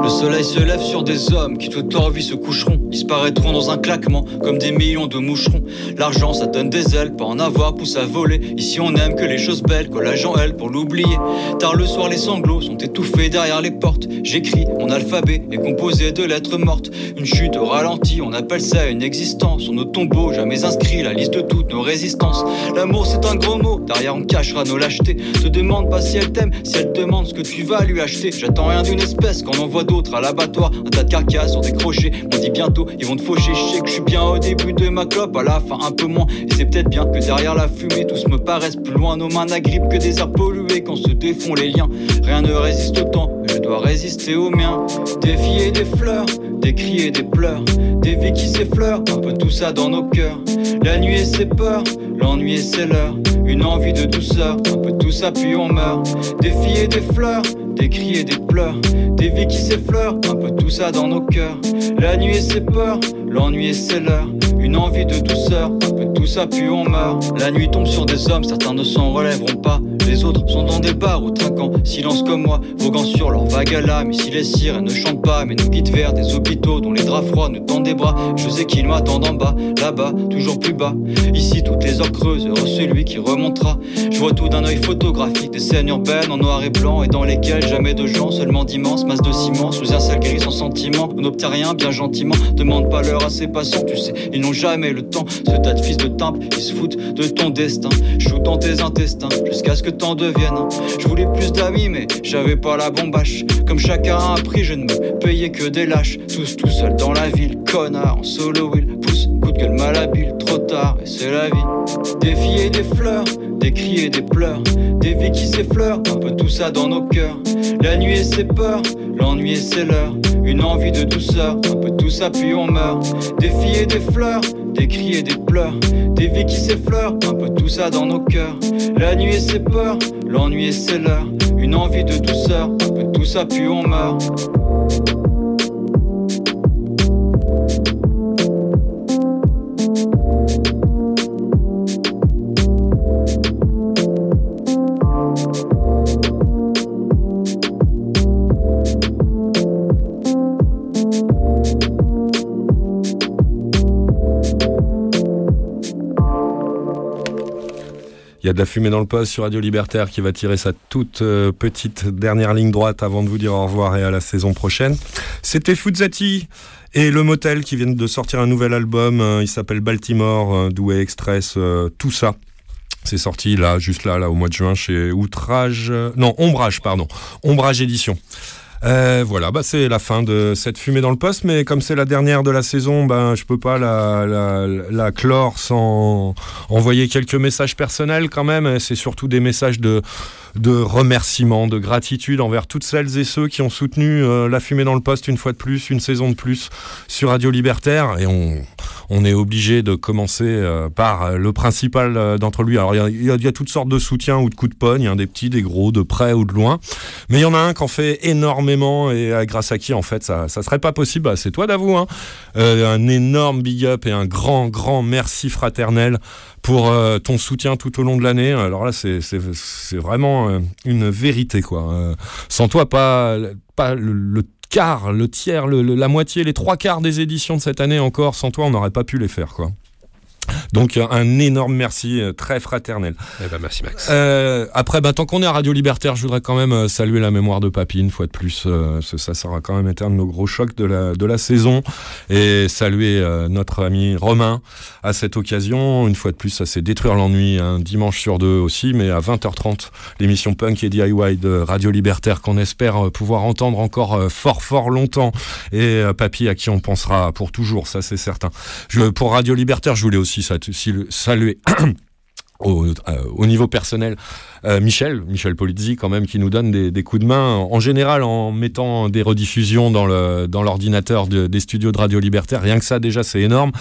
Le soleil se lève sur des hommes qui toute leur vie se coucheront, disparaîtront dans un claquement comme des millions de moucherons. L'argent ça donne des ailes, pas en avoir pousse à voler. Ici on aime que les choses belles, que l'agent elle pour l'oublier. Tard le soir les sanglots sont étouffés derrière les portes. J'écris, mon alphabet est composé de lettres mortes. Une chute au ralenti, on appelle ça une existence. Sur nos tombeaux, jamais inscrit la liste de toutes nos résistances. L'amour c'est un gros mot, derrière on cachera nos lâchetés. Te demande pas si elle t'aime, si elle demande ce que tu vas lui acheter. J'attends rien d'une espèce qu'on envoie d'autres à l'abattoir. Un tas de carcasses sur des crochets, on dit bientôt ils vont te faucher. Je sais que je suis bien au début de ma clope, à la fin un peu moins. Et c'est peut-être bien que derrière la fumée, tous me paraissent plus loin. Nos mains n'agrippent que des airs pollués quand se défont les liens. Rien ne résiste au temps, mais je dois résister aux miens. Des filles et des fleurs, des cris et des pleurs, des vies qui s'effleurent, un peu tout ça dans nos cœurs. La nuit et ses peurs, l'ennui et ses leurs, une envie de douceur, un peu tout ça puis on meurt. Des filles et des fleurs, des cris et des pleurs, des vies qui s'effleurent, un peu tout ça dans nos cœurs. La nuit et ses peurs, l'ennui et ses leurs, une envie de douceur, tout ça puis on meurt. La nuit tombe sur des hommes, certains ne s'en relèveront pas. Les autres sont dans des bars ou trinquant, silence comme moi, voguant sur leur vague à l'âme. Ici les sirènes ne chantent pas, mais nous guident vers des hôpitaux dont les draps froids nous tendent des bras. Je sais qu'ils m'attendent en bas, là-bas, toujours plus bas. Ici toutes les heures creuses, heureux celui qui remontera. Je vois tout d'un œil photographique, des scènes urbaines en noir et blanc et dans lesquelles jamais de gens, seulement d'immenses masses de ciment sous un ciel gris sans sentiment. On n'obtient rien bien gentiment, demande pas l'heure à ses passants, tu sais, ils n'ont jamais le temps. Ce tas de fils de timbre, ils se foutent de ton destin. Joue dans tes intestins jusqu'à ce que t'en deviennes. Je voulais plus d'amis, mais j'avais pas la bombache. Comme chacun a appris, je ne me payais que des lâches. Tous tout seuls dans la ville, connard en solo wheel. Coup de gueule malhabile, trop tard, et c'est la vie. Des filles et des fleurs, des cris et des pleurs, des vies qui s'effleurent, un peu tout ça dans nos cœurs. La nuit et ses peurs, l'ennui et ses leurs, une envie de douceur, un peu tout ça puis on meurt. Des filles et des fleurs, des cris et des pleurs, des vies qui s'effleurent, un peu tout ça dans nos cœurs. La nuit et ses peurs, l'ennui et ses leurs, une envie de douceur, un peu tout ça puis on meurt. Y a de la fumée dans le poste sur Radio Libertaire qui va tirer sa toute euh, petite dernière ligne droite avant de vous dire au revoir et à la saison prochaine. C'était Fuzzati et le Motel qui viennent de sortir un nouvel album. euh, il s'appelle Baltimore, euh, Douai Express, tout ça. C'est sorti là, juste là, là, au mois de juin chez Outrage. non, Ombrage, pardon. Ombrage Édition. Euh, voilà, bah c'est la fin de cette fumée dans le poste, mais comme c'est la dernière de la saison, ben je peux pas la, la, la clore sans envoyer quelques messages personnels quand même. C'est surtout des messages de de remerciements, de gratitude envers toutes celles et ceux qui ont soutenu euh, la fumée dans le poste une fois de plus, une saison de plus sur Radio Libertaire. Et on, est obligé de commencer euh, par euh, le principal d'entre lui. Alors il y a- toutes sortes de soutiens ou de coups de pogne, hein, des petits, des gros, de près ou de loin. Mais il y en a un qui en fait énormément et grâce à qui en fait ça, ça serait pas possible. Bah, c'est toi d'avouer. Hein. Un énorme big up et un grand, grand merci fraternel pour euh, ton soutien tout au long de l'année. Alors là, c'est vraiment euh, une vérité, quoi. Euh, sans toi, pas, pas le, quart, le tiers, la moitié, les trois quarts des éditions de cette année encore, sans toi, on n'aurait pas pu les faire, quoi. Donc euh, un énorme merci, euh, très fraternel. Eh ben, merci Max. Euh, après, bah, tant qu'on est à Radio Libertaire, je voudrais quand même euh, saluer la mémoire de Papy une fois de plus. euh, ça, ça aura quand même été un de nos gros chocs de la, de la saison. Et saluer euh, notre ami Romain à cette occasion. Une fois de plus, ça c'est détruire l'ennui un dimanche sur deux aussi, mais à 20h30, l'émission Punk et DIY de Radio Libertaire qu'on espère pouvoir entendre encore fort fort longtemps. Et euh, Papy à qui on pensera pour toujours, ça c'est certain. Je, pour Radio Libertaire, je voulais aussi si- saluer au, euh, au niveau personnel, euh, Michel, Michel Polizzi quand même, qui nous donne des, des coups de main, en général en mettant des rediffusions dans le dans l'ordinateur de- des studios de Radio Libertaire. Rien que ça, déjà, c'est énorme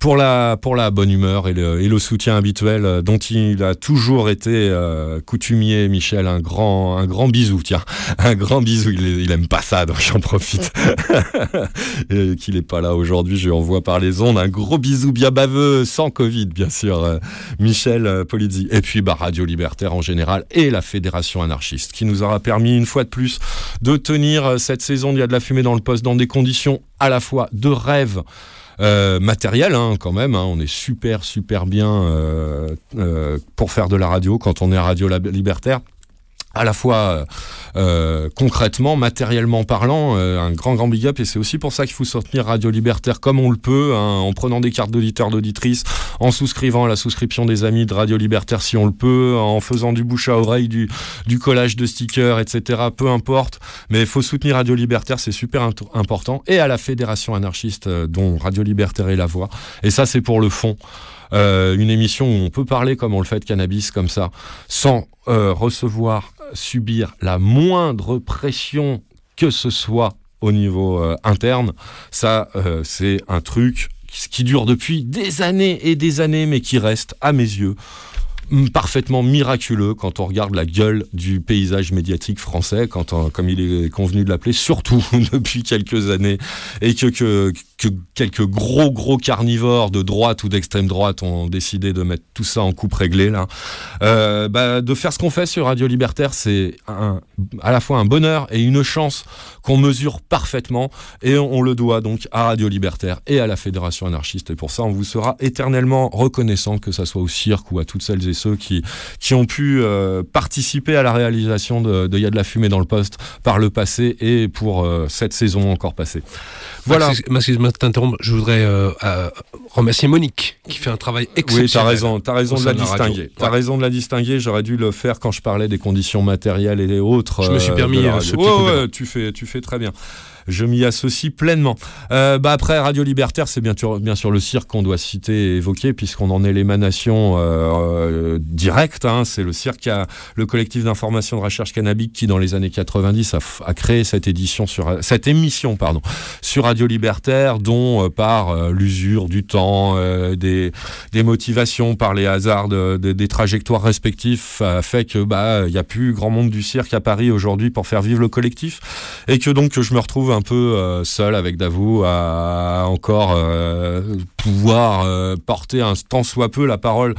pour la pour la bonne humeur et le, et le soutien habituel euh, dont il a toujours été euh, coutumier. Michel, un grand un grand bisou, tiens, un grand bisou. Il, il aime pas ça, donc j'en profite. qu'il est pas là aujourd'hui, je lui envoie par les ondes un gros bisou bien baveux, sans Covid, bien sûr. Euh, Michel, euh, Polizzi. Et puis bah, Radio Libertaire en général et la Fédération anarchiste qui nous aura permis une fois de plus de tenir euh, cette saison Il y a de la fumée dans le poste dans des conditions à la fois de rêve. Euh, matériel hein, quand même, hein. on est super super bien euh, pour faire de la radio quand on est Radio Libertaire à la fois euh, concrètement, matériellement parlant, euh, un grand grand big up et c'est aussi pour ça qu'il faut soutenir Radio Libertaire comme on le peut, hein, en prenant des cartes d'auditeurs, d'auditrices, en souscrivant à la souscription des amis de Radio Libertaire si on le peut, en faisant du bouche à oreille, du, du collage de stickers, etc. Peu importe, mais il faut soutenir Radio Libertaire, c'est super important, et à la Fédération anarchiste euh, dont Radio Libertaire est la voix. Et ça c'est pour le fond. Euh, une émission où on peut parler comme on le fait de cannabis comme ça, sans euh, recevoir, subir la moindre pression que ce soit au niveau euh, interne, ça euh, c'est un truc qui, dure depuis des années et des années, mais qui reste à mes yeux parfaitement miraculeux quand on regarde la gueule du paysage médiatique français, on- comme il est convenu de l'appeler, surtout depuis quelques années, et que, que quelques gros gros carnivores de droite ou d'extrême droite ont décidé de mettre tout ça en coupe réglée là. Euh, bah, de faire ce qu'on fait sur Radio Libertaire, c'est à la fois un bonheur et une chance qu'on mesure parfaitement, et on, on le doit donc à Radio Libertaire et à la Fédération anarchiste. Et pour ça, on vous sera éternellement reconnaissant, que ça soit au cirque ou à toutes celles et ceux qui, qui ont pu euh, participer à la réalisation de, de Y a de la fumée dans le poste par le passé et pour euh, cette saison encore passée. Voilà. Je voudrais euh, euh, remercier Monique qui fait un travail exceptionnel. Oui, t'as raison, t'as raison de la de distinguer. T'as raison de la distinguer. J'aurais dû le faire quand je parlais des conditions matérielles et autres. Je me suis euh, permis, euh, ce Ouais, ouais, tu fais, tu fais très bien. Je m'y associe pleinement. Euh, bah après Radio Libertaire, c'est bien sûr, le cirque qu'on doit citer et évoquer puisqu'on en est l'émanation euh, euh, directe. hein. C'est le cirque, le collectif d'information de recherche cannabique qui, dans les années 90, a, créé cette édition cette émission, pardon, sur Radio Libertaire, dont par l'usure du temps, des, motivations, par les hasards de- de- des trajectoires respectifs, a fait que bah il y a plus grand monde du cirque à Paris aujourd'hui pour faire vivre le collectif, et que donc je me retrouve un peu euh, seul avec Davou à encore euh, pouvoir euh, porter un tant soit peu la parole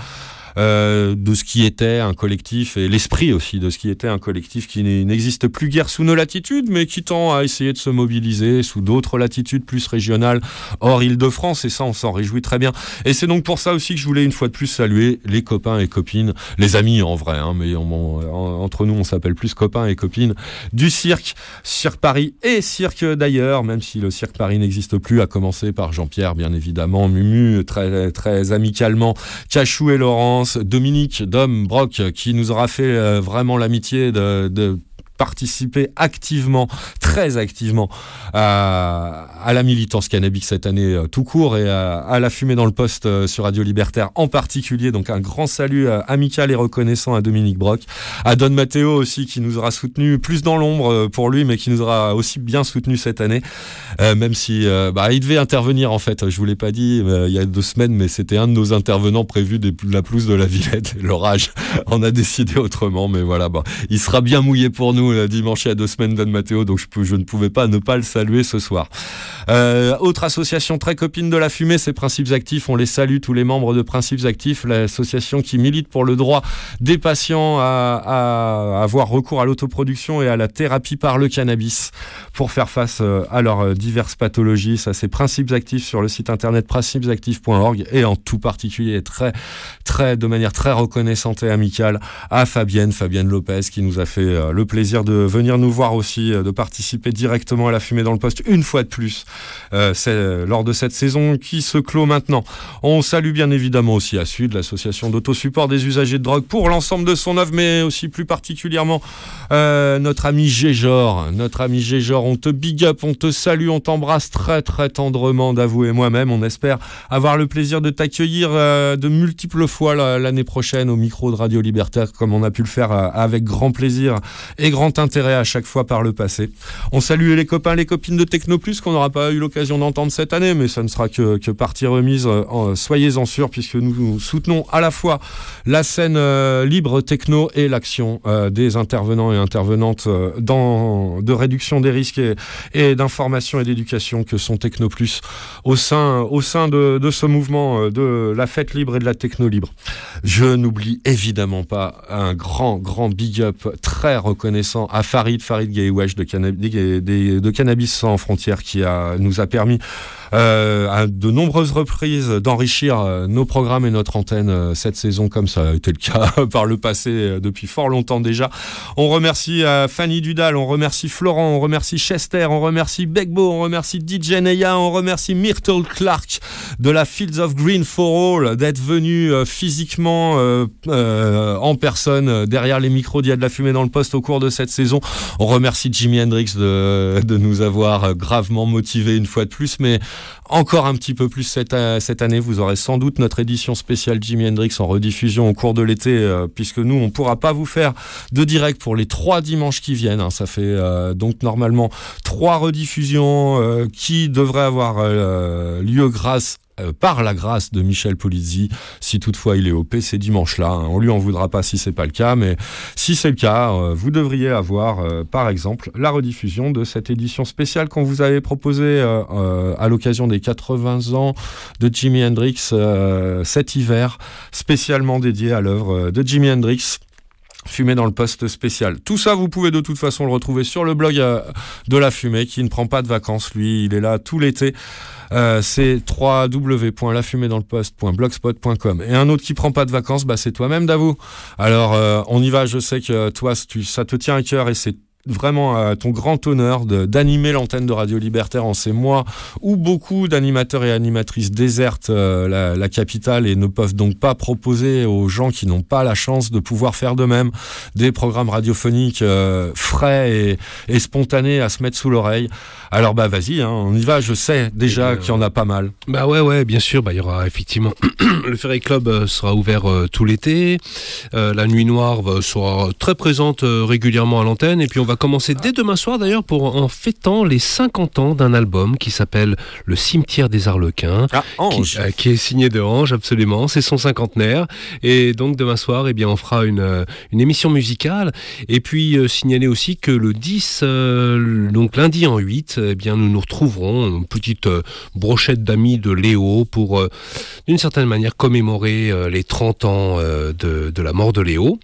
euh, de ce qui était un collectif et l'esprit aussi de ce qui était un collectif qui n'existe plus guère sous nos latitudes, mais qui tend à essayer de se mobiliser sous d'autres latitudes plus régionales hors Île-de-France, et ça on s'en réjouit très bien. Et c'est donc pour ça aussi que je voulais une fois de plus saluer les copains et copines, les amis en vrai, hein, mais entre nous on s'appelle plus copains et copines, du cirque, Cirque Paris et Cirque d'ailleurs, même si le Cirque Paris n'existe plus, à commencer par Jean-Pierre bien évidemment, Mumu très, très amicalement, Cachou et Laurence, Dominique, Dom, Brock, qui nous aura fait euh, vraiment l'amitié de participer activement, très activement à, la militance cannabique cette année euh, tout court et à, la fumée dans le poste euh, sur Radio Libertaire en particulier. Donc un grand salut euh, amical et reconnaissant à Dominique Brock, à Don Matteo aussi qui nous aura soutenu plus dans l'ombre pour lui, mais qui nous aura aussi bien soutenu cette année, même si bah, il devait intervenir en fait. Je vous l'ai pas dit il y a deux semaines, mais c'était un de nos intervenants prévus de la pelouse de la Villette. L'orage en a décidé autrement, mais voilà, il sera bien mouillé pour nous euh, dimanche il y a deux semaines, Don Matteo, donc je, ne pouvais pas ne pas le saluer ce soir. Euh, autre association très copine de la fumée, c'est Principes Actifs. On les salue, tous les membres de Principes Actifs, l'association qui milite pour le droit des patients à, avoir recours à l'autoproduction et à la thérapie par le cannabis pour faire face euh, à leurs euh, diverses pathologies. Ça, c'est Principes Actifs sur le site internet principesactifs.org et en tout particulier, très, très, de manière très reconnaissante et amicale à Fabienne, Fabienne Lopez, qui nous a fait le plaisir de venir nous voir aussi, euh, de participer directement à la fumée dans le poste une fois de plus euh, c'est, euh, lors de cette saison qui se clôt maintenant. On salue bien évidemment aussi à Sud, l'association d'autosupport des usagers de drogue pour l'ensemble de son œuvre, mais aussi plus particulièrement notre ami Géjor. Notre ami Géjor, on te big up, on te salue, on t'embrasse très très tendrement d'avouer moi-même. On espère avoir le plaisir de t'accueillir de multiples fois la- l'année prochaine au micro de Radio Libertaire, comme on a pu le faire avec grand plaisir et grand intérêt à chaque fois par le passé. On salue les copains, les copines de Technoplus qu'on n'aura pas eu l'occasion d'entendre cette année, mais ça ne sera que, partie remise, euh, en- soyez-en sûrs, puisque nous, soutenons à la fois la scène euh, libre techno et l'action euh, des intervenants et intervenantes dans, de réduction des risques et, d'information et d'éducation que sont Techno Plus au sein, au sein de, de ce mouvement de la fête libre et de la techno libre. Je n'oublie évidemment pas un grand, grand big up très reconnaissant à Farid, Farid Gaywesh de, de Cannabis sans frontières qui a, nous a permis à de nombreuses reprises d'enrichir euh, nos programmes et notre antenne euh, cette saison comme ça a été le cas par le passé euh, depuis fort longtemps déjà. On remercie euh, Fanny Dudal, on remercie Florent, on remercie Chester, on remercie Begbo, on remercie DJ Neya, on remercie Myrtle Clark de la Fields of Green for All d'être venu euh, physiquement euh, euh, en personne euh, derrière les micros d'Il y a de la fumée dans le poste au cours de cette saison. On remercie Jimi Hendrix de, de nous avoir euh, gravement motivés une fois de plus, mais encore un petit peu plus cette, euh, cette année. Vous aurez sans doute notre édition spéciale Jimi Hendrix en rediffusion au cours de l'été, euh, puisque nous, on pourra pas vous faire de direct pour les trois dimanches qui viennent. hein. Ça fait euh, donc normalement trois rediffusions qui devraient avoir lieu grâce euh, par la grâce de Michel Polizzi, si toutefois il est OP, c'est dimanche-là. hein. On lui en voudra pas si c'est pas le cas, mais si c'est le cas, euh, vous devriez avoir, euh, par exemple, la rediffusion de cette édition spéciale qu'on vous avait proposée à l'occasion des 80 ans de Jimi Hendrix cet hiver, spécialement dédié à l'œuvre de Jimi Hendrix. Fumée dans le poste spécial. Tout ça, vous pouvez de toute façon le retrouver sur le blog euh, de la fumée, qui ne prend pas de vacances, lui, il est là tout l'été. Euh, c'est www.lafumédansleposte.blogspot.com. Et un autre qui prend pas de vacances, bah, c'est toi-même, Davou. Alors, euh, on y va. Je sais que toi, ça te tient à cœur et c'est vraiment à ton grand honneur d'animer l'antenne de Radio Libertaire en ces mois où beaucoup d'animateurs et animatrices désertent euh, la, la capitale et ne peuvent donc pas proposer aux gens qui n'ont pas la chance de pouvoir faire de même des programmes radiophoniques euh, frais et, et spontanés à se mettre sous l'oreille. Alors bah vas-y, hein, on y va. Je sais déjà qu'il y en a pas mal. Bah ouais, ouais, bien sûr. Bah il y aura effectivement le Ferry Club euh, sera ouvert euh, tout l'été. Euh, la Nuit Noire sera très présente euh, régulièrement à l'antenne. Et puis on va commencer dès demain soir d'ailleurs pour en fêtant les 50 ans d'un album qui s'appelle Le Cimetière des Arlequins. Ah, Ange. Qui, euh, qui est signé de Ange, absolument. C'est son cinquantenaire. Et donc demain soir, eh bien, on fera une, euh, une émission musicale. Et puis euh, signaler aussi que le 10, euh, donc lundi en 8, eh bien, nous nous retrouverons, une petite brochette d'amis de Léo pour, d'une certaine manière, commémorer les 30 ans de, de la mort de Léo.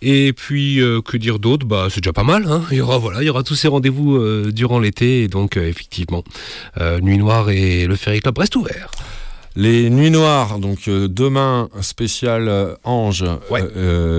Et puis, que dire d'autre? Bah, C'est déjà pas mal. hein. Il, y aura, voilà, il y aura tous ces rendez-vous euh, durant l'été. Et donc, euh, effectivement, euh, Nuit Noire et le Ferry Club restent ouverts. Les Nuits Noires, donc demain spécial Ange, Ouais.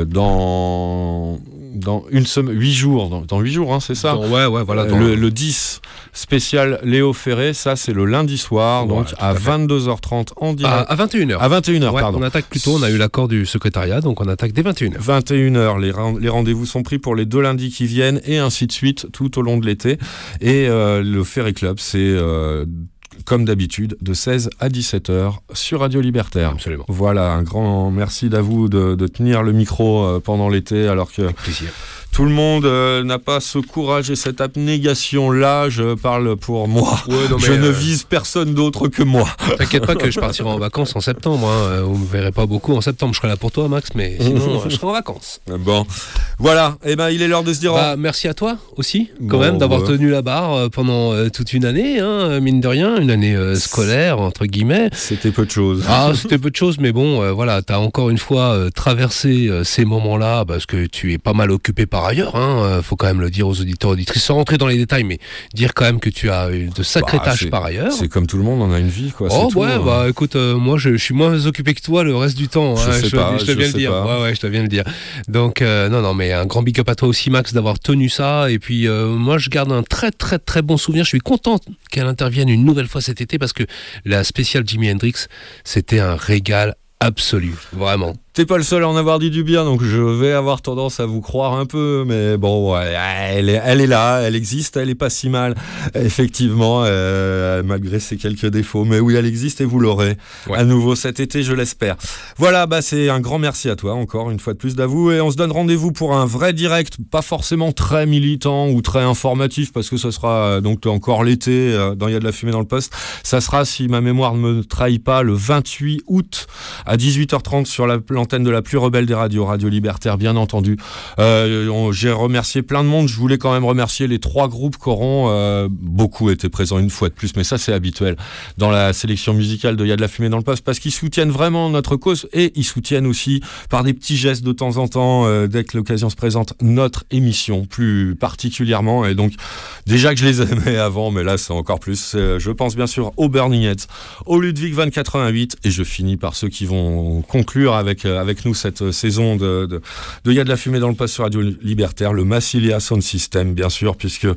dans dans une semaine, huit jours, dans, dans huit jours, hein, c'est ça? Dans- ouais, ouais, voilà. Dans- le, le 10 spécial Léo Ferré, ça c'est le lundi soir, donc à, à fait. 22h30 en direct. à, à 21h. À 21h, Ouais, pardon. on attaque plus tôt, on a eu l'accord du secrétariat, donc on attaque dès 21h. 21h, les, ren- les rendez-vous sont pris pour les deux lundis qui viennent et ainsi de suite tout au long de l'été. Et euh, le Ferry Club, c'est euh, comme d'habitude de 16 à 17h sur Radio Libertaire. Absolument. Voilà, un grand merci à vous de, de tenir le micro euh, pendant l'été alors que Avec plaisir. Tout le monde euh, n'a pas ce courage et cette abnégation-là. Je parle pour moi. Ouais, non, mais, je ne euh, vise personne d'autre que moi. T'inquiète pas que je partirai en vacances en septembre. Hein. euh, Vous me verrez pas beaucoup en septembre. Je serai là pour toi, Max, mais sinon, je serai en vacances. Bon, voilà. Eh ben, il est l'heure de se dire. Bah, merci à toi aussi, quand Bon, même, d'avoir ouais. tenu la barre pendant toute une année, hein, mine de rien, une année scolaire, entre guillemets. C'était peu de choses. Ah, c'était peu de choses, mais bon, voilà, t'as encore une fois traversé ces moments-là parce que tu es pas mal occupé par ailleurs. Hein, euh, faut quand même le dire aux auditeurs auditrices, sans rentrer dans les détails, mais dire quand même que tu as eu de sacrées Bah, tâches par ailleurs. C'est comme tout le monde, on a une vie, quoi. Oh tout, ouais, hein. bah écoute, euh, moi je, je suis moins occupé que toi le reste du temps. Je hein, sais te- pas, je te je viens le dire. pas. Ouais, ouais, je te viens le dire. Donc euh, non, non, mais un grand big up à toi aussi, Max, d'avoir tenu ça. Et puis euh, moi, je garde un très très très bon souvenir. Je suis content qu'elle intervienne une nouvelle fois cet été parce que la spéciale Jimi Hendrix, c'était un régal absolu, vraiment. T'es pas le seul à en avoir dit du bien, donc je vais avoir tendance à vous croire un peu, mais bon, ouais, elle, est, elle est là, elle existe, elle est pas si mal, effectivement, euh, malgré ses quelques défauts. Mais oui, elle existe et vous l'aurez à nouveau cet été, je l'espère. Voilà, bah c'est un grand merci à toi encore une fois de plus d'avou et on se donne rendez-vous pour un vrai direct, pas forcément très militant ou très informatif parce que ce sera euh, donc encore l'été euh, dans Il y a de la fumée dans le poste. Ça sera, si ma mémoire ne me trahit pas, le 28 août à 18h30 sur la- l'antenne de la plus rebelle des radios, Radio Libertaire, bien entendu. Euh, J'ai remercié plein de monde. Je voulais quand même remercier les trois groupes qui auront euh, beaucoup été présents une fois de plus, mais ça c'est habituel dans la sélection musicale de Il y a de la fumée dans le poste parce qu'ils soutiennent vraiment notre cause et ils soutiennent aussi par des petits gestes de temps en temps, euh, dès que l'occasion se présente, notre émission plus particulièrement. Et donc, déjà que je les aimais avant, mais là c'est encore plus. Euh, je pense bien sûr aux Burning Heads, au Ludwig 2088 et je finis par ceux qui vont conclure avec, avec nous cette euh, saison de, de, y a de la fumée dans le poste sur Radio Libertaire, le Massilia Sound System, bien sûr, puisque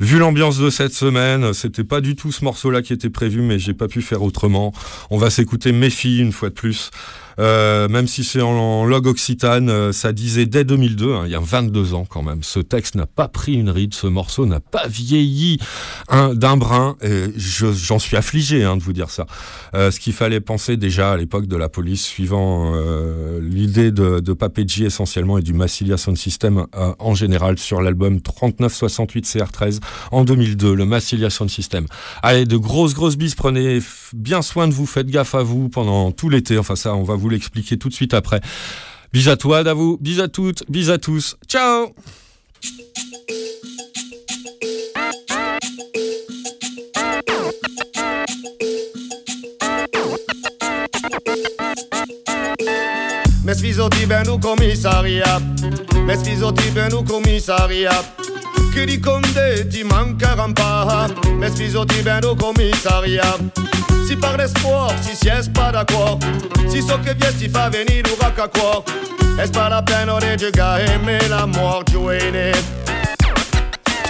vu l'ambiance de cette semaine, c'était pas du tout ce morceau-là qui était prévu, mais j'ai pas pu faire autrement. On va s'écouter Méfie une fois de plus. Euh, même si c'est en, en log occitane, euh, ça disait dès 2002, hein, il y a 22 ans quand même. Ce texte n'a pas pris une ride, ce morceau n'a pas vieilli hein, d'un brin. Et je- j'en suis affligé hein, de vous dire ça. Euh, ce qu'il fallait penser déjà à l'époque de la police, suivant euh, l'idée de, de Papeggi essentiellement et du Massilia Sound System euh, en général sur l'album 3968 CR13 en 2002, le Massilia Sound System. Allez, de grosses grosses bises, prenez bien soin de vous, faites gaffe à vous pendant tout l'été. Enfin ça, on va vous l'expliquer tout de suite après. Bis à toi, Davou, bis à toutes, bis à tous. Ciao. Mes sfizotti ben au commissariat. Mes sfizotti ben au commissariat. Che di conde ti mancheranno pas Mes sfizotti ben au commissariat Si par l'espoir, si si est pas d'accord Si so che vies ti fa venire un racca quoi. Est pas la peine de giocare mais la mort Ti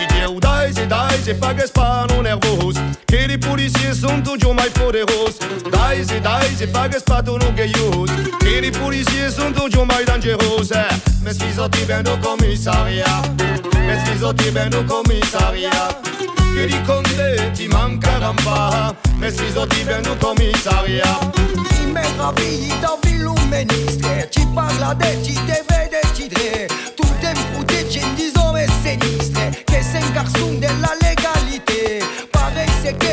dieu dai se dai se fa che spano nervos Che i polizie sono toujours mai poderos Dai non che ius Che i polizie sono toujours mai dangeros eh. Sfizotti ben au commissariat. Me sfizotti ben au commissariat Che di conde ti mancheranno pas Me un de deve decidere Tu te împrutici în dizome sinistre Che se încarsun de la legalité Pareil c'est que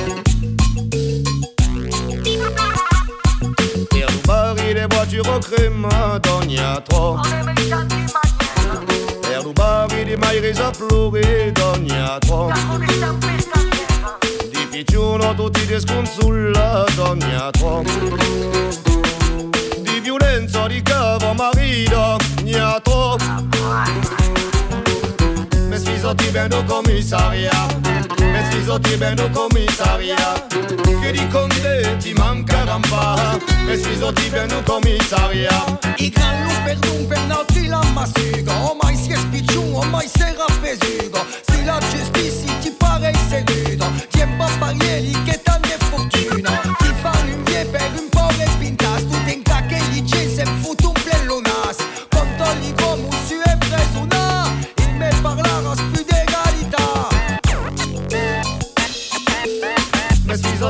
Rubare les voitures au crème Donne a trop. E rubare di mai resa pluri Donne a trop. Di picciuno tutti desconsulla Donne a trop. Di violenza di cavo marito Ne a trop Me sfizotti ben au commissariat Me sfizotti ben au commissariat Che di conte ti mancheranno pas Me sfizotti ben au commissariat I gran lu per dun per n'altri la mai si è spicciun, o mai si era pesugo Si la giustizia ti pare seguito Tiempo a parieri che tante fortuna. Ti fanno un vie per un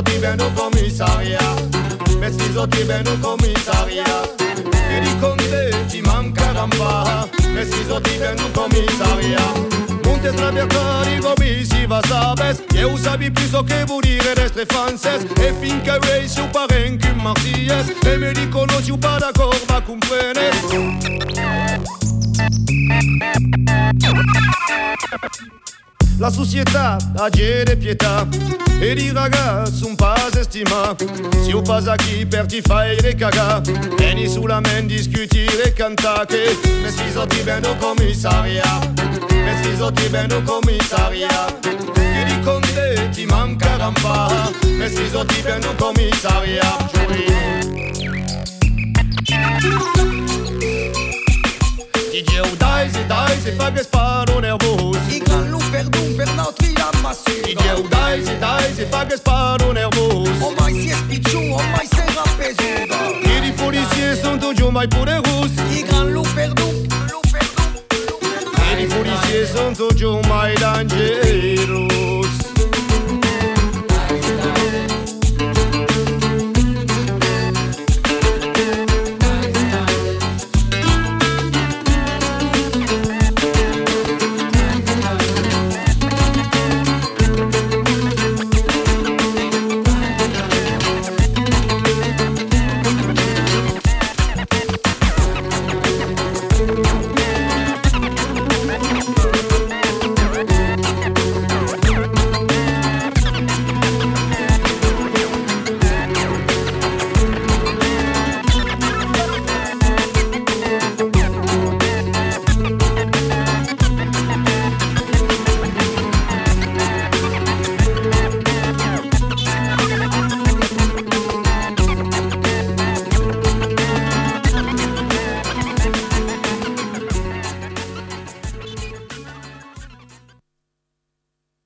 Me sfizotti ben au commissariat. Me sfizotti ben au commissariat. Che di conte ti mancheranno pas Me sfizotti ben au commissariat. Montes la vertari come si va sabes. Eu sabi più so che vuol dire destre frances E finché rei su paren che marsies E me dicono si pas d'accord ma comprenes La società ha de pietà e i ragazzi un pas estima Si o pas aquí per ti fai recagà Vieni solamente discutere e cantare Che me sfisotti bene al commissariat. Me sfisotti bene di con te ti mancheranno pas Me sfisotti bene al commissariat DJ dai se dai se fa che sparo nervoso I gran loup perdun per notre la massue DJ o dai se dai se fa che sparo nervoso O mai si è spicciu, o mai si è rappesuto E i policiers sono tutti mai poderosi I gran loup perdun E i policiers sono tutti mai